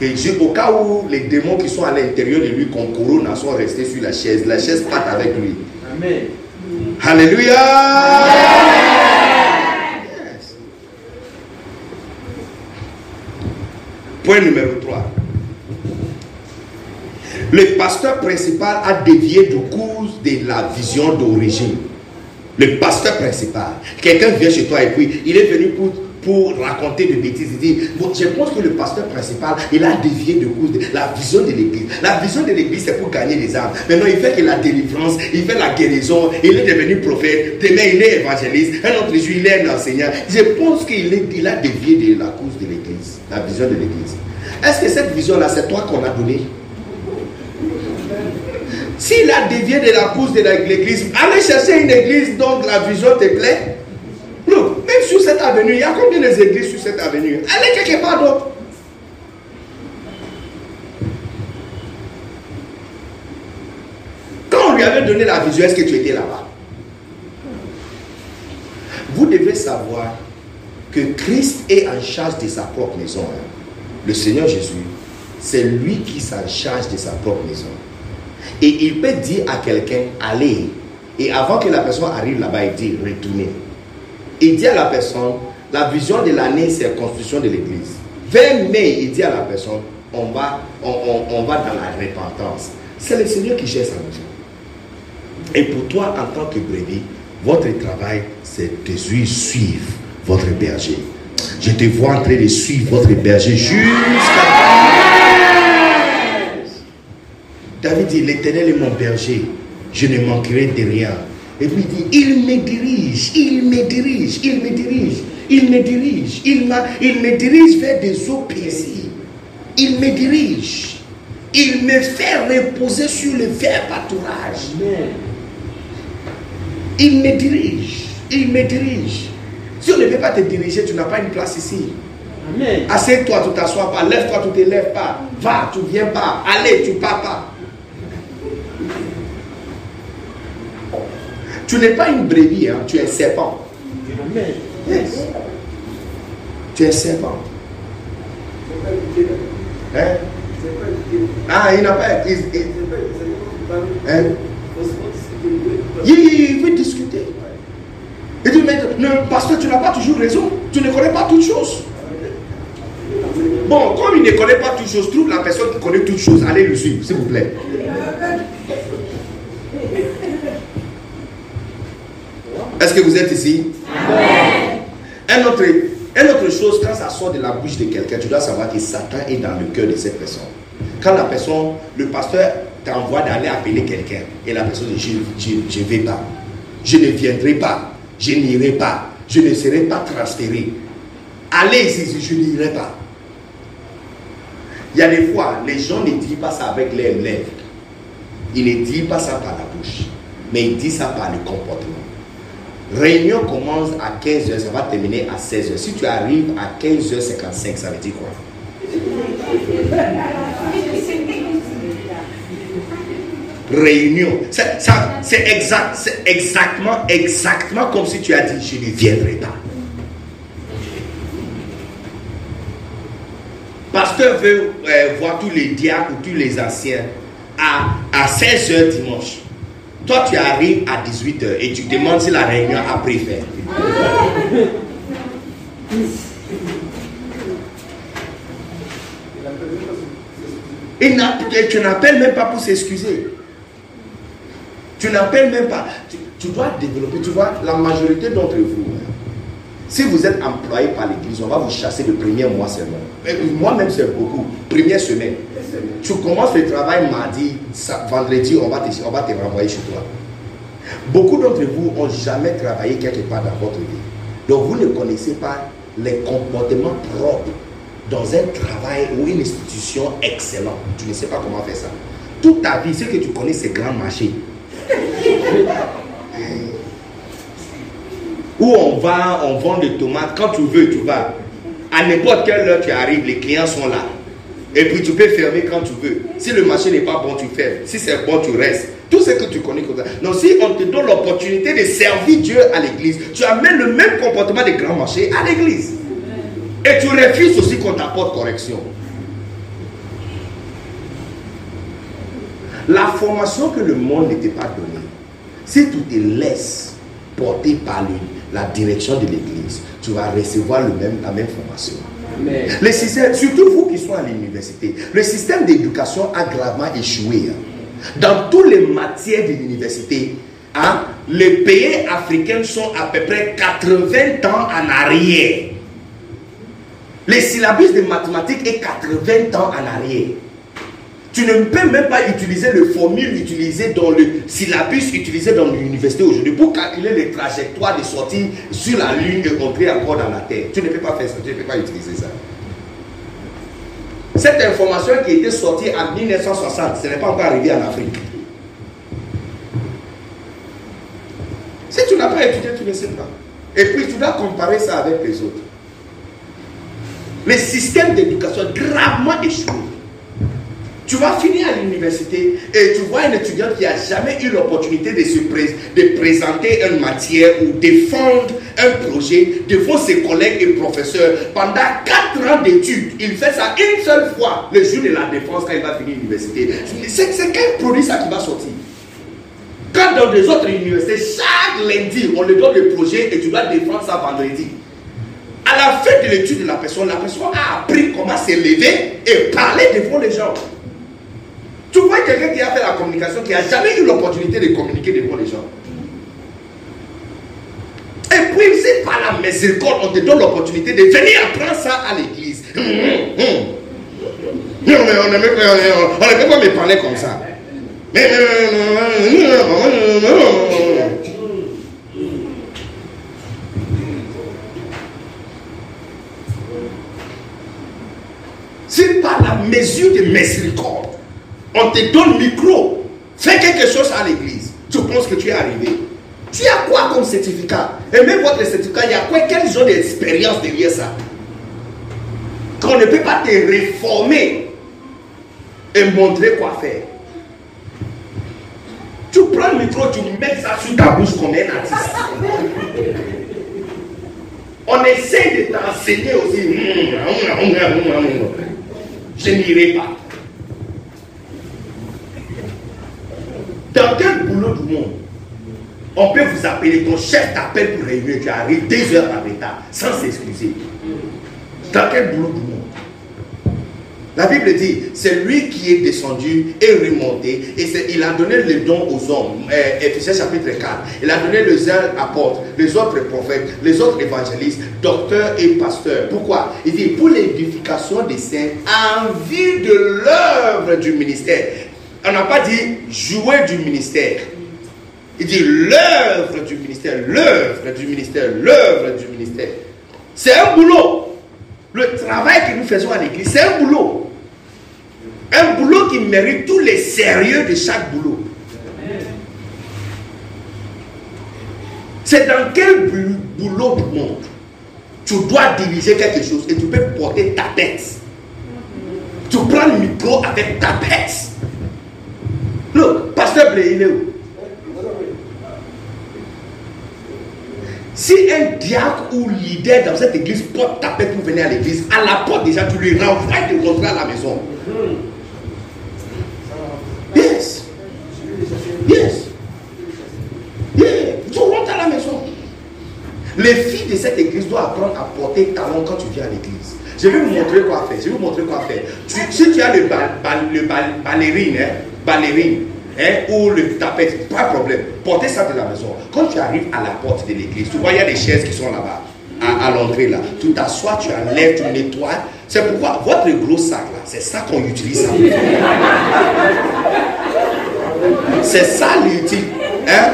Et je- au cas où les démons qui sont à l'intérieur de lui, comme Corona, sont restés sur la chaise, la chaise parte avec lui. Amen. Alléluia. Yes. Point numéro 3. Le pasteur principal a dévié du cours de la vision d'origine. Le pasteur principal. Quelqu'un vient chez toi et puis il est venu pour, pour raconter des bêtises. Il dit, bon, je pense que le pasteur principal, il a dévié de cours de la vision de l'église. La vision de l'église, c'est pour gagner les âmes. Maintenant, il fait que la délivrance, il fait la guérison, il est devenu prophète. Demain, il est évangéliste. Un autre jour, il est un enseignant. Je pense qu'il il a dévié de la cause de l'église, la vision de l'église. Est-ce que cette vision-là, c'est toi qu'on a donnée? S'il a dévié de la cause de l'église, allez chercher une église dont la vision te plaît. Look, même sur cette avenue, il y a combien d'églises sur cette avenue? Allez quelque part d'autre. Quand on lui avait donné la vision, est-ce que tu étais là-bas? Vous devez savoir que Christ est en charge de sa propre maison. hein. Le Seigneur Jésus, c'est lui qui s'en charge de sa propre maison. Et il peut dire à quelqu'un, allez. Et avant que la personne arrive là-bas, il dit, retournez. Il dit à la personne, la vision de l'année, c'est la construction de l'église. Vers mai, il dit à la personne, on va, on, va dans la repentance. C'est le Seigneur qui gère sa maison. Et pour toi, en tant que brebis, votre travail, c'est de suivre votre berger. Je te vois en train de suivre votre berger jusqu'à David dit, l'Éternel est mon berger, je ne manquerai de rien. Et puis il dit, il me dirige, il me dirige, il me dirige, il me dirige, il, me dirige vers des eaux paisibles. Il me dirige, il me fait reposer sur le vert pâturage. Il me dirige, il me dirige. Si on ne peut pas te diriger, tu n'as pas une place ici. Assieds-toi, tu t'assois pas. Lève-toi, tu ne te lèves pas. Va, tu ne viens pas. Allez, tu pars pas. Tu n'es pas une brebis, hein, tu es un serpent. Tu es un serpent. Hein? Ah, il n'a pas. il- hein? Il, veut discuter. Il dit, mais ne- pasteur, tu n'as pas toujours raison. Tu ne connais pas toutes choses. Bon, comme il ne connaît pas toutes choses, trouve la personne qui connaît toutes choses. Allez le suivre, s'il vous plaît. Est-ce que vous êtes ici? Un autre, une autre chose, quand ça sort de la bouche de quelqu'un, tu dois savoir que Satan est dans le cœur de cette personne. Quand la personne, le pasteur t'envoie d'aller appeler quelqu'un et la personne dit Je ne vais pas, je ne viendrai pas, je n'irai pas, je ne serai pas transféré. Allez ici, je n'irai pas. Il y a des fois, les gens ne disent pas ça avec leurs lèvres. Ils ne disent pas ça par la bouche, mais ils disent ça par le comportement. Réunion commence à 15h, ça va terminer à 16h. Si tu arrives à 15h55, ça veut dire quoi? Réunion. C'est exact, exactement, exactement comme si tu as dit, je ne viendrai pas. Pasteur veut euh, voir tous les diacres ou tous les anciens à, à 16h dimanche. Toi, tu arrives à 18h et tu demandes si la réunion a n'a- tu n'appelles même pas pour s'excuser. Tu n'appelles même pas. Tu, tu dois développer. Tu vois, la majorité d'entre vous, si vous êtes employé par l'église, on va vous chasser le premier mois seulement. Mais Moi-même, c'est beaucoup. Première semaine. Tu commences le travail mardi, vendredi, on va, te, on va te renvoyer chez toi. Beaucoup d'entre vous n'ont jamais travaillé quelque part dans votre vie. Donc vous ne connaissez pas les comportements propres dans un travail ou une institution excellente. Tu ne sais pas comment faire ça. Toute ta vie, ce que tu connais, c'est grand marché. Où on va, on vend des tomates. Quand tu veux, tu vas. À n'importe quelle heure tu arrives, les clients sont là. Et puis tu peux fermer quand tu veux. Si le marché n'est pas bon, tu fermes. Si c'est bon, tu restes. Tout ce que tu connais comme ça. Donc si on te donne l'opportunité de servir Dieu à l'église, tu amènes le même comportement des grands marchés à l'église. Et tu refuses aussi qu'on t'apporte correction. La formation que le monde ne t'a pas donnée, si tu te laisses porter par lui, la direction de l'église, tu vas recevoir le même, la même formation. Le système, surtout vous qui sont à l'université, le système d'éducation a gravement échoué. hein. Dans toutes les matières de l'université, hein, les pays africains sont à peu près 80 ans en arrière. Les syllabus de mathématiques est 80 ans en arrière. Tu ne peux même pas utiliser le formule utilisé dans le syllabus utilisé dans l'université aujourd'hui pour calculer les trajectoires de sortie sur la Lune et entrer encore dans la Terre. Tu ne peux pas faire ça, tu ne peux pas utiliser ça. Cette information qui était sortie en 1960, ce n'est pas encore arrivé en Afrique. Si tu n'as pas étudié, tu ne sais pas. Et puis tu dois comparer ça avec les autres. Le système d'éducation gravement échoué. Tu vas finir à l'université et tu vois un étudiant qui n'a jamais eu l'opportunité de se de présenter une matière ou défendre un projet devant ses collègues et professeurs pendant 4 ans d'études. Il fait ça une seule fois le jour de la défense quand il va finir l'université. C'est c'est quel produit ça qui va sortir Quand dans des autres universités, chaque lundi, on lui donne le projet et tu dois défendre ça vendredi. À la fin de l'étude de la personne, la personne a appris comment s'élever et parler devant les gens. Tu vois quelqu'un qui a fait la communication, qui n'a jamais eu l'opportunité de communiquer devant les gens. Et puis, c'est par la miséricorde, on te donne l'opportunité de venir apprendre ça à l'église. Hum, hum, hum. On ne peut peut pas me parler comme ça. C'est par la mesure de miséricorde. On te donne micro. Fais quelque chose à l'église. Tu penses que tu es arrivé. Tu as quoi comme certificat? Et même votre certificat, il y a quoi? Quel genre d'expérience derrière ça? Qu'on ne peut pas te réformer et montrer quoi faire. Tu prends le micro, tu mets ça sur ta bouche comme un artiste. On essaie de t'enseigner aussi. Je n'irai pas. Dans quel boulot du monde On peut vous appeler, ton chef t'appelle pour réunir, tu arrives deux heures en retard, sans s'excuser. Dans quel boulot du monde la Bible dit, c'est lui qui est descendu et remonté, et il a donné le don aux hommes. Euh, Ephésiens chapitre 4. Il a donné les uns apôtres, les autres prophètes, les autres évangélistes, docteurs et pasteurs. Pourquoi? Il dit, pour l'édification des saints, en vue de l'œuvre du ministère. On n'a pas dit jouer du ministère. Il dit l'œuvre du ministère, l'œuvre du ministère, l'œuvre du ministère. C'est un boulot. Le travail que nous faisons à l'église, c'est un boulot. Un boulot qui mérite tous les sérieux de chaque boulot. C'est dans quel boulot du monde tu dois diriger quelque chose et tu peux porter ta tête. Tu prends le micro avec ta tête. Look, pasteur Blé, il est où? Si un diacre ou leader dans cette église porte ta tête pour venir à l'église, à la porte déjà, tu lui renvoies et te rentrer à la maison. Yes. Yes. Yeah. Tu rentres à la maison. Les filles de cette église doivent apprendre à porter talon quand tu viens à l'église. Je vais vous montrer quoi faire. Je vais vous montrer quoi faire. si tu as le, le ballerine, hein, ballerine, hein, ou le tapet, pas de problème. Portez ça de la maison. Quand tu arrives à la porte de l'église, tu vois, il y a des chaises qui sont là-bas, à, l'entrée là. Tu t'assois, tu enlèves, tu nettoies. C'est pourquoi votre gros sac là, c'est ça qu'on utilise. c'est ça l'utile. Hein?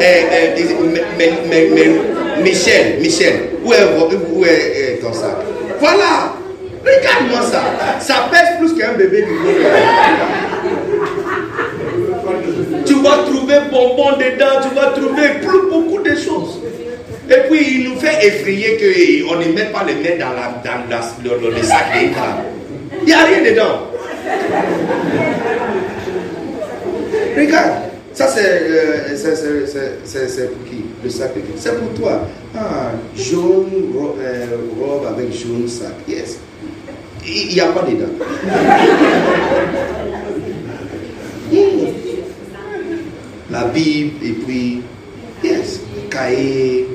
Eh, eh, Michel, Michel, où est, où est, ton sac? Voilà, regarde-moi ça. Ça pèse plus qu'un bébé du tu vas trouver bonbons dedans, tu vas trouver beaucoup de choses. Et puis il nous fait effrayer qu'on ne mette pas les mains dans, la, dans le, sac Il n'y a rien dedans. Regarde, ça c'est c'est pour qui? Le sac de C'est pour toi. Ah, jaune, euh, robe avec jaune sac. Yes. Il n'y a pas dedans. la Bible et puis, yes, cahier,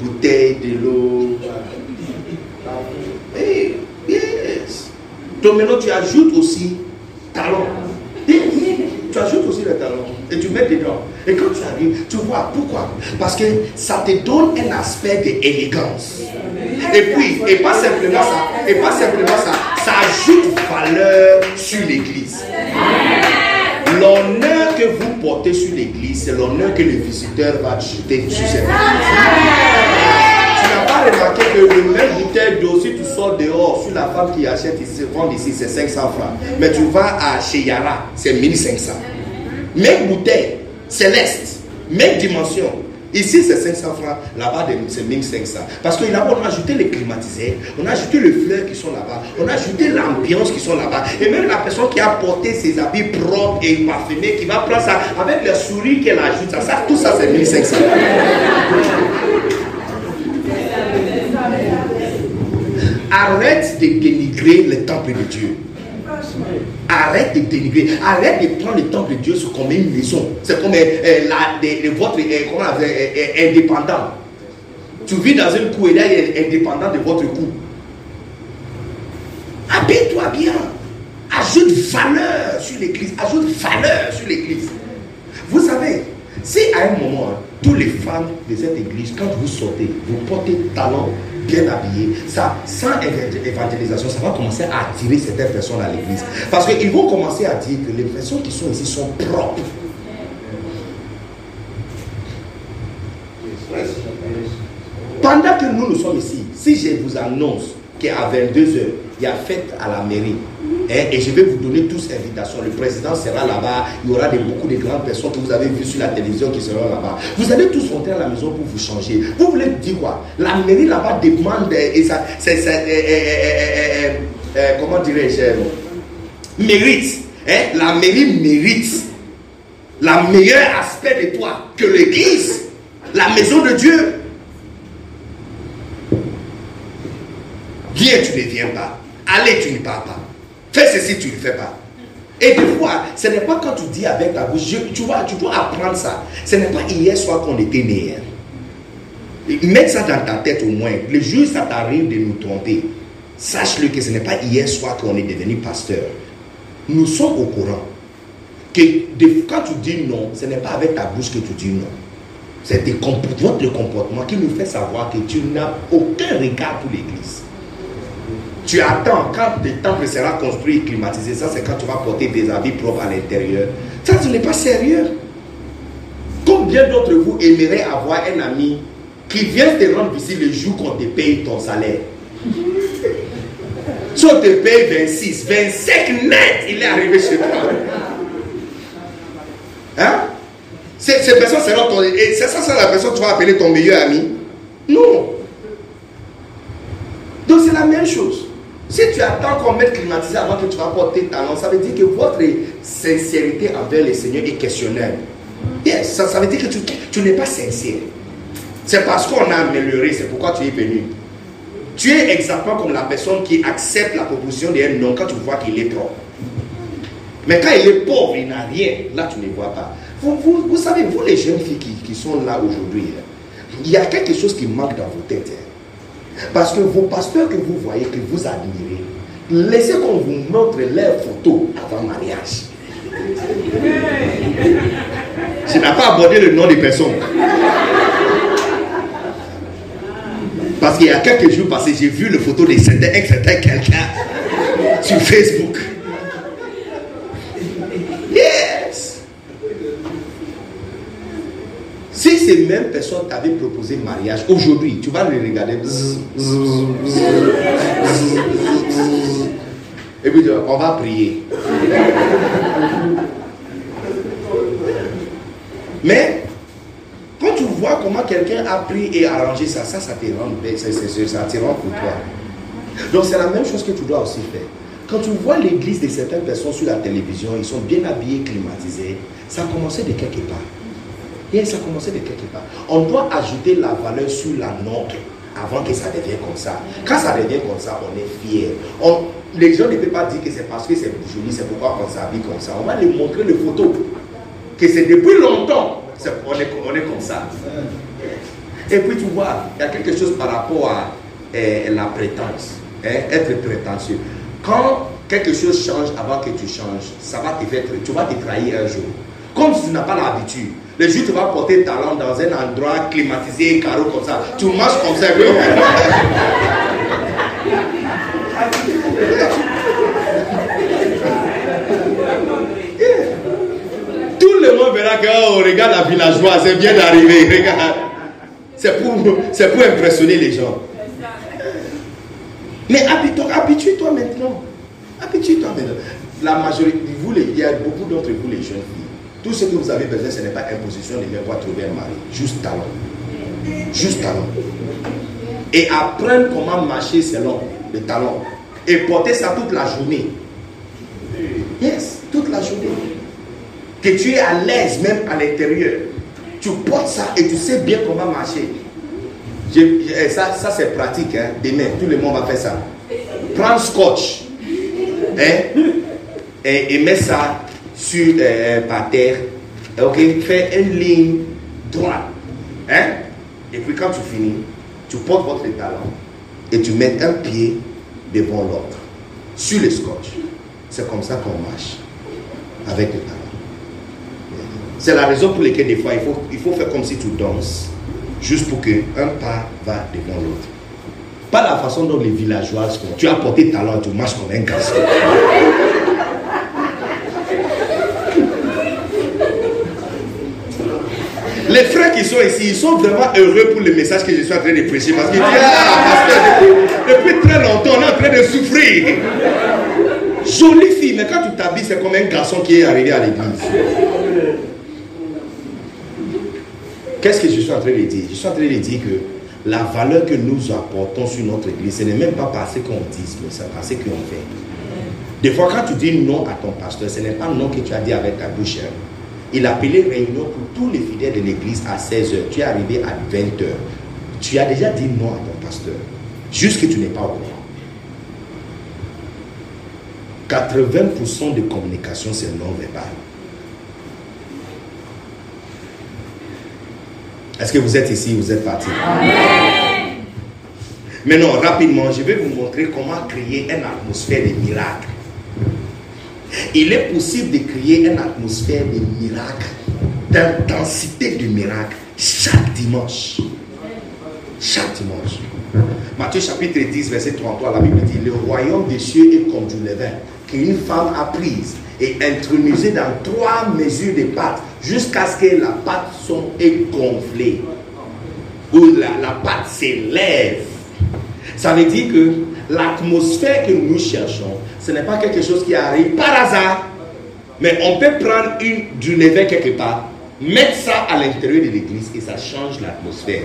bouteille de l'eau. Hey, yes. Donc maintenant tu ajoutes aussi talon. Tu ajoutes aussi le talon et tu mets dedans. Et quand tu arrives, tu vois pourquoi Parce que ça te donne un aspect d'élégance. Et puis, et pas simplement ça, et pas simplement ça, ça ajoute valeur sur l'église. L'honneur que vous portez sur l'église, c'est l'honneur que le visiteur va jeter sur cette église. Remarqué que le même bouteille d'eau, si tu sors dehors sur la femme qui achète ici, vend ici, c'est 500 francs. Mais tu vas à chez Yara, c'est 1500. Même bouteille, céleste, même dimension. Ici, c'est 500 francs. Là-bas, c'est 1500. Parce qu'on a ajouté les climatiseurs, on a ajouté les fleurs qui sont là-bas, on a ajouté l'ambiance qui sont là-bas. Et même la personne qui a porté ses habits propres et parfumés, qui va prendre ça avec le sourire qu'elle ajoute, ça, ça, tout ça, c'est 1500. Arrête de dénigrer le temple de Dieu. Arrête de dénigrer. Arrête de prendre le temple de Dieu comme une maison. C'est comme euh, euh, la, votre euh, indépendant. Tu vis dans une cour et là, il est indépendant de votre cour. Habille-toi bien. Ajoute valeur sur l'église. Ajoute valeur sur l'église. Vous savez, si à un moment, tous les femmes de cette église, quand vous sortez, vous portez talent bien ça, sans évangélisation, ça va commencer à attirer certaines personnes à l'église. Parce qu'ils vont commencer à dire que les personnes qui sont ici sont propres. Pendant que nous, nous sommes ici, si je vous annonce qu'à 22h, il y a fête à la mairie, hein, et je vais vous donner tous invitation. Le président sera là-bas. Il y aura beaucoup de grandes personnes que vous avez vues sur la télévision qui seront là-bas. Vous allez tous rentrer à la maison pour vous changer. Vous voulez dire quoi? La mairie là-bas demande, et ça, comment dirais-je, mérite. Hein? La mairie mérite la meilleur aspect de toi que l'église, la maison de Dieu. Viens, tu ne viens pas. Allez, tu ne pars pas. Fais ceci, tu ne le fais pas. Et des fois, ce n'est pas quand tu dis avec ta bouche, tu vois, tu dois apprendre ça. Ce n'est pas hier soir qu'on était né. Hein. Mets ça dans ta tête au moins. Le jour ça t'arrive de nous tromper, sache-le que ce n'est pas hier soir qu'on est devenu pasteur. Nous sommes au courant que quand tu dis non, ce n'est pas avec ta bouche que tu dis non. C'est votre comportement qui nous fait savoir que tu n'as aucun regard pour l'Église. Tu attends quand le temple sera construit et climatisé. Ça, c'est quand tu vas porter des habits propres à l'intérieur. Ça, ce n'est pas sérieux. Combien d'entre vous aimeraient avoir un ami qui vient te rendre visite le jour qu'on te paye ton salaire? Si on te paye 26, 25 net, il est arrivé chez toi. Hein? Cette personne sera ton. Et c'est ça, c'est la personne que tu vas appeler ton meilleur ami? Non. Donc c'est la même chose. Si tu attends qu'on mette climatisé avant que tu vas porter talent, ça veut dire que votre sincérité envers le Seigneur est questionnelle. Yes, ça, veut dire que tu, tu n'es pas sincère. C'est parce qu'on a amélioré, c'est pourquoi tu es venu. Tu es exactement comme la personne qui accepte la proposition d'un nom quand tu vois qu'il est trop. Mais quand il est pauvre, il n'a rien, là tu ne vois pas. Vous, vous, vous, savez, vous les jeunes filles qui, qui sont là aujourd'hui, hein, il y a quelque chose qui manque dans vos têtes. Hein. Parce que vos pasteurs que vous voyez, que vous admirez, laissez qu'on vous montre leurs photos avant mariage. Je n'ai pas abordé le nom des personnes. Parce qu'il y a quelques jours passés, j'ai vu le photo de certains, certain quelqu'un sur Facebook. Si ces mêmes personnes t'avaient proposé mariage aujourd'hui, tu vas les regarder. Et puis on va prier. Mais quand tu vois comment quelqu'un a pris et arrangé ça, ça, ça te rend, ça te rend pour toi. Donc c'est la même chose que tu dois aussi faire. Quand tu vois l'église de certaines personnes sur la télévision, ils sont bien habillés, climatisés, ça a commencé de quelque part. Et ça a commencé de quelque part. On doit ajouter la valeur sur la nôtre avant que ça devienne comme ça. Quand ça devient comme ça, on est fier. les gens ne peuvent pas dire que c'est parce que c'est joli, c'est pourquoi on s'habille comme ça. On va les montrer les photos. Que c'est depuis longtemps, on, est, on est comme ça. Et puis tu vois, il y a quelque chose par rapport à eh, la prétence. Hein, être prétentieux. Quand quelque chose change avant que tu changes, ça va te faire, tu vas te trahir un jour. Comme tu n'as pas l'habitude, le jour tu vas porter ta langue dans un endroit climatisé, carreau comme ça, tu marches comme ça. Tout le monde verra que, oh, regarde la villageoise, c'est bien d'arriver. C'est pour, pour impressionner les gens. Mais habitue-toi maintenant. Habitue-toi maintenant. La majorité, vous, il y a beaucoup d'entre vous, les jeunes. Tout ce que vous avez besoin, ce n'est pas imposition de même pas trouver un mari. Juste talent. Juste talent. Et apprendre comment marcher selon le talent. Et porter ça toute la journée. Yes, toute la journée. Que tu es à l'aise même à l'intérieur. Tu portes ça et tu sais bien comment marcher. Eh, ça, ça c'est pratique. Hein. Demain, tout le monde va faire ça. Prends scotch. Hein, et mets ça sur, euh, par terre. Ok, fais une ligne droite. Hein? Et puis quand tu finis, tu portes votre talent et tu mets un pied devant l'autre sur le scotch. C'est comme ça qu'on marche avec le talent. C'est la raison pour laquelle des fois il faut, il faut faire comme si tu danses, juste pour qu'un pas va devant l'autre. Pas la façon dont les villageois, tu as porté talent, tu marches comme un garçon. Les frères qui sont ici, ils sont vraiment heureux pour le message que je suis en train de prêcher. Parce qu'ils disent, ah, depuis, très longtemps, on est en train de souffrir. Jolie fille, mais quand tu t'habilles, c'est comme un garçon qui est arrivé à l'église. Qu'est-ce que je suis en train de dire? Je suis en train de dire que la valeur que nous apportons sur notre église, ce n'est même pas parce qu'on dit, mais c'est parce qu'on fait. Des fois, quand tu dis non à ton pasteur, ce n'est pas non que tu as dit avec ta bouche. Hein. Il a appelé réunion pour tous les fidèles de l'église à 16h. Tu es arrivé à 20h. Tu as déjà dit non à ton pasteur. Juste que tu n'es pas au courant. 80% de communication, c'est non-verbal. Est-ce que vous êtes ici, vous êtes parti? Maintenant, rapidement, je vais vous montrer comment créer une atmosphère de miracle. Il est possible de créer une atmosphère de miracle, d'intensité de miracle, chaque dimanche. Chaque dimanche. Matthieu chapitre 10, verset 33, la Bible dit, le royaume des cieux est comme du levain qu'une femme a prise et intronisé dans trois mesures de pâte jusqu'à ce que la pâte soit gonflée. Ou la pâte s'élève. Ça veut dire que l'atmosphère que nous cherchons, ce n'est pas quelque chose qui arrive par hasard. Mais on peut prendre une, du levain quelque part, mettre ça à l'intérieur de l'église et ça change l'atmosphère.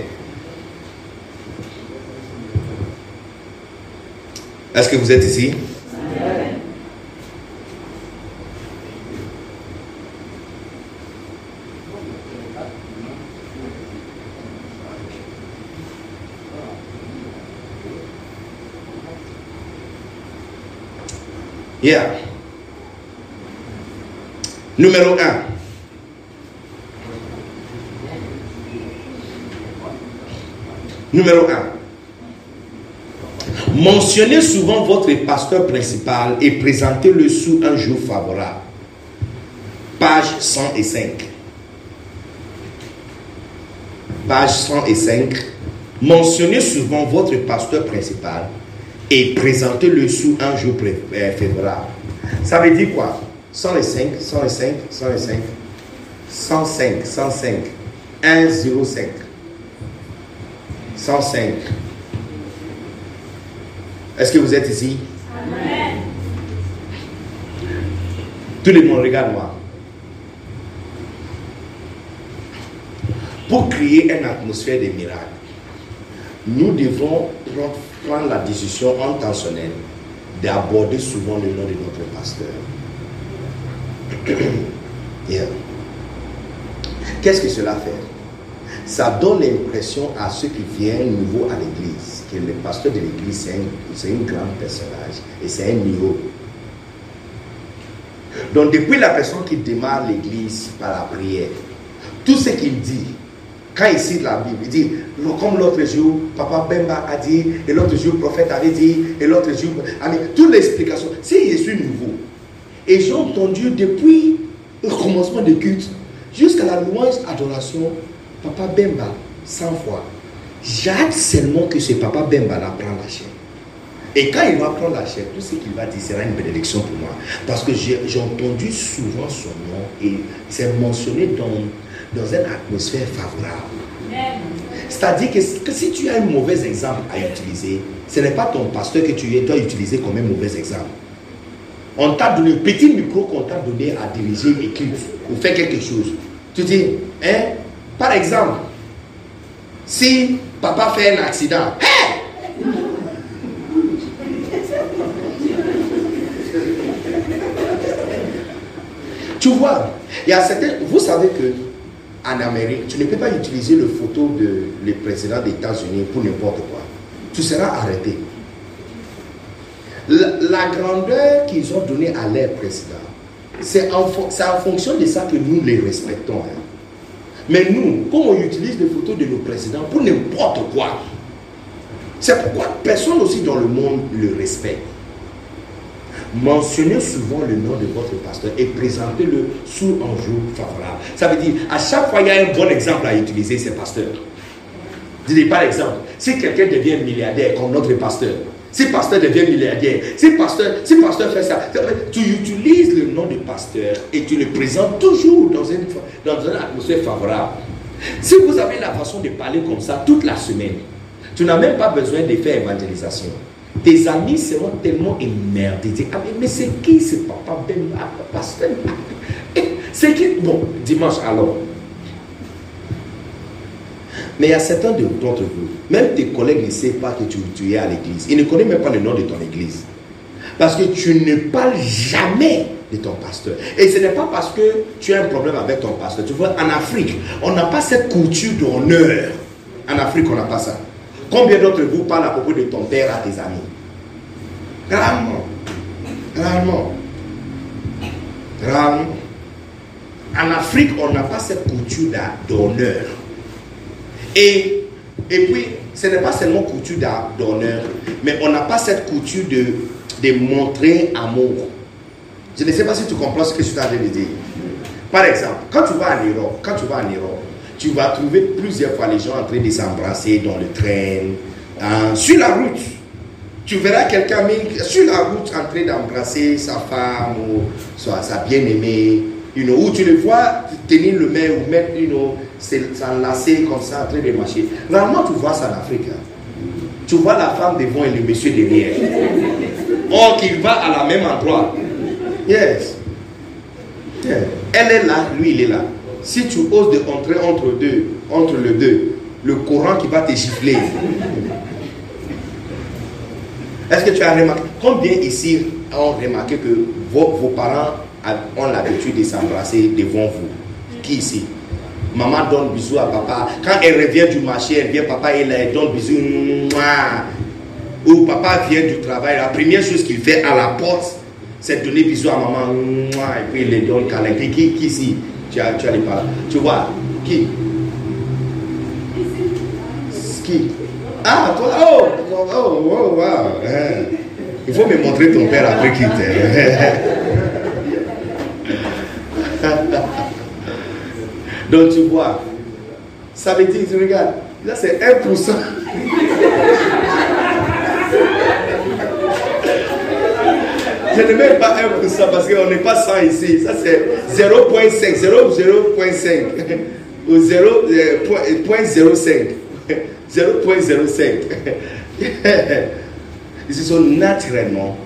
Est-ce que vous êtes ici? Yeah. Numéro 1. Numéro 1. Mentionnez souvent votre pasteur principal et présentez-le sous un jour favorable. Page 105. Page 105. Mentionnez souvent votre pasteur principal et présentez-le sous un jour euh, favorable. Ça veut dire quoi? 105, 105, 105, 105, 105, 105, 105. Est-ce que vous êtes ici? Amen. Tout le monde regarde-moi. Pour créer une atmosphère de miracle, nous devons prendre la décision intentionnelle d'aborder souvent le nom de notre pasteur. Qu'est-ce que cela fait? Ça donne l'impression à ceux qui viennent nouveau à l'église que le pasteur de l'église, c'est un grand personnage et c'est un niveau. Donc depuis la personne qui démarre l'église par la prière, tout ce qu'il dit, quand il cite la Bible, il dit, comme l'autre jour, Papa Bemba a dit, et l'autre jour, le prophète avait dit, et l'autre jour, toute l'explication, si je suis nouveau, et j'ai entendu depuis le commencement de culte jusqu'à la louange adoration, Papa Bemba, 100 fois. J'ai seulement que ce Papa Bemba là prend la chair. Et quand il va prendre la chair, tout ce qu'il va dire sera une bénédiction pour moi. Parce que j'ai entendu souvent son nom et c'est mentionné dans dans une atmosphère favorable. C'est-à-dire que, si tu as un mauvais exemple à utiliser, ce n'est pas ton pasteur que tu dois utiliser comme un mauvais exemple. On t'a donné un petit micro qu'on t'a donné à diriger une équipe ou faire quelque chose. Tu dis, hein, par exemple, si papa fait un accident, tu vois, il y a certains, vous savez que en Amérique, tu ne peux pas utiliser le photo de le président des États-Unis pour n'importe quoi. Tu seras arrêté. La, grandeur qu'ils ont donnée à leur président, c'est en, fonction de ça que nous les respectons. Hein. Mais nous, quand on utilise les photos de nos présidents pour n'importe quoi, c'est pourquoi personne aussi dans le monde le respecte mentionnez souvent le nom de votre pasteur et présentez-le sous un jour favorable. Ça veut dire, à chaque fois, il y a un bon exemple à utiliser, c'est pasteur. Dites par exemple, si quelqu'un devient milliardaire comme notre pasteur, si pasteur devient milliardaire, si pasteur, si pasteur fait ça, tu utilises le nom du pasteur et tu le présentes toujours dans une, dans une atmosphère favorable. Si vous avez la façon de parler comme ça toute la semaine, tu n'as même pas besoin de faire évangélisation tes amis seront tellement émerdés. Ah, mais c'est qui ce papa Ben Pasteur? C'est qui? Bon, dimanche alors. Mais il y a certains d'entre vous, même tes collègues ne savent pas que tu, tu es à l'église. Ils ne connaissent même pas le nom de ton église. Parce que tu ne parles jamais de ton pasteur. Et ce n'est pas parce que tu as un problème avec ton pasteur. Tu vois, en Afrique, on n'a pas cette couture d'honneur. En Afrique, on n'a pas ça. Combien d'entre vous parlent à propos de ton père à tes amis? Rarement. Rarement. Rarement. En Afrique, on n'a pas cette couture d'honneur. Et, et puis, ce n'est pas seulement couture d'honneur, mais on n'a pas cette couture de, de montrer amour. Je ne sais pas si tu comprends ce que je suis en de dire. Par exemple, quand tu vas en Europe, quand tu vas en trouver plusieurs fois les gens en train de s'embrasser dans le train, hein, sur la route. Tu verras quelqu'un sur la route en train d'embrasser sa femme ou sa bien-aimée, you know, ou tu le vois tenir le main ou mettre, you know, s'enlacer comme ça en train de marcher. Normalement, tu vois ça en Afrique. Hein. Tu vois la femme devant et le monsieur derrière. Or qu'il va à la même endroit. Yes. Elle est là, lui il est là. Si tu oses de entrer entre deux, entre les deux, le courant qui va te gifler. Est-ce que tu as remarqué Combien ici ont remarqué que vos, parents ont l'habitude de s'embrasser devant vous? Qui ici? Maman donne bisous à papa. Quand elle revient du marché, elle vient, papa, elle donne bisous. Ou papa vient du travail, la première chose qu'il fait à la porte, c'est donner bisous à maman. Et puis il les donne câlin. Qui, qui, qui ici? Tu as, tu as les parents. Tu vois Qui? Qui? Ah, toi Oh, oh, oh, oh wow. Hein. Il faut me montrer ton père après qu'il Donc tu vois, ça veut dire, tu regardes, là c'est 1%. Je ne mets pas 1% parce qu'on n'est pas 100 ici. Ça c'est 0.5, 0.5 ou 0.05. 0.05. Ils sont naturellement,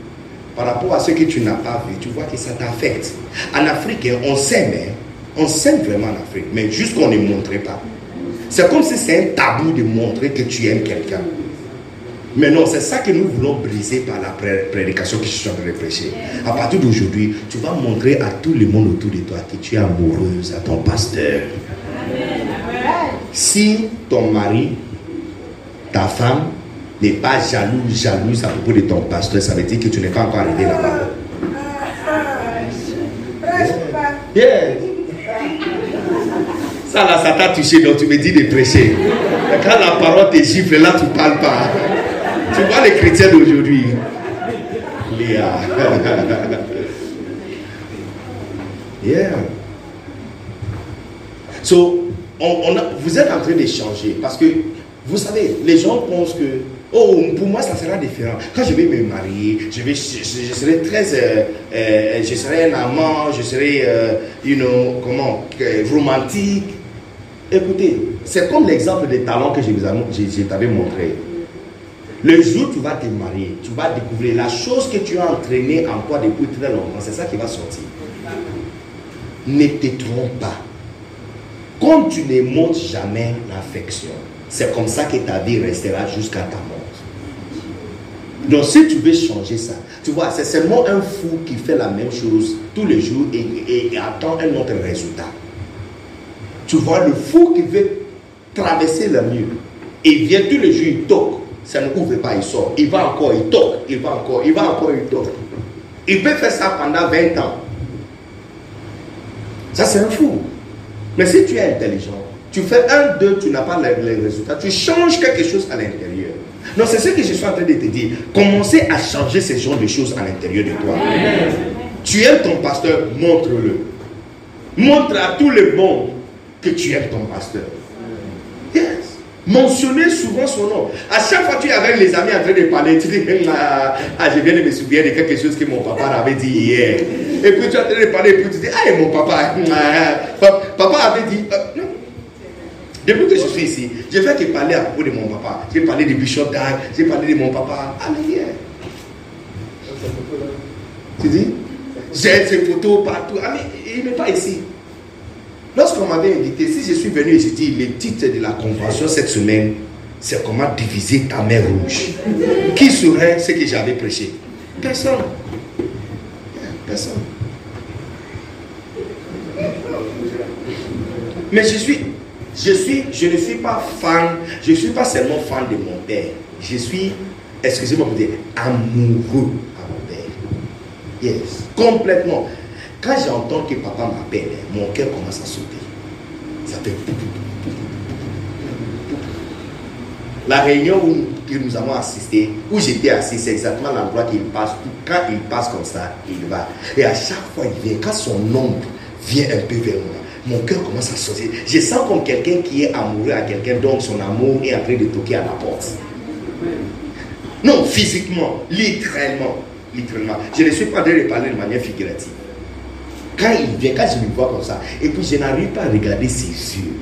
par rapport à ce que tu n'as pas vu, tu vois que ça t'affecte. En Afrique, on s'aime, hein. on s'aime vraiment en Afrique, mais juste qu'on ne montrait pas. C'est comme si c'est un tabou de montrer que tu aimes quelqu'un. Mais non, c'est ça que nous voulons briser par la prédication que je suis en train de prêcher. À partir d'aujourd'hui, tu vas montrer à tout le monde autour de toi que tu es amoureuse à ton pasteur. Si ton mari, ta femme, n'est pas jalouse, jalouse à propos de ton pasteur, ça veut dire que tu n'es pas encore arrivé là-bas. Yeah. Ça là, ça t'a touché, donc tu me dis de prêcher. Quand la parole te gifle, là, tu ne parles pas. Tu vois les chrétiens d'aujourd'hui. Léa. yeah. So, on, vous êtes en train de changer parce que vous savez, les gens pensent que oh, pour moi ça sera différent. Quand je vais me marier, je, vais, je, serai très, euh, euh, je serai un amant, je serai, euh, you know, comment, romantique. Écoutez, c'est comme l'exemple des talents que je t'avais montré. Le jour où tu vas te marier, tu vas découvrir la chose que tu as entraînée en toi depuis très longtemps. C'est ça qui va sortir. Ne te trompe pas. Comme tu ne montres jamais l'affection, c'est comme ça que ta vie restera jusqu'à ta mort. Donc si tu veux changer ça, tu vois, c'est seulement un fou qui fait la même chose tous les jours et, attend un autre résultat. Tu vois, le fou qui veut traverser le mur, il vient tous les jours, il toque ça ne ouvre pas, il sort. Il va encore, il toque, il va encore, il va encore, il toque. Il peut faire ça pendant 20 ans. Ça, c'est un fou. Mais si tu es intelligent, tu fais un, deux, tu n'as pas les, résultats, tu changes quelque chose à l'intérieur. Non, c'est ce que je suis en train de te dire. Commencez à changer ce genre de choses à l'intérieur de toi. Tu aimes ton pasteur, montre-le. Montre à tout le monde que tu aimes ton pasteur. Mentionner souvent son nom. À chaque fois que tu es avec les amis en train de parler, tu dis, ah, je viens de me souvenir de quelque chose que mon papa avait dit hier. Et puis tu es en train de parler, et puis tu dis, ah, mon papa, papa avait dit, euh. Depuis que je suis ici, je fais que parler à propos de mon papa. J'ai parlé de Bishop Dag, j'ai parlé de mon papa. Hier. Tu dis? J'ai ces photos partout. Ah, mais il n'est pas ici. Lorsqu'on m'avait invité, si je suis venu et je dis le titre de la convention cette semaine, c'est comment diviser ta mer rouge. Qui serait ce que j'avais prêché? Personne. Personne. Mais je suis, je suis, je ne suis pas fan, je ne suis pas seulement fan de mon père. Je suis, excusez-moi dire, amoureux à mon père. Yes, complètement. Quand j'entends que papa m'appelle, mon cœur commence à sauter. Ça fait La réunion où nous avons assisté, où j'étais assis, c'est exactement l'endroit qu'il passe. Quand il passe comme ça, il va. Et à chaque fois, il vient. Quand son ombre vient un peu vers moi, mon cœur commence à sauter. Je sens comme quelqu'un qui est amoureux à quelqu'un, donc son amour est en train de toquer à la porte. Non, physiquement, littéralement. Littéralement. Je ne suis pas en train de parler de manière figurative. Quand il vient, quand je me vois comme ça, et puis je n'arrive pas à regarder ses yeux.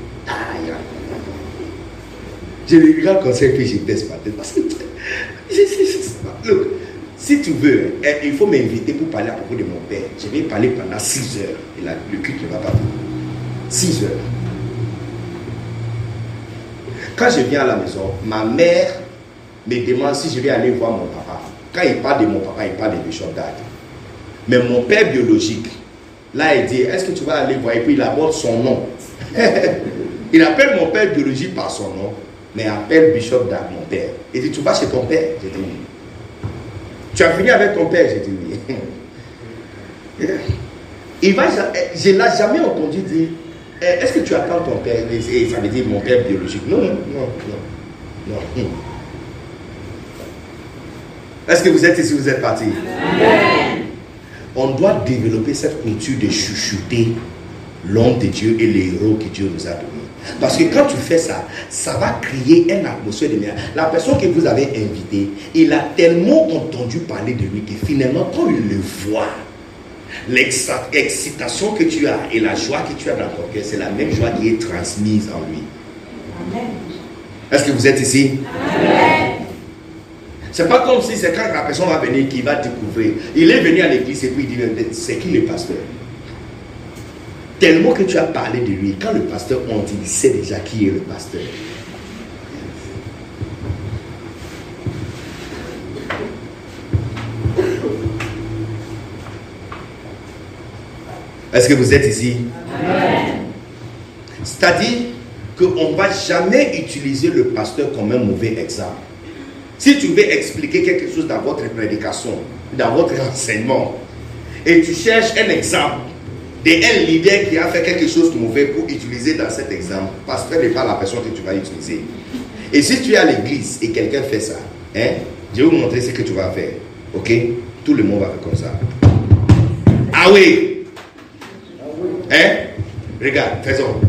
Je le regarde comme ça et puis je baisse ma tête. Look, si tu veux, eh, il faut m'inviter pour parler à propos de mon père. Je vais parler pendant 6 heures et le culte ne va pas. 6 heures. Quand je viens à la maison, ma mère me demande si je vais aller voir mon papa. Quand il parle de mon papa, il parle de Bishop Dad. Mais mon père biologique, là, il dit, est-ce que tu vas aller voir? Et puis il aborde son nom. il appelle mon père biologique par son nom, mais appelle Bishop Dad, mon père. Il dit, tu vas chez ton père? J'ai dit oui. Tu as fini avec ton père? J'ai dit oui. Il va, je ne l'ai jamais entendu dire, est-ce que tu attends ton père Et ça veut dire mon père biologique? Non, non, non, non. Est-ce que vous êtes ici, vous êtes parti? On doit développer cette culture de chuchoter l'homme de Dieu et les héros que Dieu nous a donnés. Parce que quand tu fais ça, ça va créer une atmosphère de merde. La personne que vous avez invitée, il a tellement entendu parler de lui que finalement, quand il le voit, l'excitation que tu as et la joie que tu as dans ton cœur, c'est la même joie qui est transmise en lui. Est-ce que vous êtes ici? Amen. C'est pas comme si c'est quand la personne va venir qu'il va découvrir. Il est venu à l'église et puis il dit c'est qui le pasteur? Tellement que tu as parlé de lui, quand le pasteur on dit, il sait déjà qui est le pasteur. Est-ce que vous êtes ici? C'est-à-dire qu'on ne va jamais utiliser le pasteur comme un mauvais exemple. Si tu veux expliquer quelque chose dans votre prédication, dans votre enseignement, et tu cherches un exemple d'un leader qui a fait quelque chose de mauvais pour utiliser dans cet exemple, pasteur n'est pas la personne que tu vas utiliser. Et si tu es à l'église et quelqu'un fait ça, hein, je vais vous montrer ce que tu vas faire. Ok? Tout le monde va faire comme ça. Ah oui Hein Regarde, faisons.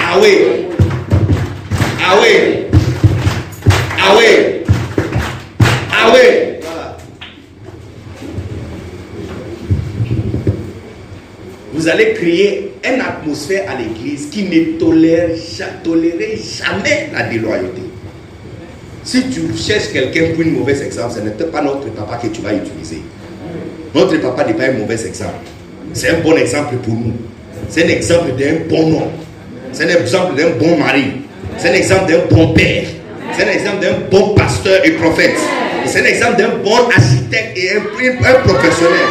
Ah oui Ah oui ah oui. Ah oui. Vous allez créer une atmosphère à l'église qui ne tolère, jamais la déloyauté. Si tu cherches quelqu'un pour une mauvaise exemple, ce n'est pas notre papa que tu vas utiliser. Notre papa n'est pas un mauvais exemple. C'est un bon exemple pour nous. C'est un exemple d'un bon nom. C'est un exemple d'un bon mari. C'est un exemple d'un bon père. C'est un exemple d'un bon pasteur et prophète. C'est un exemple d'un bon architecte et un, professionnel.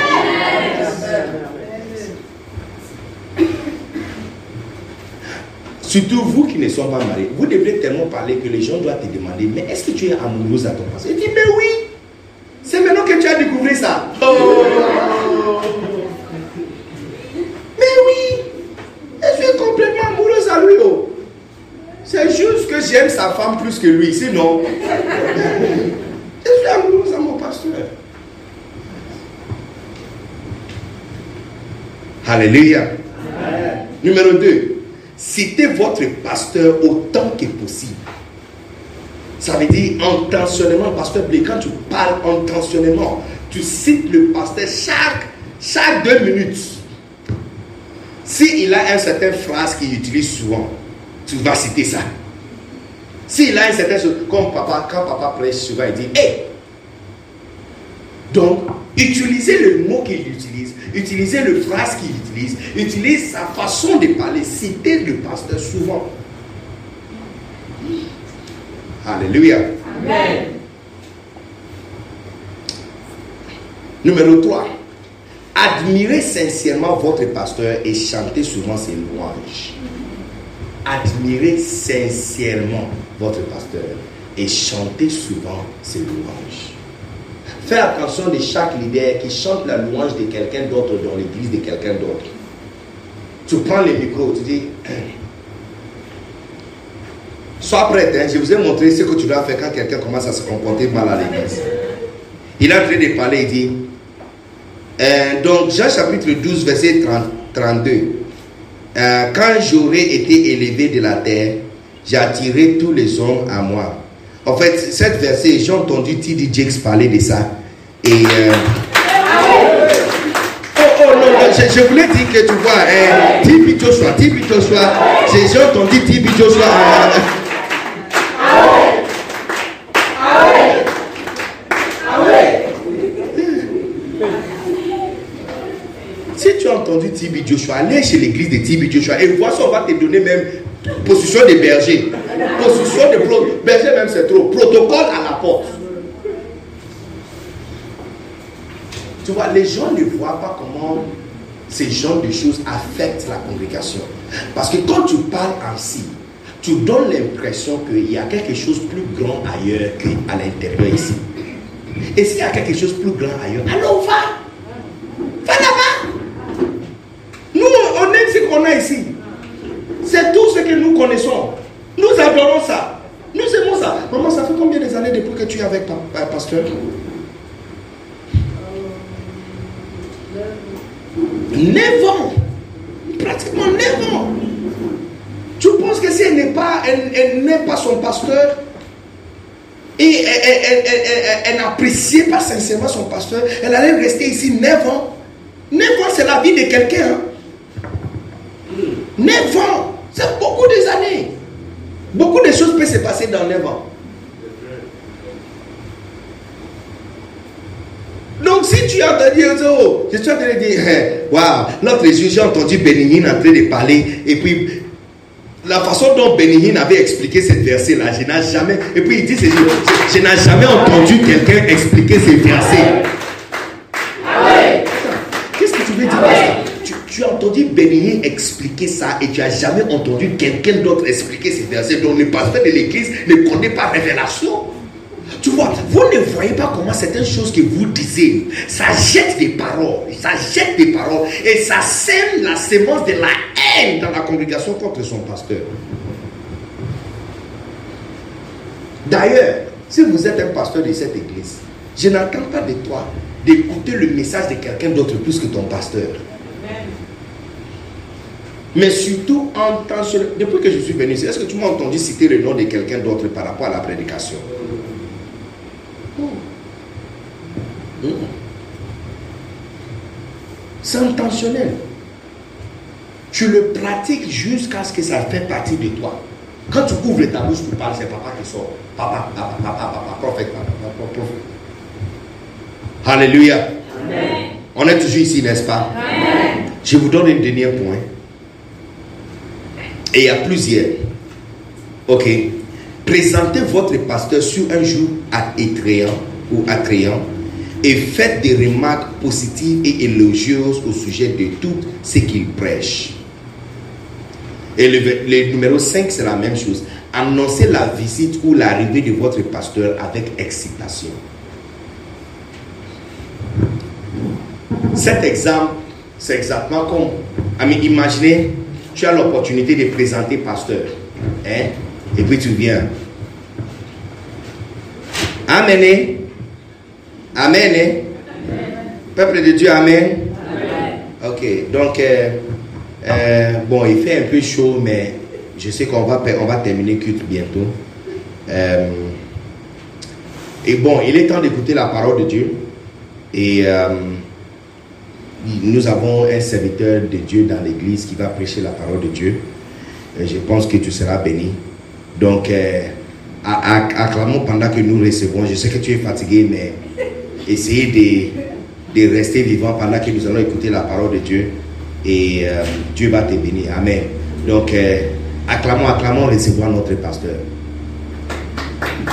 Surtout vous qui ne sont pas mariés, vous devez tellement parler que les gens doivent te demander, mais est-ce que tu es amoureuse à ton pasteur Il dit, mais oui, c'est maintenant que tu as découvert ça. Oh. Mais oui, je suis complètement amoureuse à lui. Oh. C'est juste j'aime sa femme plus que lui, sinon. je suis amoureuse à mon pasteur. Alléluia. Numéro 2. Citez votre pasteur autant que possible. Ça veut dire intentionnellement, pasteur Blé, quand tu parles intentionnellement, tu cites le pasteur chaque, chaque deux minutes. S'il a une certaine phrase qu'il utilise souvent, tu vas citer ça. S'il a une certaine chose, comme papa, quand papa prêche souvent, il dit Hé Donc, utilisez le mot qu'il utilise, utilisez le phrase qu'il utilise, utilisez sa façon de parler, citez le pasteur souvent. Alléluia. Amen. Numéro 3. Admirez sincèrement votre pasteur et chantez souvent ses louanges admirez sincèrement votre pasteur et chantez souvent ses louanges. Fais attention de chaque leader qui chante la louange de quelqu'un d'autre dans l'église de quelqu'un d'autre. Tu prends le micro, tu dis, sois prête, hein, je vous ai montré ce que tu dois faire quand quelqu'un commence à se comporter mal à l'église. Il a en train de parler, il dit, euh, donc Jean chapitre 12, verset 30, 32. Euh, quand j'aurai été élevé de la terre, attiré tous les hommes à moi. En fait, cette verset, j'ai entendu T.D. Jakes parler de ça. Et. euh, Oh, oh je, voulais dire que tu vois, euh, T.B. Joshua, T.B. Joshua, j'ai entendu T.B. Joshua Si tu as entendu Tibi Joshua, allez chez l'église de Tibi Joshua et vois si on va te donner même position de berger. Position de pro- berger même c'est trop. Protocole à la porte. Tu vois, les gens ne voient pas comment ces genres de choses affectent la congrégation. Parce que quand tu parles ainsi, tu donnes l'impression qu'il y a quelque chose plus grand ailleurs qu'à l'intérieur ici. Et s'il y a quelque chose plus grand ailleurs, alors. Va là-bas. Nous, on aime ce qu'on ici. C'est tout ce que nous connaissons. Nous adorons ça. Nous aimons ça. Maman, ça fait combien des années depuis que tu es avec pa- pasteur? Neuf ans. Pratiquement neuf ans. Tu penses que si elle n'est pas, elle, elle pas son pasteur, et elle n'appréciait pas sincèrement son pasteur, elle allait rester ici neuf ans. Neuf ans, c'est la vie de quelqu'un. hein. Neuf ans, c'est beaucoup des années. Beaucoup de choses peuvent se passer dans neuf ans. Donc si tu as entendu, je suis en train de dire, eh, waouh, l'autre jour j'ai entendu Bénigne en train de parler, et puis la façon dont Bénigne avait expliqué cette verset-là, je n'ai jamais, et puis il dit, je, je n'ai jamais entendu quelqu'un expliquer ces versets. Qu'est-ce que tu veux dire par ça tu, Bénigne expliquer ça et tu n'as jamais entendu quelqu'un d'autre expliquer ces versets. Donc le pasteur de l'église ne connaît pas révélation. Tu vois, vous ne voyez pas comment certaines choses que vous disiez, ça jette des paroles, ça jette des paroles et ça sème la sémence de la haine dans la congrégation contre son pasteur. D'ailleurs, si vous êtes un pasteur de cette église, je n'attends pas de toi d'écouter le message de quelqu'un d'autre plus que ton pasteur. Mais surtout, intentionne- depuis que je suis venu ici, est-ce que tu m'as entendu citer le nom de quelqu'un d'autre par rapport à la prédication? Non. C'est intentionnel. Tu le pratiques jusqu'à ce que ça fait partie de toi. Quand tu ouvres ta bouche pour parler, c'est papa qui sort. Papa, papa, papa, papa, prophète, papa, papa, prophète. Alléluia. On est toujours ici, n'est-ce pas? Je vous donne un dernier point. Et a plusieurs. Ok. Présentez votre pasteur sur un jour attrayant ou attrayant et faites des remarques positives et élogieuses au sujet de tout ce qu'il prêche. Et le, numéro 5, c'est la même chose. Annoncez la visite ou l'arrivée de votre pasteur avec excitation. Cet exemple, c'est exactement comme, ami, imaginez, tu as l'opportunité de présenter pasteur, hein, et puis tu viens. Amen. hein? Amen. hein? Peuple de Dieu, Amen? Ok, donc, euh, euh, bon, il fait un peu chaud, mais je sais qu'on va, on va terminer culte bientôt. Euh, et bon, il est temps d'écouter la parole de Dieu. Et nous avons un serviteur de Dieu dans l'église qui va prêcher la parole de Dieu. Et je pense que tu seras béni. Donc, euh, acclamons pendant que nous recevons. Je sais que tu es fatigué, mais essayez de, de rester vivant pendant que nous allons écouter la parole de Dieu. Et euh, Dieu va te bénir. Amen. Donc, euh, acclamons, acclamons, recevoir notre pasteur.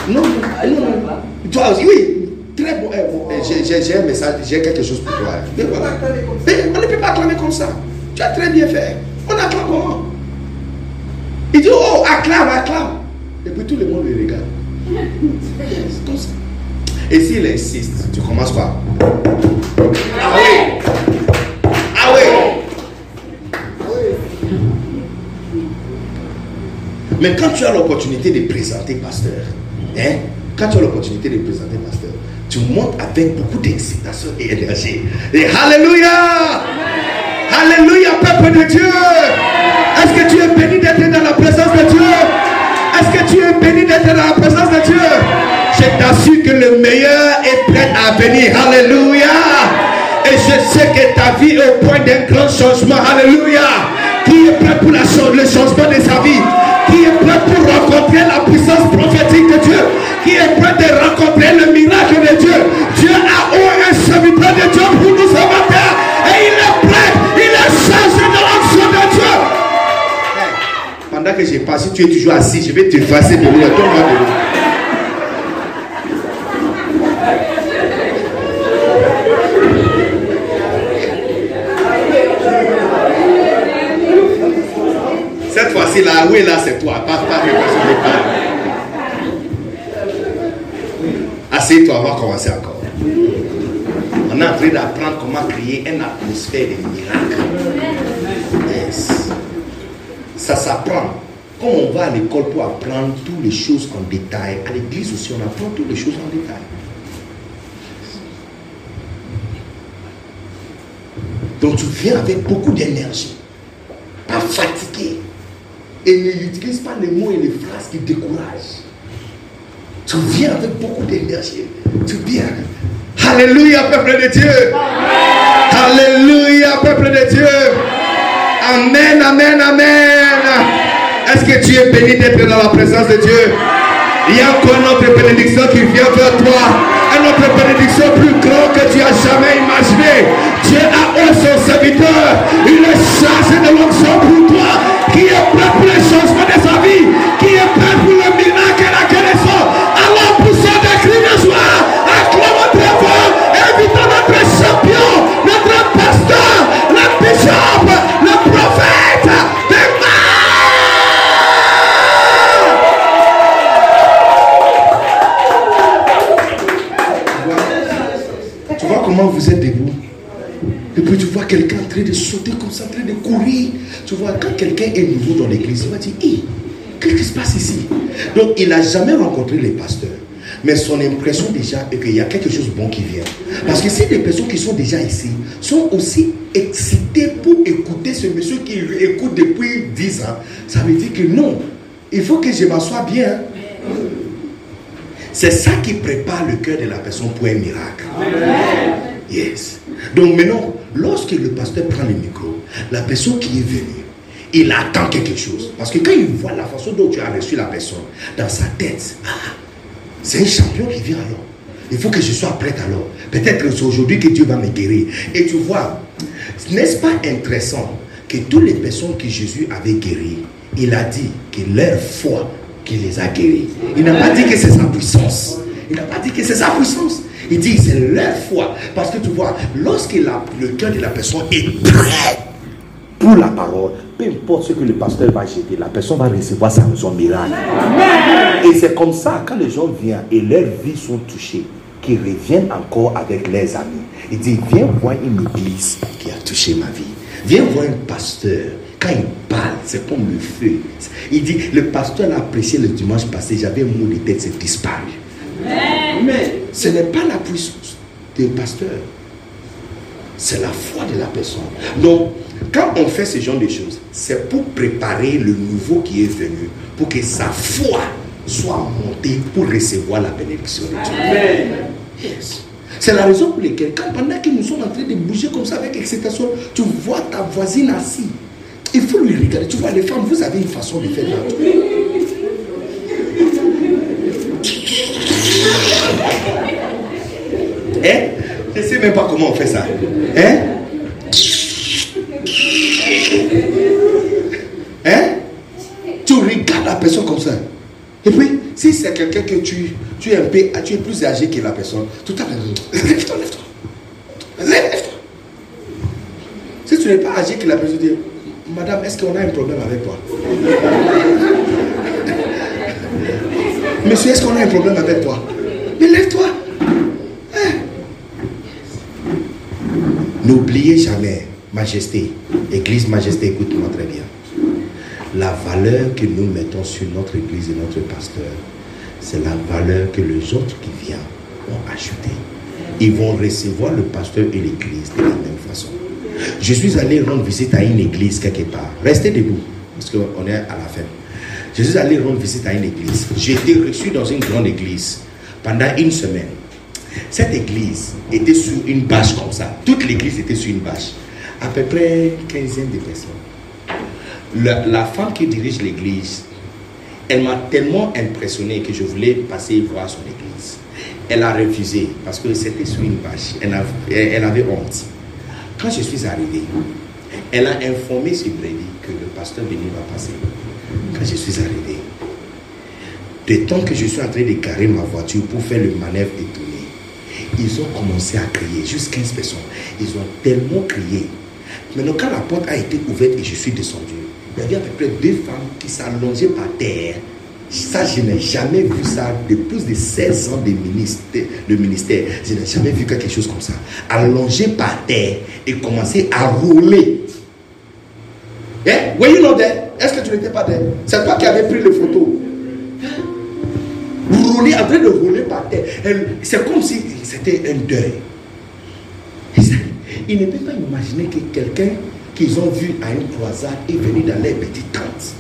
Non, non, non. Toi aussi, oui. Très bon. eh, bon, eh, j'ai- un message, j'ai quelque chose pour toi. Mais voilà. Mais on ne peut pas acclamer comme ça. Tu as très bien fait. On acclame comment? Il dit, oh, acclame, acclame. Et puis tout le monde le regarde. C'est comme ça. Et s'il insiste, tu commences quoi? Ah oui Ah oui Mais quand tu as l'opportunité de présenter pasteur, hein, quand tu as l'opportunité de présenter pasteur, tu montes avec beaucoup d'excitation et énergie. Et Alléluia Alléluia, peuple de Dieu! Est-ce que tu es béni d'être dans la présence de Dieu? Est-ce que tu es béni d'être dans la présence de Dieu? Je t'assure que le meilleur est prêt à venir. Alléluia Et je sais que ta vie est au point d'un grand changement. Alléluia Qui est prêt pour le changement de sa vie? Qui est prêt pour rencontrer la puissance prophétique de Dieu, qui est prêt de rencontrer le miracle de Dieu. Dieu a eu un serviteur de Dieu pour nous matin et il est prêt, il est chargé de l'action de Dieu. Pendant que j'ai passé, tu es toujours assis, je vais te effacer de l'eau. Donne-moi de l'eau. Cette fois-ci, là, oui, là, c'est toi. Assieds-toi, on va commencer encore. On est en train d'apprendre comment créer une atmosphère de miracle. Ça s'apprend. Comme on va à l'école pour apprendre toutes les choses en détail, à l'église aussi, on apprend toutes les choses en détail. Donc tu viens avec beaucoup d'énergie. Et n'utilise pas les mots et les phrases qui découragent. Tu viens avec beaucoup d'énergie. Tu viens. Alléluia, peuple de Dieu. Alléluia, peuple de Dieu. Amen, amen, amen. Est-ce que tu es béni d'être dans la présence de Dieu? Il y a encore une autre bénédiction qui vient vers toi. Une autre bénédiction plus grande que tu as jamais imaginé. Dieu a eu son serviteur. Il est chargé de l'onction pour toi. Qui est prêt vous êtes debout Et puis tu vois quelqu'un en train de sauter comme ça, en train de courir. Tu vois, quand quelqu'un est nouveau dans l'église, il va dire, Hé, qu'est-ce qui se passe ici? Donc il n'a jamais rencontré les pasteurs. Mais son impression déjà est qu'il y a quelque chose de bon qui vient. Parce que si les personnes qui sont déjà ici sont aussi excitées pour écouter ce monsieur qui écoute depuis 10 ans, ça veut dire que non, il faut que je m'assoie bien. C'est ça qui prépare le cœur de la personne pour un miracle. Yes. Donc maintenant, lorsque le pasteur prend le micro, la personne qui est venue, il attend quelque chose. Parce que quand il voit la façon dont tu as reçu la personne, dans sa tête, ah, c'est un champion qui vient alors. Il faut que je sois prête alors. Peut-être c'est aujourd'hui que Dieu va me guérir. Et tu vois, n'est-ce pas intéressant que toutes les personnes que Jésus avait guéries, il a dit que leur foi qui les a guéris. Il n'a pas dit que c'est sa puissance. Il n'a pas dit que c'est sa puissance. Il dit c'est leur foi. Parce que tu vois, lorsque la- le cœur de la personne est prêt pour la parole, peu importe ce que le pasteur va jeter, la personne va recevoir sa son miracle. Et c'est comme ça, quand les gens viennent et leurs vies sont touchées, qu'ils reviennent encore avec leurs amis. Il dit, viens voir une église qui a touché ma vie. Viens voir un pasteur. Quand il parle, c'est comme le feu. Il dit, le pasteur l'a apprécié le dimanche passé, j'avais un mot de tête, c'est disparu. Mais ce n'est pas la puissance du pasteur. C'est la foi de la personne. Donc, quand on fait ce genre de choses, c'est pour préparer le nouveau qui est venu, pour que sa foi soit montée pour recevoir la bénédiction de Dieu. Yes. C'est la raison pour laquelle, quand, pendant que nous sommes en train de bouger comme ça avec excitation, tu vois ta voisine assise. Il faut lui regarder. Tu vois, les femmes, vous avez une façon de faire. là. Hein? Je ne sais même pas comment on fait ça. Hein? Hein? Tu regardes la personne comme ça. Et puis, si c'est quelqu'un que tu, tu es un peu, tu es plus âgé que la personne, tout à l'heure, lève-toi, lève-toi. Lève-toi. Si tu n'es pas âgé que la personne, dit, Madame, est-ce qu'on a un problème avec toi? Monsieur, est-ce qu'on a un problème avec toi? Lève-toi. Hein? N'oubliez jamais, Majesté, Église Majesté, écoute-moi très bien. La valeur que nous mettons sur notre Église et notre pasteur, c'est la valeur que les autres qui viennent ont ajoutée. Ils vont recevoir le pasteur et l'Église de la même façon. Je suis allé rendre visite à une église quelque part. Restez debout, parce qu'on est à la fin. Je suis allé rendre visite à une église. J'ai été reçu dans une grande église pendant une semaine. Cette église était sur une bâche comme ça. Toute l'église était sur une bâche. À peu près 15 de personnes. La, femme qui dirige l'église, elle m'a tellement impressionné que je voulais passer voir son église. Elle a refusé parce que c'était sur une bâche. Elle, a- elle- avait honte. Quand je suis arrivé, elle a informé ce brebis que le pasteur Béni va passer. Quand je suis arrivé, de temps que je suis en train de garer ma voiture pour faire le manœuvre étonné, ils ont commencé à crier, juste 15 personnes. Ils ont tellement crié. Maintenant, quand la porte a été ouverte et je suis descendu, il y avait à peu près deux femmes qui s'allongeaient par terre. Ça, je n'ai jamais vu ça de plus de 16 ans de ministère, je n'ai jamais vu quelque chose comme ça. Allongées par terre et commencer à rouler. Eh, were you not there? Est-ce que tu n'étais pas there? C'est toi qui avais pris les photos. Rouler, en train de rouler par terre. C'est comme si c'était un deuil. Ils ne peuvent pas imaginer que quelqu'un qu'ils ont vu à une croisade est venu dans leur petite tente.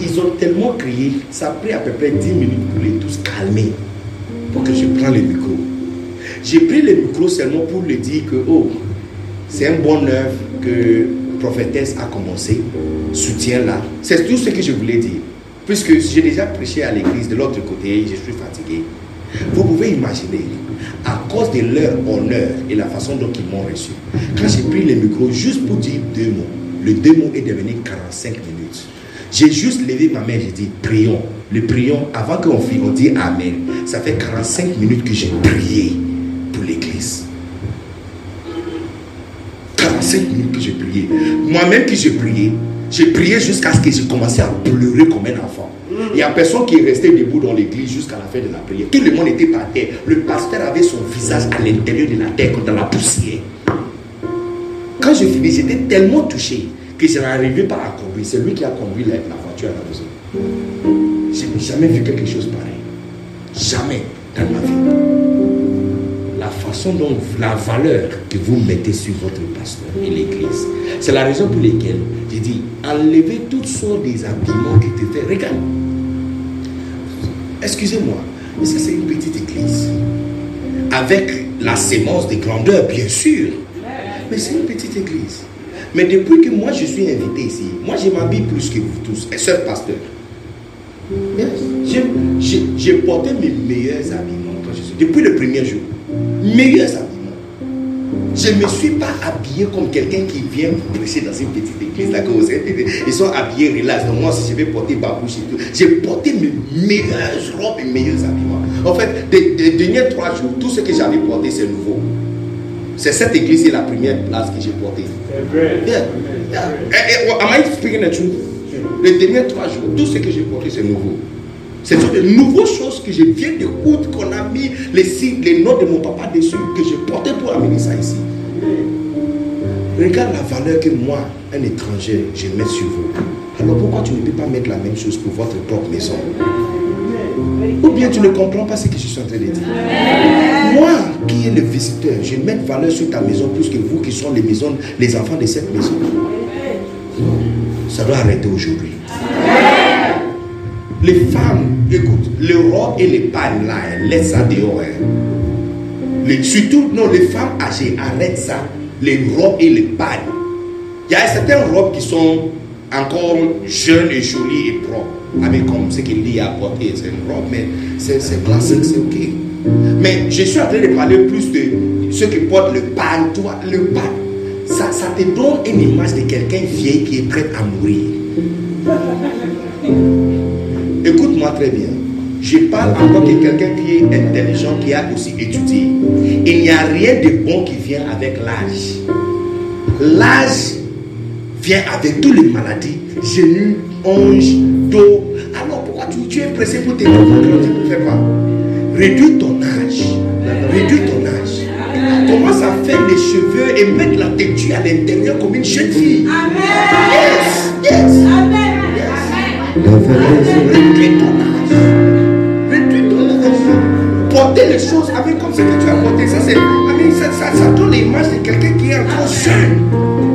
Ils ont tellement crié, ça a pris à peu près 10 minutes pour les tous calmer, pour que je prenne le micro. J'ai pris le micro seulement pour lui dire que, oh, c'est un bon œuvre que prophétesse a commencé, soutiens-la. C'est tout ce que je voulais dire. Puisque j'ai déjà prêché à l'église de l'autre côté, je suis fatigué. Vous pouvez imaginer, à cause de leur honneur et la façon dont ils m'ont reçu, quand j'ai pris le micro juste pour dire deux mots, le deux mots est devenu 45 minutes. J'ai juste levé ma main, j'ai dit prions. Le prions, avant qu'on finisse, on dit Amen. Ça fait 45 minutes que j'ai prié pour l'église. 45 minutes que j'ai prié. Moi-même que j'ai prié, j'ai prié jusqu'à ce que j'ai commencé à pleurer comme un enfant. Il n'y a personne qui est resté debout dans l'église jusqu'à la fin de la prière. Tout le monde était par terre. Le pasteur avait son visage à l'intérieur de la terre, comme dans la poussière. Quand je finis, j'étais tellement touché que je n'arrivais pas à conduire. C'est lui qui a conduit la, la voiture à la maison. Je n'ai jamais vu quelque chose pareil. Jamais dans ma vie. Façon dont la valeur que vous mettez sur votre pasteur et l'église, c'est la raison pour laquelle j'ai dit enlevez toutes sortes des habillements qui te fait. Regarde. Excusez-moi, mais ça c'est une petite église. Avec la sémence de grandeur, bien sûr. Mais c'est une petite église. Mais depuis que moi je suis invité ici, moi je m'habille plus que vous tous, et seul pasteur. J'ai- porté mes meilleurs habillements. Depuis le premier jour. Meilleurs habillements. Je ne me suis pas habillé comme quelqu'un qui vient prêcher dans une petite église. Là, vous êtes, ils sont habillés relax. Donc moi, si je vais porter babouche et tout, j'ai porté mes meilleures robes et meilleurs habillements. En fait, des derniers trois jours, tout ce que j'avais porté, c'est nouveau. C'est cette église qui est la première place que j'ai portée. Yeah. Yeah. Eh, eh, am I speaking the truth? Les derniers trois jours, tout ce que j'ai porté, c'est nouveau. Ce sont de nouvelles choses que je viens de route qu'on a mis les, signes- les noms de mon papa dessus, que j'ai porté pour amener ça ici. Regarde la valeur que moi, un étranger, je mets sur vous. Alors pourquoi tu ne peux pas mettre la même chose pour votre propre maison? Ou bien tu ne comprends pas ce que je suis en train de dire? Moi, qui est le visiteur, je mets valeur sur ta maison plus que vous qui sont les maisons, les enfants de cette maison. Ça doit arrêter aujourd'hui. Les femmes, écoute, les robes et les pannes là, hein, laisse ça dehors. hein. Les- surtout, non, les femmes âgées, arrête ça. Les robes et les pannes. Il y a certaines robes qui sont encore jeunes et jolies et propres. Avec comme ce qu'il dit à porter, c'est une robe, mais c'est c'est classique, c'est ok. Mais je suis en train de parler plus de ceux qui portent le pan, toi, le pan. Ça, ça te donne une image de quelqu'un vieil qui est prêt à mourir. Écoute-moi très bien. Je parle encore de quelqu'un qui est intelligent, qui a aussi étudié. Il n'y a rien de bon qui vient avec l'âge. L'âge vient avec toutes les maladies, genoux, hanches, dos. Alors pourquoi tu, tu es pressé pour tes pour faire quoi? Réduis ton âge. Réduis ton âge. commence à faire les cheveux et mettre la teinture à l'intérieur comme une jeune fille? Yes, yes. Réduis ton âge. Réduis ton âge. Porter les choses avec comme ce que tu as porté. Ça, c'est, ça, ça, ça donne l'image de quelqu'un qui est encore jeune.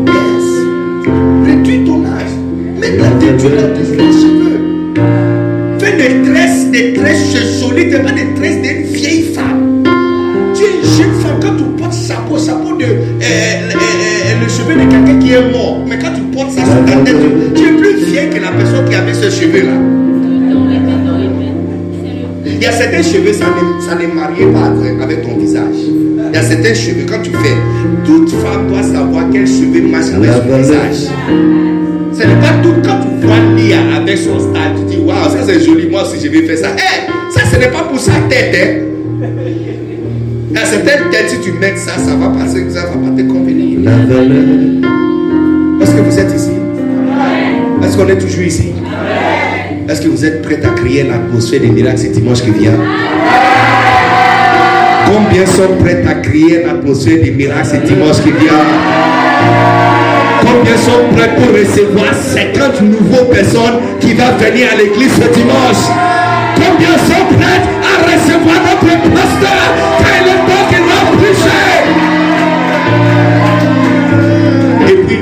Yes. Réduis ton âge. Mets la teinture dans tes cheveux. Fais des tresses, des tresses jolies. T'es pas des tresses d'une vieille femme. Tu es une jeune femme quand tu portes chapeau, chapeau de euh, euh, euh, le cheveu de quelqu'un qui est mort. Mais quand tu portes ça sur ta tête, tu es que la personne qui avait ce cheveu-là. Il y a certains cheveux, ça ne, ça ne mariait pas avec- avec ton visage. Il y a certains cheveux, quand tu fais, toute femme doit savoir quel cheveu marche avec son visage. Ce n'est pas tout. Quand tu vois Lia avec son style, tu dis waouh, ça c'est joli, moi aussi je vais faire ça. Eh, ça ce n'est pas pour sa tête. Hein. Il y a certaines têtes, si tu mets ça, ça va passer, ça va pas te convenir. Est-ce que vous êtes ici Est-ce qu'on est toujours ici? Est-ce que vous êtes prêts à crier l'atmosphère des miracles ce dimanche qui vient? Combien sont prêts à crier l'atmosphère des miracles ce dimanche qui vient? Combien sont prêts pour recevoir 50 nouvelles personnes qui vont venir à l'église ce dimanche? Combien sont prêts à recevoir notre pasteur? Quand est temps qu'il va prêcher. Et puis,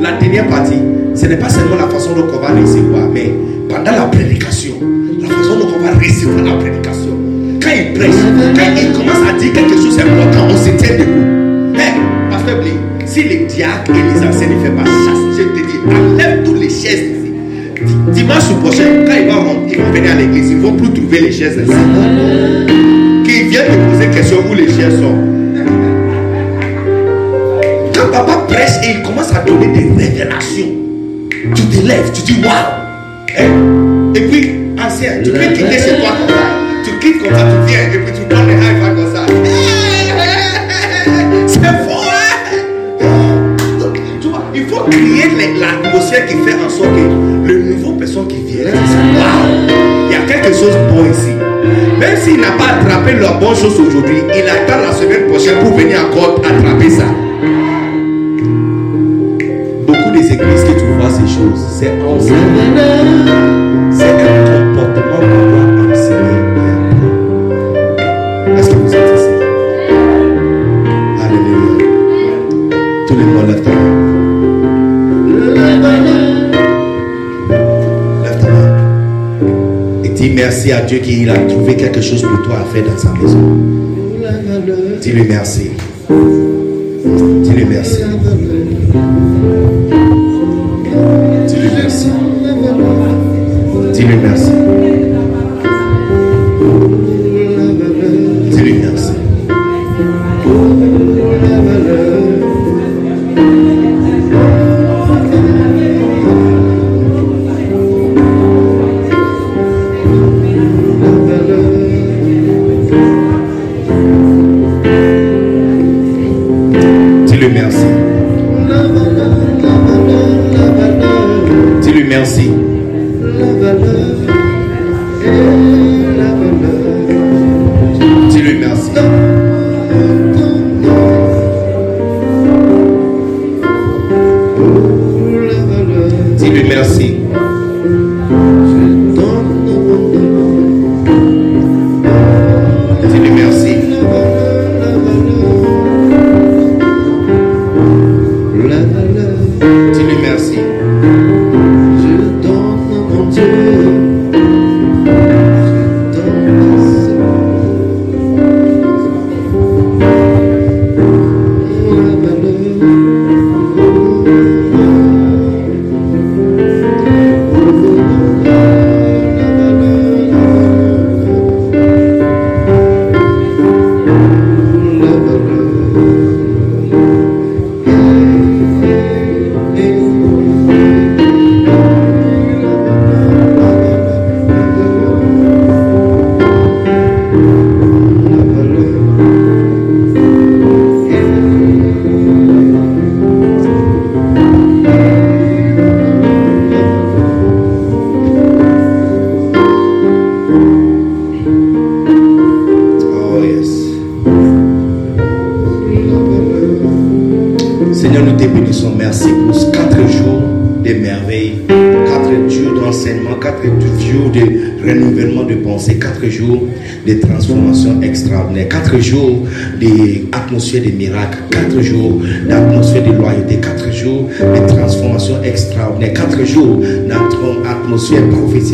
la dernière partie, ce n'est pas seulement la façon dont on va recevoir, mais pendant la prédication, la façon dont on va recevoir la prédication. Quand il prêche, quand il commence à dire quelque chose d'important, on se tient debout. Hé, Pasteur Blé, si les diacres et les enseignants ne font pas ça, je te dis, enlève toutes les chaises ici. Di- Dimanche prochain, quand ils vont, rentrer, ils vont venir à l'église, ils ne vont plus trouver les chaises ici. Qu'ils viennent me poser question où les chaises sont. Quand papa prêche et il commence à donner des révélations, tu te lèves, tu dis waouh. Hein? Et puis, ancien, tu peux quitter chez toi comme ça. Tu quittes comme ça, tu viens et puis tu donnes les high five comme ça. C'est faux, hein? Donc, tu vois, il faut créer l'atmosphère qui fait en sorte que le nouveau personne qui vient, waouh, il y a quelque chose de bon ici. Même s'il n'a pas attrapé la bonne chose aujourd'hui, il attend la semaine prochaine pour venir encore attraper ça. Églises que tu vois ces choses, c'est enseigné. C'est un comportement qu'on doit. Est-ce que vous êtes ici? Alléluia. Tout le monde lève ta main. Lève ta main. Et dis merci à Dieu qu'il a trouvé quelque chose pour toi à faire dans sa maison. Dis-lui merci. Dis-lui merci. Dis-lui merci.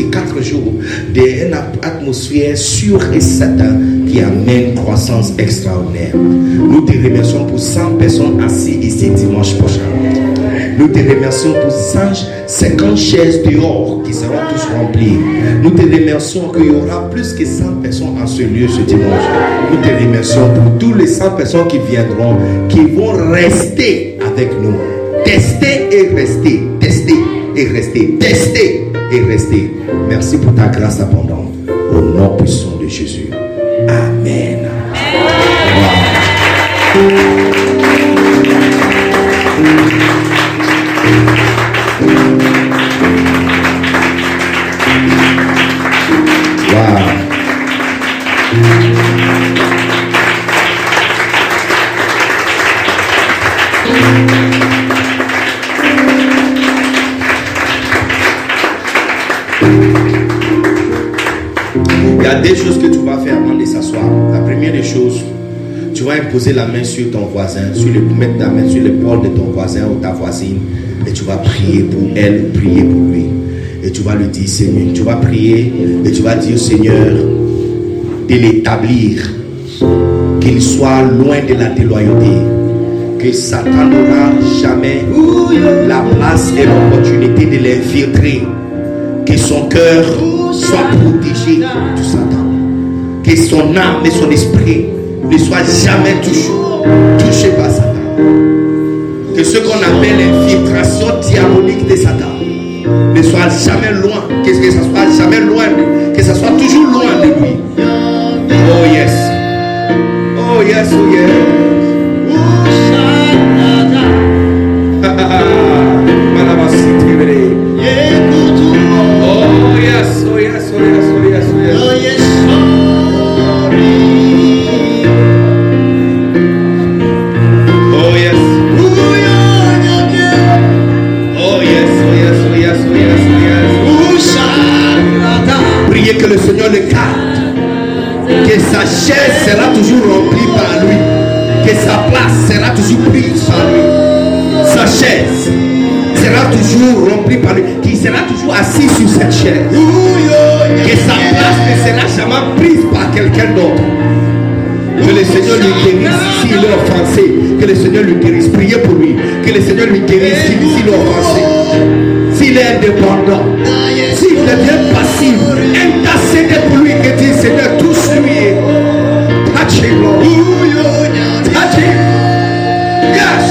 Quatre jours d'une atmosphère sûre et certaine qui amène croissance extraordinaire. Nous te remercions pour 100 personnes assises ici dimanche prochain. Nous te remercions pour 50 chaises dehors qui seront tous remplies. Nous te remercions qu'il y aura plus que 100 personnes en ce lieu ce dimanche. Nous te remercions pour tous les 100 personnes qui viendront, qui vont rester avec nous. Tester et rester. Tester et rester. Tester et rester. Merci pour ta grâce abondante. Au nom puissant de Jésus. Choses que tu vas faire avant de s'asseoir. La première des choses, tu vas imposer la main sur ton voisin, sur le, mettre ta main sur l'épaule de ton voisin ou ta voisine, et tu vas prier pour elle, prier pour lui. Et tu vas lui dire, Seigneur, tu vas prier et tu vas dire, Seigneur, de l'établir, qu'il soit loin de la déloyauté, que Satan n'aura jamais la place et l'opportunité de l'infiltrer, que son cœur soit protégé de Satan, que son âme et son esprit ne soient jamais touchés, touchés par Satan. Que ce qu'on appelle l'infiltration diabolique de Satan ne soit jamais loin, que, ça soit jamais loin, que ça soit toujours loin de lui. Oh yes. Oh yes, oh yes. Sa place sera toujours prise par lui. Sa chaise sera toujours remplie par lui. Qu'il sera toujours assis sur cette chaise. Que sa place ne sera jamais prise par quelqu'un d'autre. Que le Seigneur lui guérisse s'il est offensé. Que le Seigneur lui guérisse. Priez pour lui. Que le Seigneur lui guérisse s'il est offensé. S'il est indépendant. S'il devient passif. Intercédez pour lui. Que dit Seigneur, touche-lui. Touch him, Lord. Touch him. Yes.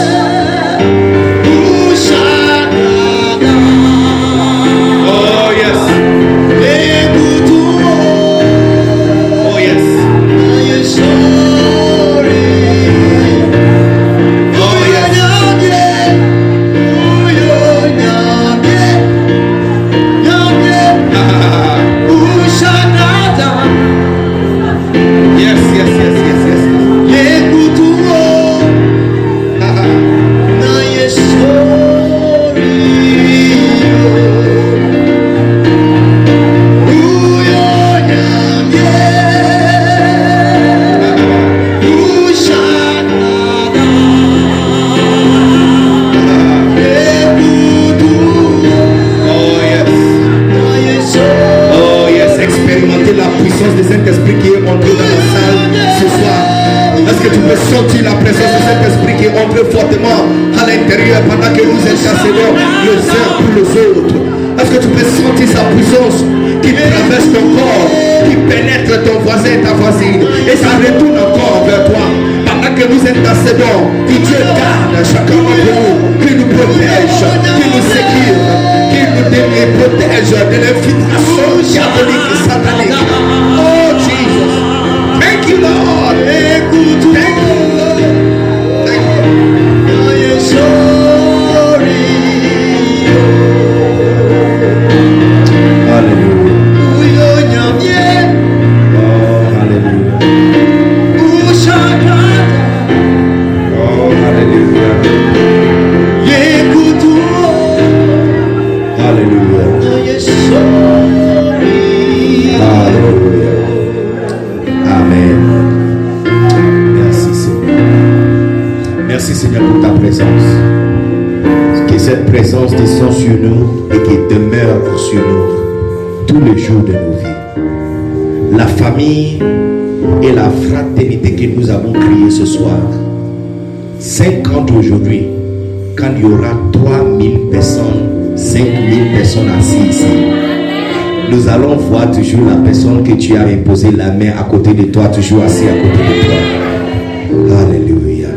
Toujours la personne que tu as imposé la main à côté de toi, toujours assis à côté de toi. Alléluia.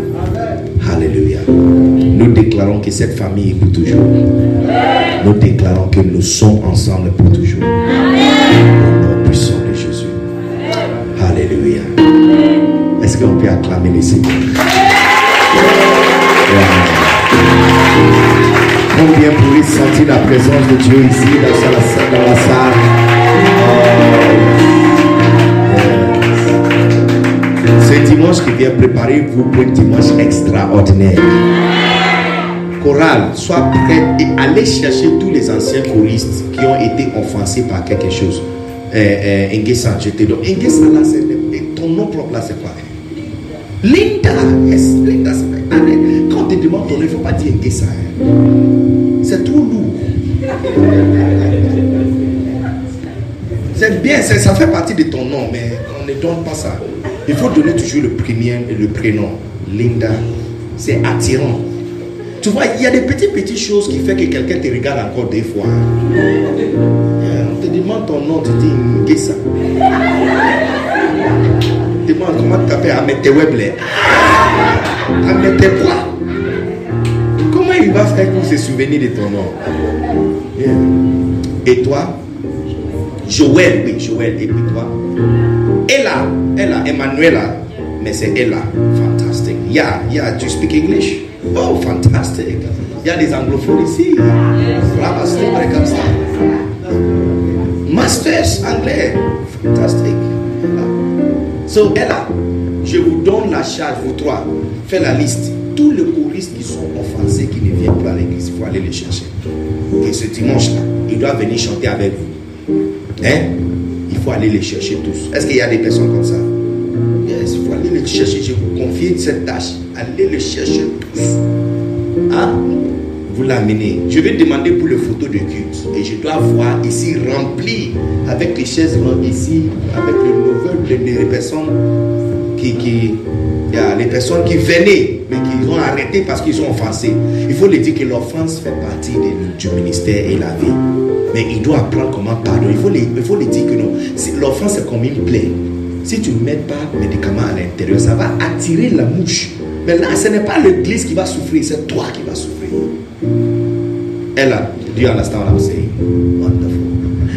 Alléluia. Nous déclarons que cette famille est pour toujours. Nous déclarons que nous sommes ensemble pour toujours. Au nom puissant de Jésus. Alléluia. Est-ce qu'on peut acclamer le Seigneur? Combien pourrait sentir la présence de Dieu ici dans la, salle- dans la salle? Ce dimanche qui vient, préparez-vous pour un dimanche extraordinaire. Chorale, sois prête et allez chercher tous les anciens choristes qui ont été offensés par quelque chose. Euh, je te donne. Là, c'est ton nom propre, là, c'est quoi? Linda, Linda. Allez, Quand on te demande ton nom, il ne faut pas dire Nguessa. hein. C'est trop lourd. Bien, ça fait partie de ton nom, mais on ne donne pas ça. Il faut donner toujours le premier et le prénom. Linda, c'est attirant. Tu vois, il y a des petites, petites choses qui font que quelqu'un te regarde encore des fois. On te demande ton nom, tu dis Nguessa. Demande comment tu t'appelles Amete Weble. Amete quoi? Comment il va faire pour se souvenir de ton nom? Et toi? Joël, oui, Joël, et puis toi Ella, Ella, Emmanuela, mais c'est Ella, fantastique. Yeah, yeah, you speak English? Oh, fantastic. Il y a des anglophones ici. Bravo, c'est comme ça. Masters anglais, fantastique. So, Ella, je vous donne la charge, vous trois, faites la liste. Tous les choristes qui sont offensés, qui ne viennent pas à l'église, il faut aller les chercher. Et ce dimanche-là, ils doivent venir chanter avec vous. Hein? Il faut aller les chercher tous. Est-ce qu'il y a des personnes comme ça? Yes, il faut aller les chercher. Je vous confie cette tâche. Allez les chercher tous. Hein? Vous l'amenez. Je vais demander pour les photos de culte. Et je dois voir ici rempli avec les chaises ici, avec le nouvel des personnes qui, qui, les personnes qui venaient, mais qui ont arrêté parce qu'ils sont offensés. Il faut leur dire que l'offense fait partie du ministère et la vie. Mais il doit apprendre comment pardonner. Il faut les, dire que non. L'offense c'est comme une plaie. Si tu ne mets pas médicaments à l'intérieur, ça va attirer la mouche. Mais là, ce n'est pas l'église qui va souffrir, c'est toi qui vas souffrir. Elle a, you understand what I'm saying? Wonderful.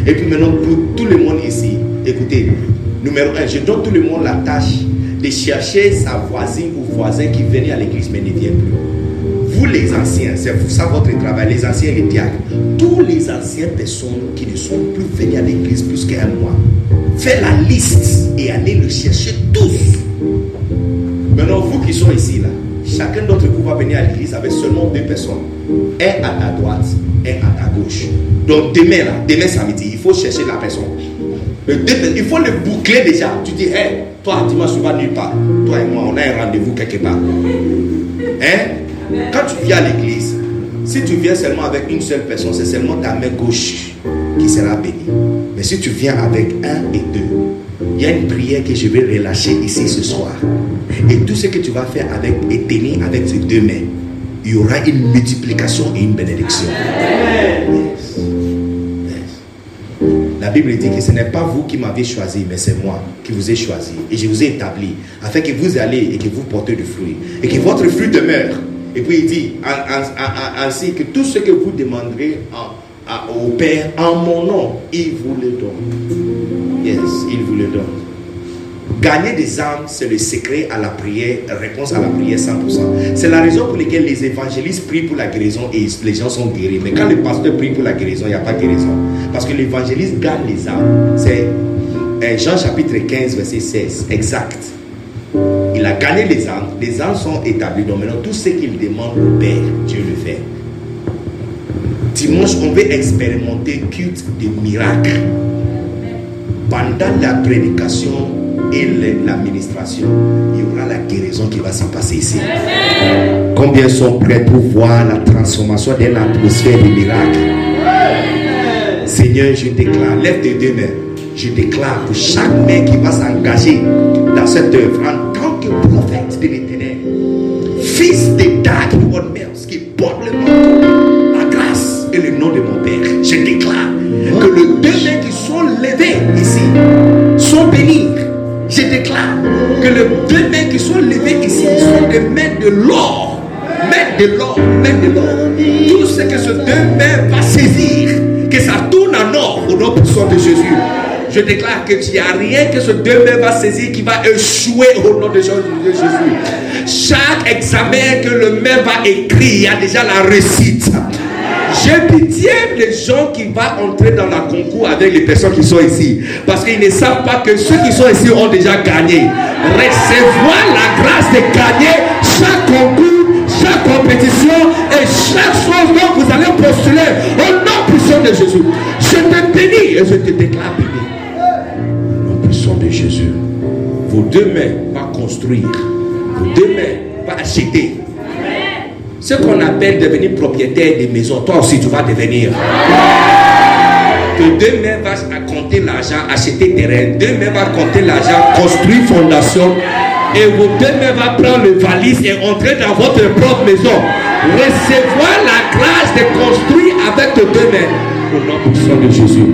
Et puis maintenant, pour tout le monde ici, écoutez, numéro un, je donne tout le monde la tâche de chercher sa voisine ou voisin qui venait à l'église mais ne vient plus. Vous les anciens, c'est ça votre travail, les anciens les diacres, tous les anciennes personnes qui ne sont plus venues à l'église plus qu'un mois, faites la liste et allez le chercher tous. Maintenant, vous qui sont ici, là, chacun d'entre vous va venir à l'église avec seulement deux personnes. Un à ta droite, un à ta gauche. Donc demain, là, demain samedi, il faut chercher la personne. Il faut le boucler déjà. Tu dis, hé, toi, tu vas nulle part. Toi et moi, on a un rendez-vous quelque part. Hein? Quand tu viens à l'église, si tu viens seulement avec une seule personne, c'est seulement ta main gauche qui sera bénie. Mais si tu viens avec un et deux, il y a une prière que je vais relâcher ici ce soir. Et tout ce que tu vas faire avec et tenir avec ces deux mains, il y aura une multiplication et une bénédiction. Yes. Bible dit que ce n'est pas vous qui m'avez choisi, mais c'est moi qui vous ai choisi. Et je vous ai établi afin que vous allez et que vous portez du fruit. Et que votre fruit demeure. Et puis il dit ainsi que tout ce que vous demanderez au Père en mon nom, il vous le donne. Yes, il vous le donne. Gagner des âmes, c'est le secret à la prière, réponse à la prière 100%. C'est la raison pour laquelle les évangélistes prient pour la guérison et les gens sont guéris. Mais quand le pasteur prie pour la guérison, il n'y a pas de guérison. Parce que l'évangéliste gagne les âmes. C'est euh, Jean chapitre 15, verset 16. Exact. Il a gagné les âmes. Les âmes sont établies. Donc maintenant, tout ce qu'il demande au Père, Dieu le fait. Dimanche, on veut expérimenter culte de miracles pendant la prédication l'administration, il y aura la guérison qui va s'en passer ici. Combien sont prêts pour voir la transformation d'une atmosphère de miracle? Seigneur, je déclare, lève tes deux mains. Je déclare pour chaque main qui va s'engager dans cette œuvre en tant que prophète de l'éternel, fils de Dag Mills qui porte le manteau, la grâce et le nom de mon Père, que les deux mains qui sont levées ici sont des mains de l'or. Mains de l'or, mains de l'or. Tout ce que ce deux mains va saisir, que ça tourne en or au nom puissant de Jésus. Je déclare que il n'y a rien que ce deux mains va saisir qui va échouer au nom de Jésus. Chaque examen que le main va écrire, il y a déjà la réussite. J'ai pitié les gens qui vont entrer dans la concours avec les personnes qui sont ici. Parce qu'ils ne savent pas que ceux qui sont ici ont déjà gagné. Recevoir la grâce de gagner chaque concours, chaque compétition et chaque chose dont vous allez postuler au nom puissant de Jésus. Je te bénis et je te déclare béni. Au nom puissant de Jésus. Vos deux mains vont construire. Vos deux mains vont acheter. Ce qu'on appelle devenir propriétaire des maisons, toi aussi tu vas devenir. Que demain va compter l'argent, acheter terrain, demain va compter l'argent, construire fondation, et vous demain va prendre le valise et entrer dans votre propre maison. Recevoir la grâce de construire avec tes deux mains. Au nom puissant de Jésus.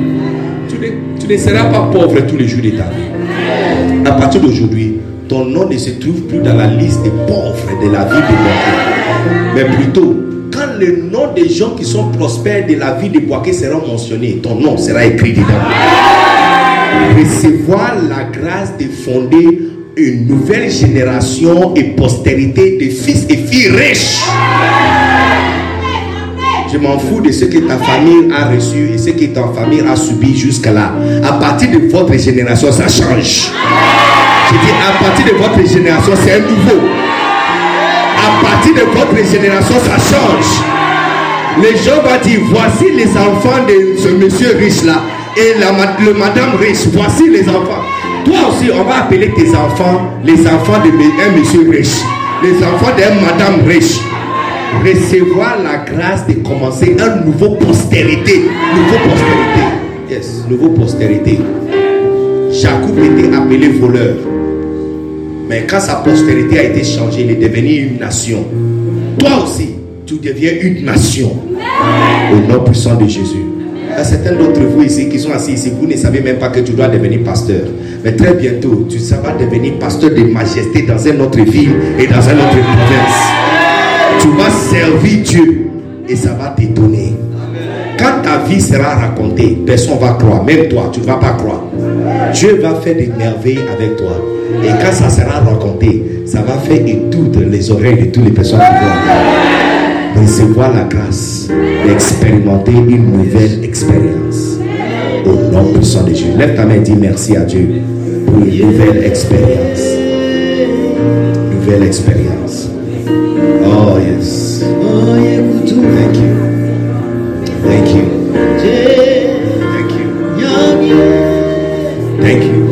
Tu ne, tu ne seras pas pauvre tous les jours de ta vie. À partir d'aujourd'hui, ton nom ne se trouve plus dans la liste des pauvres de la vie de Boaké. Mais plutôt, quand le nom des gens qui sont prospères de la vie de Boaké sera mentionné, ton nom sera écrit dedans. Recevoir la grâce de fonder une nouvelle génération et postérité de fils et filles riches. Je m'en fous de ce que ta famille a reçu et ce que ta famille a subi jusque-là. À partir de votre génération, ça change. Je dis à partir de votre génération, c'est un nouveau. À partir de votre génération, ça change. Les gens vont dire, voici les enfants de ce monsieur riche-là et la, le madame riche. Voici les enfants. Toi aussi, on va appeler tes enfants les enfants de un monsieur riche. Les enfants d'une madame riche. Recevoir la grâce de commencer un nouveau postérité. Nouveau postérité. Yes, nouveau postérité. Jacob était appelé voleur. Mais quand sa postérité a été changée, il est devenu une nation. Toi aussi, tu deviens une nation. Au nom puissant de Jésus. Il y a certains d'entre vous ici qui sont assis ici, vous ne savez même pas que tu dois devenir pasteur. Mais très bientôt, tu vas devenir pasteur de majesté dans une autre ville et dans une autre province. Tu vas servir Dieu et ça va t'étonner. Ta vie sera racontée, personne ne va croire, même toi, tu ne vas pas croire. Dieu va faire des merveilles avec toi. Et quand ça sera raconté, ça va faire étourdre les oreilles de toutes les personnes qui voient. Recevoir la grâce d'expérimenter une nouvelle expérience. Au nom puissant de Jésus. Lève ta main et dis merci à Dieu pour une nouvelle expérience. Nouvelle expérience. Oh yes. Thank you. Thank you. Thank you.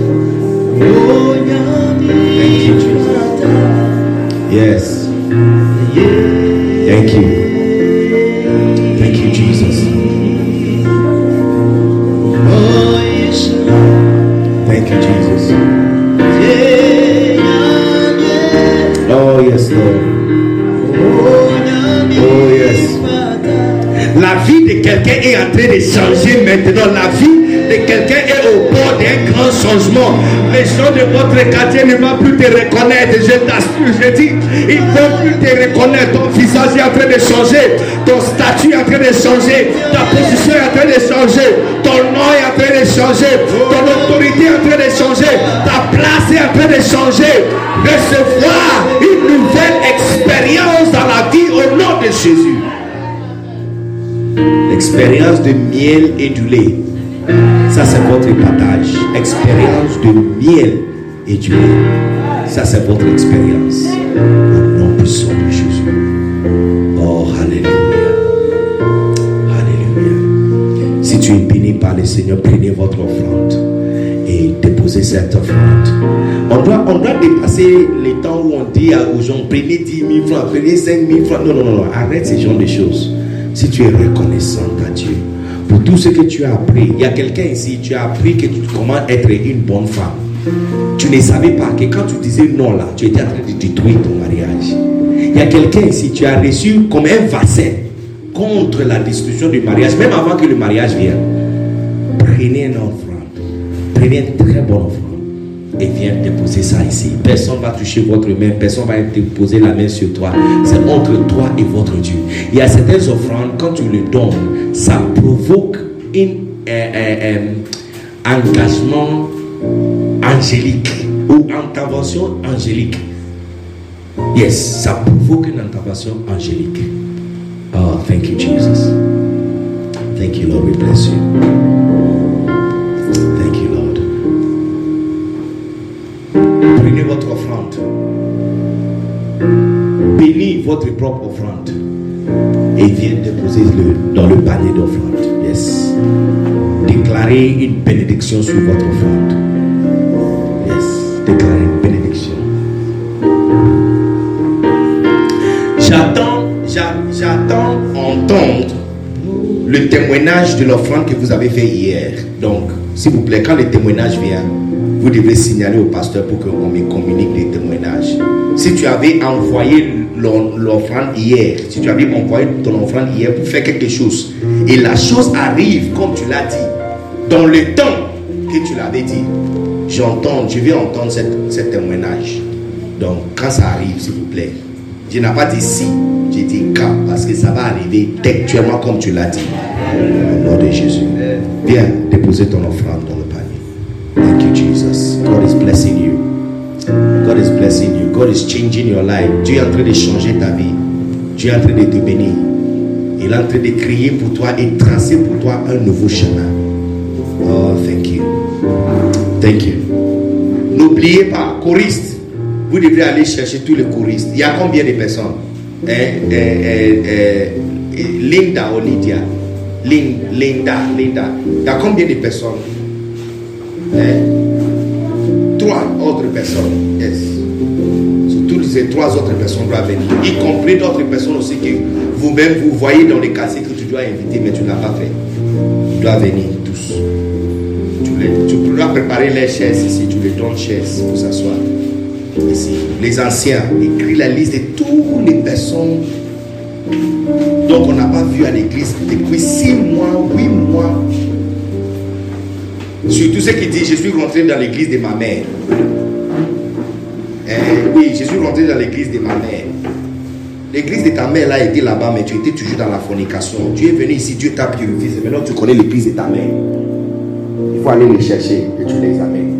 Thank you. Thank you, Jesus. Quelqu'un est en train de changer maintenant. La vie de quelqu'un est au bord d'un grand changement. Les gens de votre quartier ne vont plus te reconnaître. Je t'assure, je dis, ils ne vont plus te reconnaître. Ton visage est en train de changer. Ton statut est en train de changer. Ta position est en train de changer. Ton nom est en train de changer. Ton autorité est en train de changer. Ta place est en train de changer. Recevoir une nouvelle expérience dans la vie au nom de Jésus. L'expérience de miel et du lait. Ça, c'est votre partage. Expérience de miel et du lait. Ça, c'est votre expérience. Au nom puissant de Jésus. Oh, Alléluia. Alléluia. Si tu es béni par le Seigneur, prenez votre offrande et déposez cette offrande. On doit, on doit dépasser les temps où on dit aux gens prenez 10 000 francs, prenez 5 000 francs. Non, non, non, arrête ces genre de choses. Si tu es reconnaissant à Dieu pour tout ce que tu as appris, il y a quelqu'un ici, tu as appris que tu, comment être une bonne femme. Tu ne savais pas que quand tu disais non là, tu étais en train de détruire ton mariage. Il y a quelqu'un ici, tu as reçu comme un vaccin contre la destruction du mariage, même avant que le mariage vienne. Prenez un offrande, prenez une très bonne offrande et viens déposer ça ici. Personne ne va toucher votre main, personne ne va te poser la main sur toi. C'est entre toi et votre Dieu. Il y a certaines offrandes, quand tu le donnes, ça provoque un engagement angélique ou intervention angélique. Yes, ça provoque une intervention angélique. Oh, thank you, Jesus. Thank you, Lord. We bless you. Thank you, Votre offrande. Bénis votre propre offrande. Et viens déposer le, dans le panier d'offrande. Yes. Déclarez une bénédiction sur votre offrande. Yes. Déclarez une bénédiction. J'attends, j'attends entendre le témoignage de l'offrande que vous avez fait hier. Donc, s'il vous plaît, quand le témoignage vient, vous devez signaler au pasteur pour qu'on me communique les témoignages. Si tu avais envoyé l'offrande hier, si tu avais envoyé ton offrande hier pour faire quelque chose, et la chose arrive comme tu l'as dit, dans le temps que tu l'avais dit, j'entends, je vais entendre ce témoignage. Donc, quand ça arrive, s'il vous plaît, je n'ai pas dit si, j'ai dit quand, parce que ça va arriver textuellement comme tu l'as dit. Au nom de Jésus. Viens déposer ton offrande Jesus. God is blessing you. God is blessing you. God is changing your life. Dieu est en train de changer ta vie. Dieu est en train de te bénir. Il est en train de crier pour toi et tracer pour toi un nouveau chemin. Oh, thank you. Thank you. N'oubliez pas, choriste, vous devrez aller chercher tous les choristes. Il y a combien de personnes? Eh, eh, eh, Linda ou Lydia Linda, Linda. Il y a combien de personnes? Trois autres personnes. Yes. Toutes ces trois autres personnes doivent venir. Y compris d'autres personnes aussi que vous-même vous voyez dans les casiers que tu dois inviter, mais tu n'as pas fait. Ils doivent venir tous. Tu, les, tu dois préparer les chaises ici. Tu les donnes chaises pour s'asseoir. Ici. Les anciens, écris la liste de toutes les personnes donc on n'a pas vu à l'église depuis six mois, huit mois. Surtout ceux qui disent, je suis rentré dans l'église de ma mère. Eh, oui, je suis rentré dans l'église de ma mère. L'église de ta mère là était là-bas, mais tu étais toujours dans la fornication. Tu es venu ici, Dieu t'a purifié. Maintenant tu connais l'église de ta mère. Il faut aller les chercher et tu les amènes.